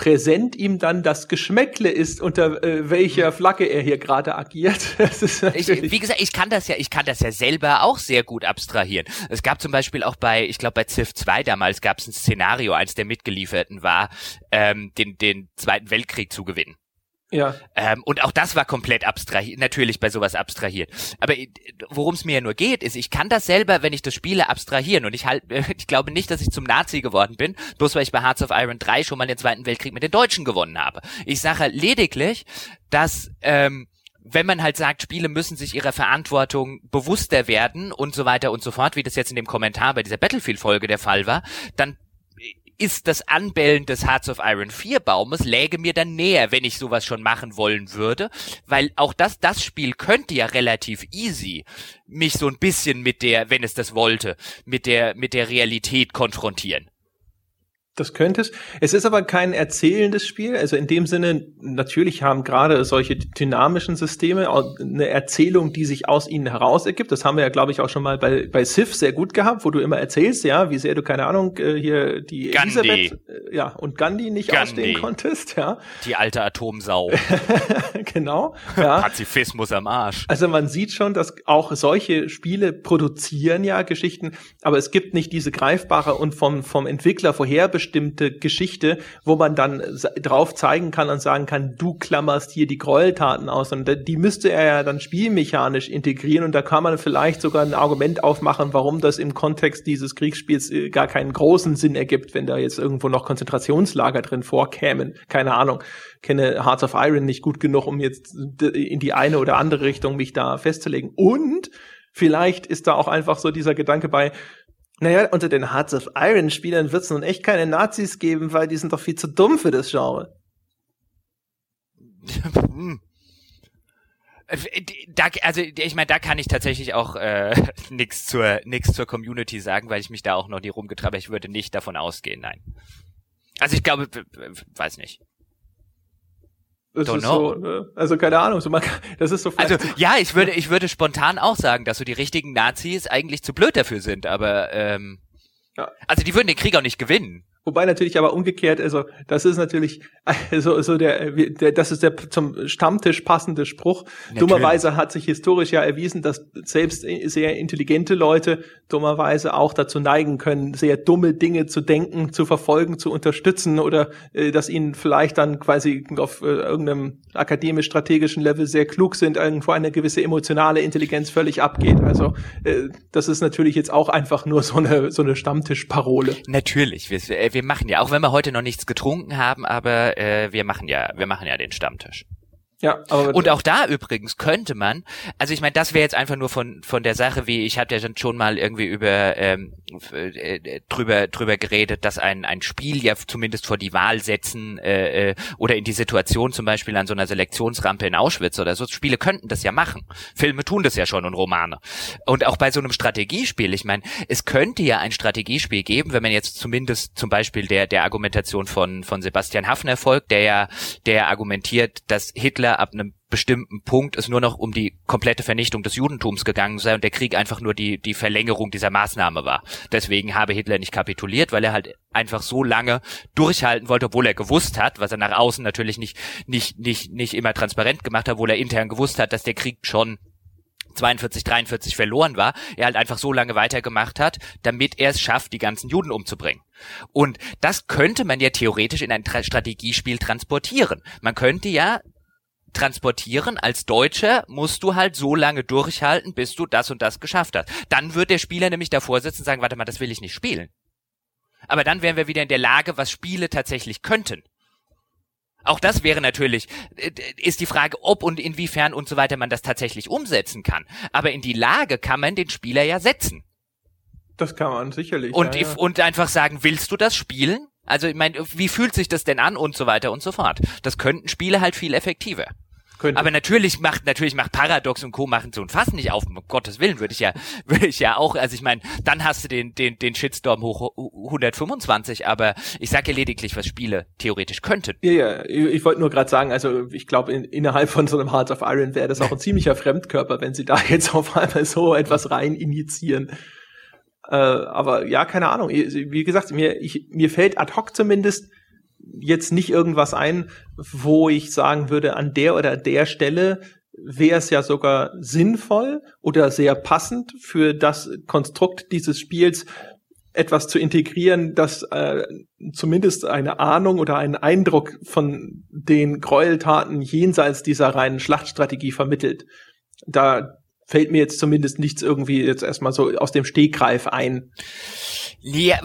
präsent ihm dann das Geschmäckle ist, unter äh, welcher Flagge er hier gerade agiert.
ich, wie gesagt, ich kann das ja, ich kann das ja selber auch sehr gut abstrahieren. Es gab zum Beispiel auch bei, ich glaube bei Civ 2 damals gab es ein Szenario, eins der mitgelieferten war, ähm, den, den Zweiten Weltkrieg zu gewinnen. Ja. Ähm, und auch das war komplett abstrahiert, natürlich bei sowas abstrahiert. Aber äh, worum es mir ja nur geht, ist, ich kann das selber, wenn ich das spiele, abstrahieren. Und ich halt, ich glaube nicht, dass ich zum Nazi geworden bin, bloß weil ich bei Hearts of Iron 3 schon mal den Zweiten Weltkrieg mit den Deutschen gewonnen habe. Ich sage lediglich, dass ähm, wenn man halt sagt, Spiele müssen sich ihrer Verantwortung bewusster werden und so weiter und so fort, wie das jetzt in dem Kommentar bei dieser Battlefield-Folge der Fall war, dann ist das Anbellen des Hearts of Iron 4 Baumes läge mir dann näher, wenn ich sowas schon machen wollen würde, weil auch das, das Spiel könnte ja relativ easy mich so ein bisschen mit der, wenn es das wollte, mit der, mit der Realität konfrontieren.
Das könnte es. Es ist aber kein erzählendes Spiel. Also in dem Sinne, natürlich haben gerade solche dynamischen Systeme eine Erzählung, die sich aus ihnen heraus ergibt. Das haben wir ja, glaube ich, auch schon mal bei, bei Civ sehr gut gehabt, wo du immer erzählst, ja, wie sehr du, keine Ahnung, äh, hier die
Gandhi. Elisabeth
äh, ja, und Gandhi nicht Gandhi. ausstehen konntest, ja.
Die alte Atomsau.
genau. Ja.
Pazifismus am Arsch.
Also man sieht schon, dass auch solche Spiele produzieren ja Geschichten, aber es gibt nicht diese greifbare und vom, vom Entwickler vorherbestimmte bestimmte Geschichte, wo man dann drauf zeigen kann und sagen kann, du klammerst hier die Gräueltaten aus. Und die müsste er ja dann spielmechanisch integrieren und da kann man vielleicht sogar ein Argument aufmachen, warum das im Kontext dieses Kriegsspiels äh, gar keinen großen Sinn ergibt, wenn da jetzt irgendwo noch Konzentrationslager drin vorkämen. Keine Ahnung. Kenne Hearts of Iron nicht gut genug, um jetzt in die eine oder andere Richtung mich da festzulegen. Und vielleicht ist da auch einfach so dieser Gedanke bei, naja, unter den Hearts of Iron Spielern wird es nun echt keine Nazis geben, weil die sind doch viel zu dumm für das Genre.
Da, also ich meine, da kann ich tatsächlich auch äh, nichts zur nix zur Community sagen, weil ich mich da auch noch nie rumgetragen habe. Ich würde nicht davon ausgehen, nein. Also ich glaube, weiß nicht.
Das Don't know. so, ne? also keine Ahnung, so man, das ist so.
Also ja, ich würde, ich würde spontan auch sagen, dass so die richtigen Nazis eigentlich zu blöd dafür sind, aber ähm, ja. also die würden den Krieg auch nicht gewinnen.
Wobei natürlich aber umgekehrt, also das ist natürlich also, so der, der das ist der zum Stammtisch passende Spruch. Natürlich. Dummerweise hat sich historisch ja erwiesen, dass selbst sehr intelligente Leute dummerweise auch dazu neigen können, sehr dumme Dinge zu denken, zu verfolgen, zu unterstützen oder äh, dass ihnen vielleicht dann quasi auf äh, irgendeinem akademisch-strategischen Level sehr klug sind, irgendwo eine gewisse emotionale Intelligenz völlig abgeht. Also äh, das ist natürlich jetzt auch einfach nur so eine so eine Stammtischparole.
Natürlich, wir, wir machen ja, auch wenn wir heute noch nichts getrunken haben, aber äh, wir machen ja, wir machen ja den Stammtisch. Ja, aber und auch da übrigens könnte man, also ich meine, das wäre jetzt einfach nur von von der Sache, wie ich hatte ja schon mal irgendwie über ähm, äh, drüber drüber geredet, dass ein ein Spiel ja zumindest vor die Wahl setzen äh, äh, oder in die Situation zum Beispiel an so einer Selektionsrampe in Auschwitz oder so. Spiele könnten das ja machen. Filme tun das ja schon und Romane. Und auch bei so einem Strategiespiel, ich meine, es könnte ja ein Strategiespiel geben, wenn man jetzt zumindest zum Beispiel der der Argumentation von von Sebastian Hafner folgt, der ja der argumentiert, dass Hitler Ab einem bestimmten Punkt es nur noch um die komplette Vernichtung des Judentums gegangen sei und der Krieg einfach nur die, die Verlängerung dieser Maßnahme war. Deswegen habe Hitler nicht kapituliert, weil er halt einfach so lange durchhalten wollte, obwohl er gewusst hat, was er nach außen natürlich nicht, nicht, nicht, nicht immer transparent gemacht hat, obwohl er intern gewusst hat, dass der Krieg schon 42, 43 verloren war, er halt einfach so lange weitergemacht hat, damit er es schafft, die ganzen Juden umzubringen. Und das könnte man ja theoretisch in ein Strategiespiel transportieren. Man könnte ja transportieren. Als Deutscher musst du halt so lange durchhalten, bis du das und das geschafft hast. Dann wird der Spieler nämlich davor sitzen und sagen, warte mal, das will ich nicht spielen. Aber dann wären wir wieder in der Lage, was Spiele tatsächlich könnten. Auch das wäre natürlich, äh, ist die Frage, ob und inwiefern und so weiter man das tatsächlich umsetzen kann. Aber in die Lage kann man den Spieler ja setzen.
Das kann man sicherlich.
Und, ja, ja. und einfach sagen, willst du das spielen? Also ich meine, wie fühlt sich das denn an und so weiter und so fort. Das könnten Spiele halt viel effektiver. Könnte. Aber natürlich macht natürlich macht Paradox und Co machen so ein Fass nicht auf. Um Gottes Willen würde ich ja würde ich ja auch. Also ich meine, dann hast du den den den Shitstorm hoch 125. Aber ich sage ja lediglich, was Spiele theoretisch könnten.
Ja, ja. Ich, ich wollte nur gerade sagen, also ich glaube in, innerhalb von so einem Hearts of Iron wäre das auch ein ziemlicher Fremdkörper, wenn sie da jetzt auf einmal so etwas rein initiieren. Äh, aber ja, keine Ahnung. Wie gesagt, mir, ich, mir fällt ad hoc zumindest jetzt nicht irgendwas ein, wo ich sagen würde, an der oder der Stelle wäre es ja sogar sinnvoll oder sehr passend für das Konstrukt dieses Spiels etwas zu integrieren, das äh, zumindest eine Ahnung oder einen Eindruck von den Gräueltaten jenseits dieser reinen Schlachtstrategie vermittelt. Da fällt mir jetzt zumindest nichts irgendwie jetzt erstmal so aus dem Stegreif ein.
Ja,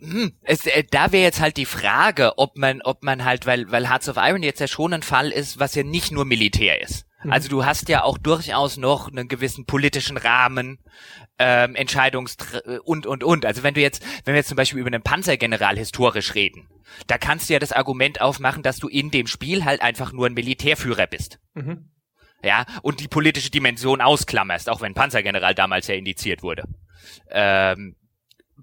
hm, es, äh, da wäre jetzt halt die Frage, ob man, ob man halt, weil, weil Hearts of Iron jetzt ja schon ein Fall ist, was ja nicht nur Militär ist. Mhm. Also du hast ja auch durchaus noch einen gewissen politischen Rahmen, ähm, Entscheidungs und und und. Also wenn du jetzt, wenn wir jetzt zum Beispiel über einen Panzergeneral historisch reden, da kannst du ja das Argument aufmachen, dass du in dem Spiel halt einfach nur ein Militärführer bist. Mhm. Ja, und die politische Dimension ausklammerst, auch wenn Panzergeneral damals ja indiziert wurde. Ähm,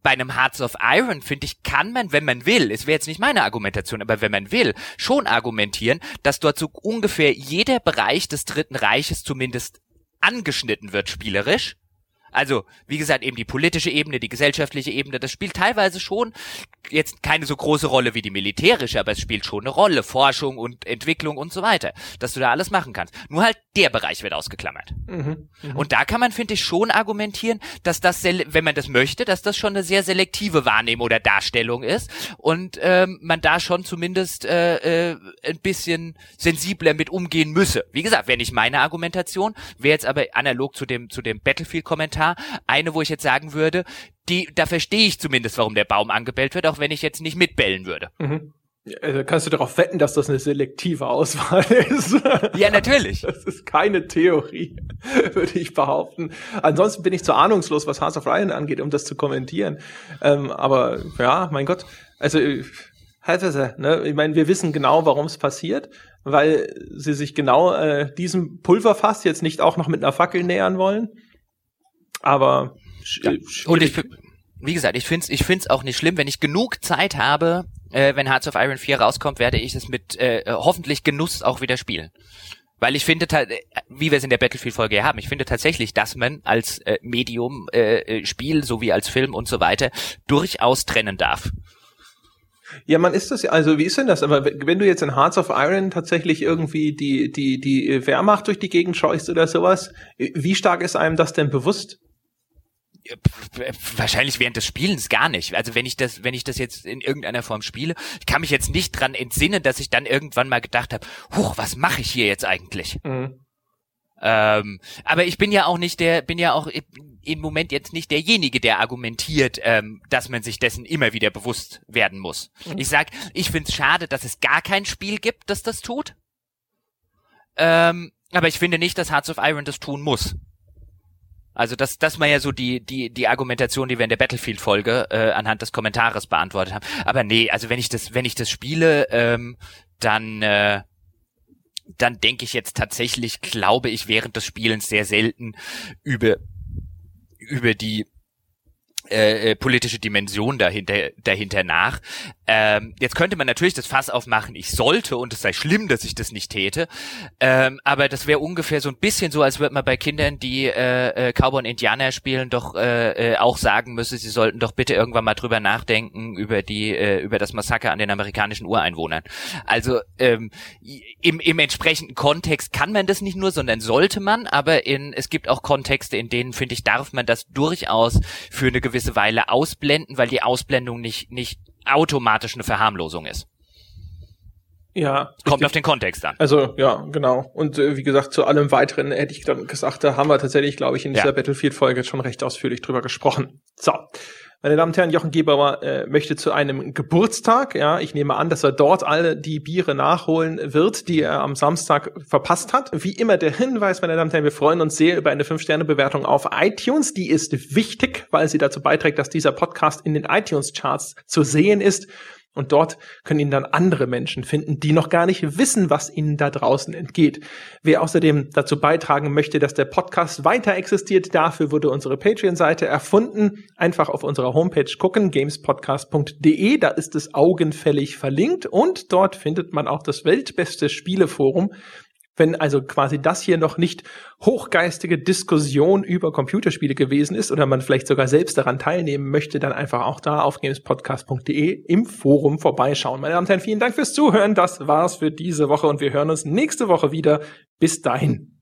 bei einem Hearts of Iron, finde ich, kann man, wenn man will, es wäre jetzt nicht meine Argumentation, aber wenn man will, schon argumentieren, dass dort so ungefähr jeder Bereich des Dritten Reiches zumindest angeschnitten wird spielerisch also, wie gesagt, eben die politische Ebene, die gesellschaftliche Ebene, das spielt teilweise schon jetzt keine so große Rolle wie die militärische, aber es spielt schon eine Rolle. Forschung und Entwicklung und so weiter. Dass du da alles machen kannst. Nur halt der Bereich wird ausgeklammert. Mhm, mh. Und da kann man, finde ich, schon argumentieren, dass das, wenn man das möchte, dass das schon eine sehr selektive Wahrnehmung oder Darstellung ist und ähm, man da schon zumindest äh, äh, ein bisschen sensibler mit umgehen müsse. Wie gesagt, wäre nicht meine Argumentation, wäre jetzt aber analog zu dem, zu dem Battlefield-Kommentar Kommentar. Eine, wo ich jetzt sagen würde, die, da verstehe ich zumindest, warum der Baum angebellt wird, auch wenn ich jetzt nicht mitbellen würde. Mhm.
Also kannst du darauf wetten, dass das eine selektive Auswahl ist?
Ja, natürlich.
Das ist keine Theorie, würde ich behaupten. Ansonsten bin ich zu ahnungslos, was Hearts of Ryan angeht, um das zu kommentieren. Ähm, aber ja, mein Gott. Also Ne? Ich meine, wir wissen genau, warum es passiert, weil sie sich genau äh, diesem Pulverfass jetzt nicht auch noch mit einer Fackel nähern wollen. Aber
ja. und ich, wie gesagt, ich finde es ich find's auch nicht schlimm, wenn ich genug Zeit habe, äh, wenn Hearts of Iron 4 rauskommt, werde ich es mit äh, hoffentlich Genuss auch wieder spielen. Weil ich finde, wie wir es in der Battlefield-Folge ja haben, ich finde tatsächlich, dass man als äh, Medium, äh, äh, Spiel sowie als Film und so weiter durchaus trennen darf.
Ja, man ist das ja, also wie ist denn das? Aber wenn du jetzt in Hearts of Iron tatsächlich irgendwie die, die, die Wehrmacht durch die Gegend scheust oder sowas, wie stark ist einem das denn bewusst?
Wahrscheinlich während des Spielens gar nicht. Also wenn ich das, wenn ich das jetzt in irgendeiner Form spiele, ich kann mich jetzt nicht dran entsinnen, dass ich dann irgendwann mal gedacht habe, huch, was mache ich hier jetzt eigentlich? Mhm. Ähm, aber ich bin ja auch nicht der, bin ja auch im Moment jetzt nicht derjenige, der argumentiert, ähm, dass man sich dessen immer wieder bewusst werden muss. Mhm. Ich sag, ich find's schade, dass es gar kein Spiel gibt, das das tut. Ähm, aber ich finde nicht, dass Hearts of Iron das tun muss. Also das, das war ja so die, die, die Argumentation, die wir in der Battlefield-Folge äh, anhand des Kommentares beantwortet haben. Aber nee, also wenn ich das, wenn ich das spiele, ähm, dann, äh, dann denke ich jetzt tatsächlich, glaube ich, während des Spielens sehr selten über, über die äh, äh, politische Dimension dahinter, dahinter nach. Ähm, jetzt könnte man natürlich das Fass aufmachen, ich sollte und es sei schlimm, dass ich das nicht täte. Ähm, aber das wäre ungefähr so ein bisschen so, als würde man bei Kindern, die äh, äh, Cowboy und Indianer spielen, doch äh, äh, auch sagen müsse, sie sollten doch bitte irgendwann mal drüber nachdenken über die äh, über das Massaker an den amerikanischen Ureinwohnern. Also ähm, im, im entsprechenden Kontext kann man das nicht nur, sondern sollte man, aber in es gibt auch Kontexte, in denen finde ich darf man das durchaus für eine gewisse gewisse Weile ausblenden, weil die Ausblendung nicht, nicht automatisch eine Verharmlosung ist.
Ja.
Kommt richtig. auf den Kontext an.
Also, ja, genau. Und äh, wie gesagt, zu allem weiteren hätte ich dann gesagt, da haben wir tatsächlich, glaube ich, in dieser ja. Battlefield-Folge schon recht ausführlich drüber gesprochen. So. Meine Damen und Herren, Jochen Gebauer äh, möchte zu einem Geburtstag, ja, ich nehme an, dass er dort alle die Biere nachholen wird, die er am Samstag verpasst hat. Wie immer der Hinweis, meine Damen und Herren, wir freuen uns sehr über eine 5-Sterne-Bewertung auf iTunes. Die ist wichtig, weil sie dazu beiträgt, dass dieser Podcast in den iTunes-Charts zu sehen ist. Und dort können ihn dann andere Menschen finden, die noch gar nicht wissen, was ihnen da draußen entgeht. Wer außerdem dazu beitragen möchte, dass der Podcast weiter existiert, dafür wurde unsere Patreon-Seite erfunden. Einfach auf unserer Homepage gucken, gamespodcast.de, da ist es augenfällig verlinkt und dort findet man auch das weltbeste Spieleforum, wenn also quasi das hier noch nicht hochgeistige Diskussion über Computerspiele gewesen ist oder man vielleicht sogar selbst daran teilnehmen möchte, dann einfach auch da auf gamespodcast.de im Forum vorbeischauen. Meine Damen und Herren, vielen Dank fürs Zuhören. Das war's für diese Woche und wir hören uns nächste Woche wieder. Bis dahin.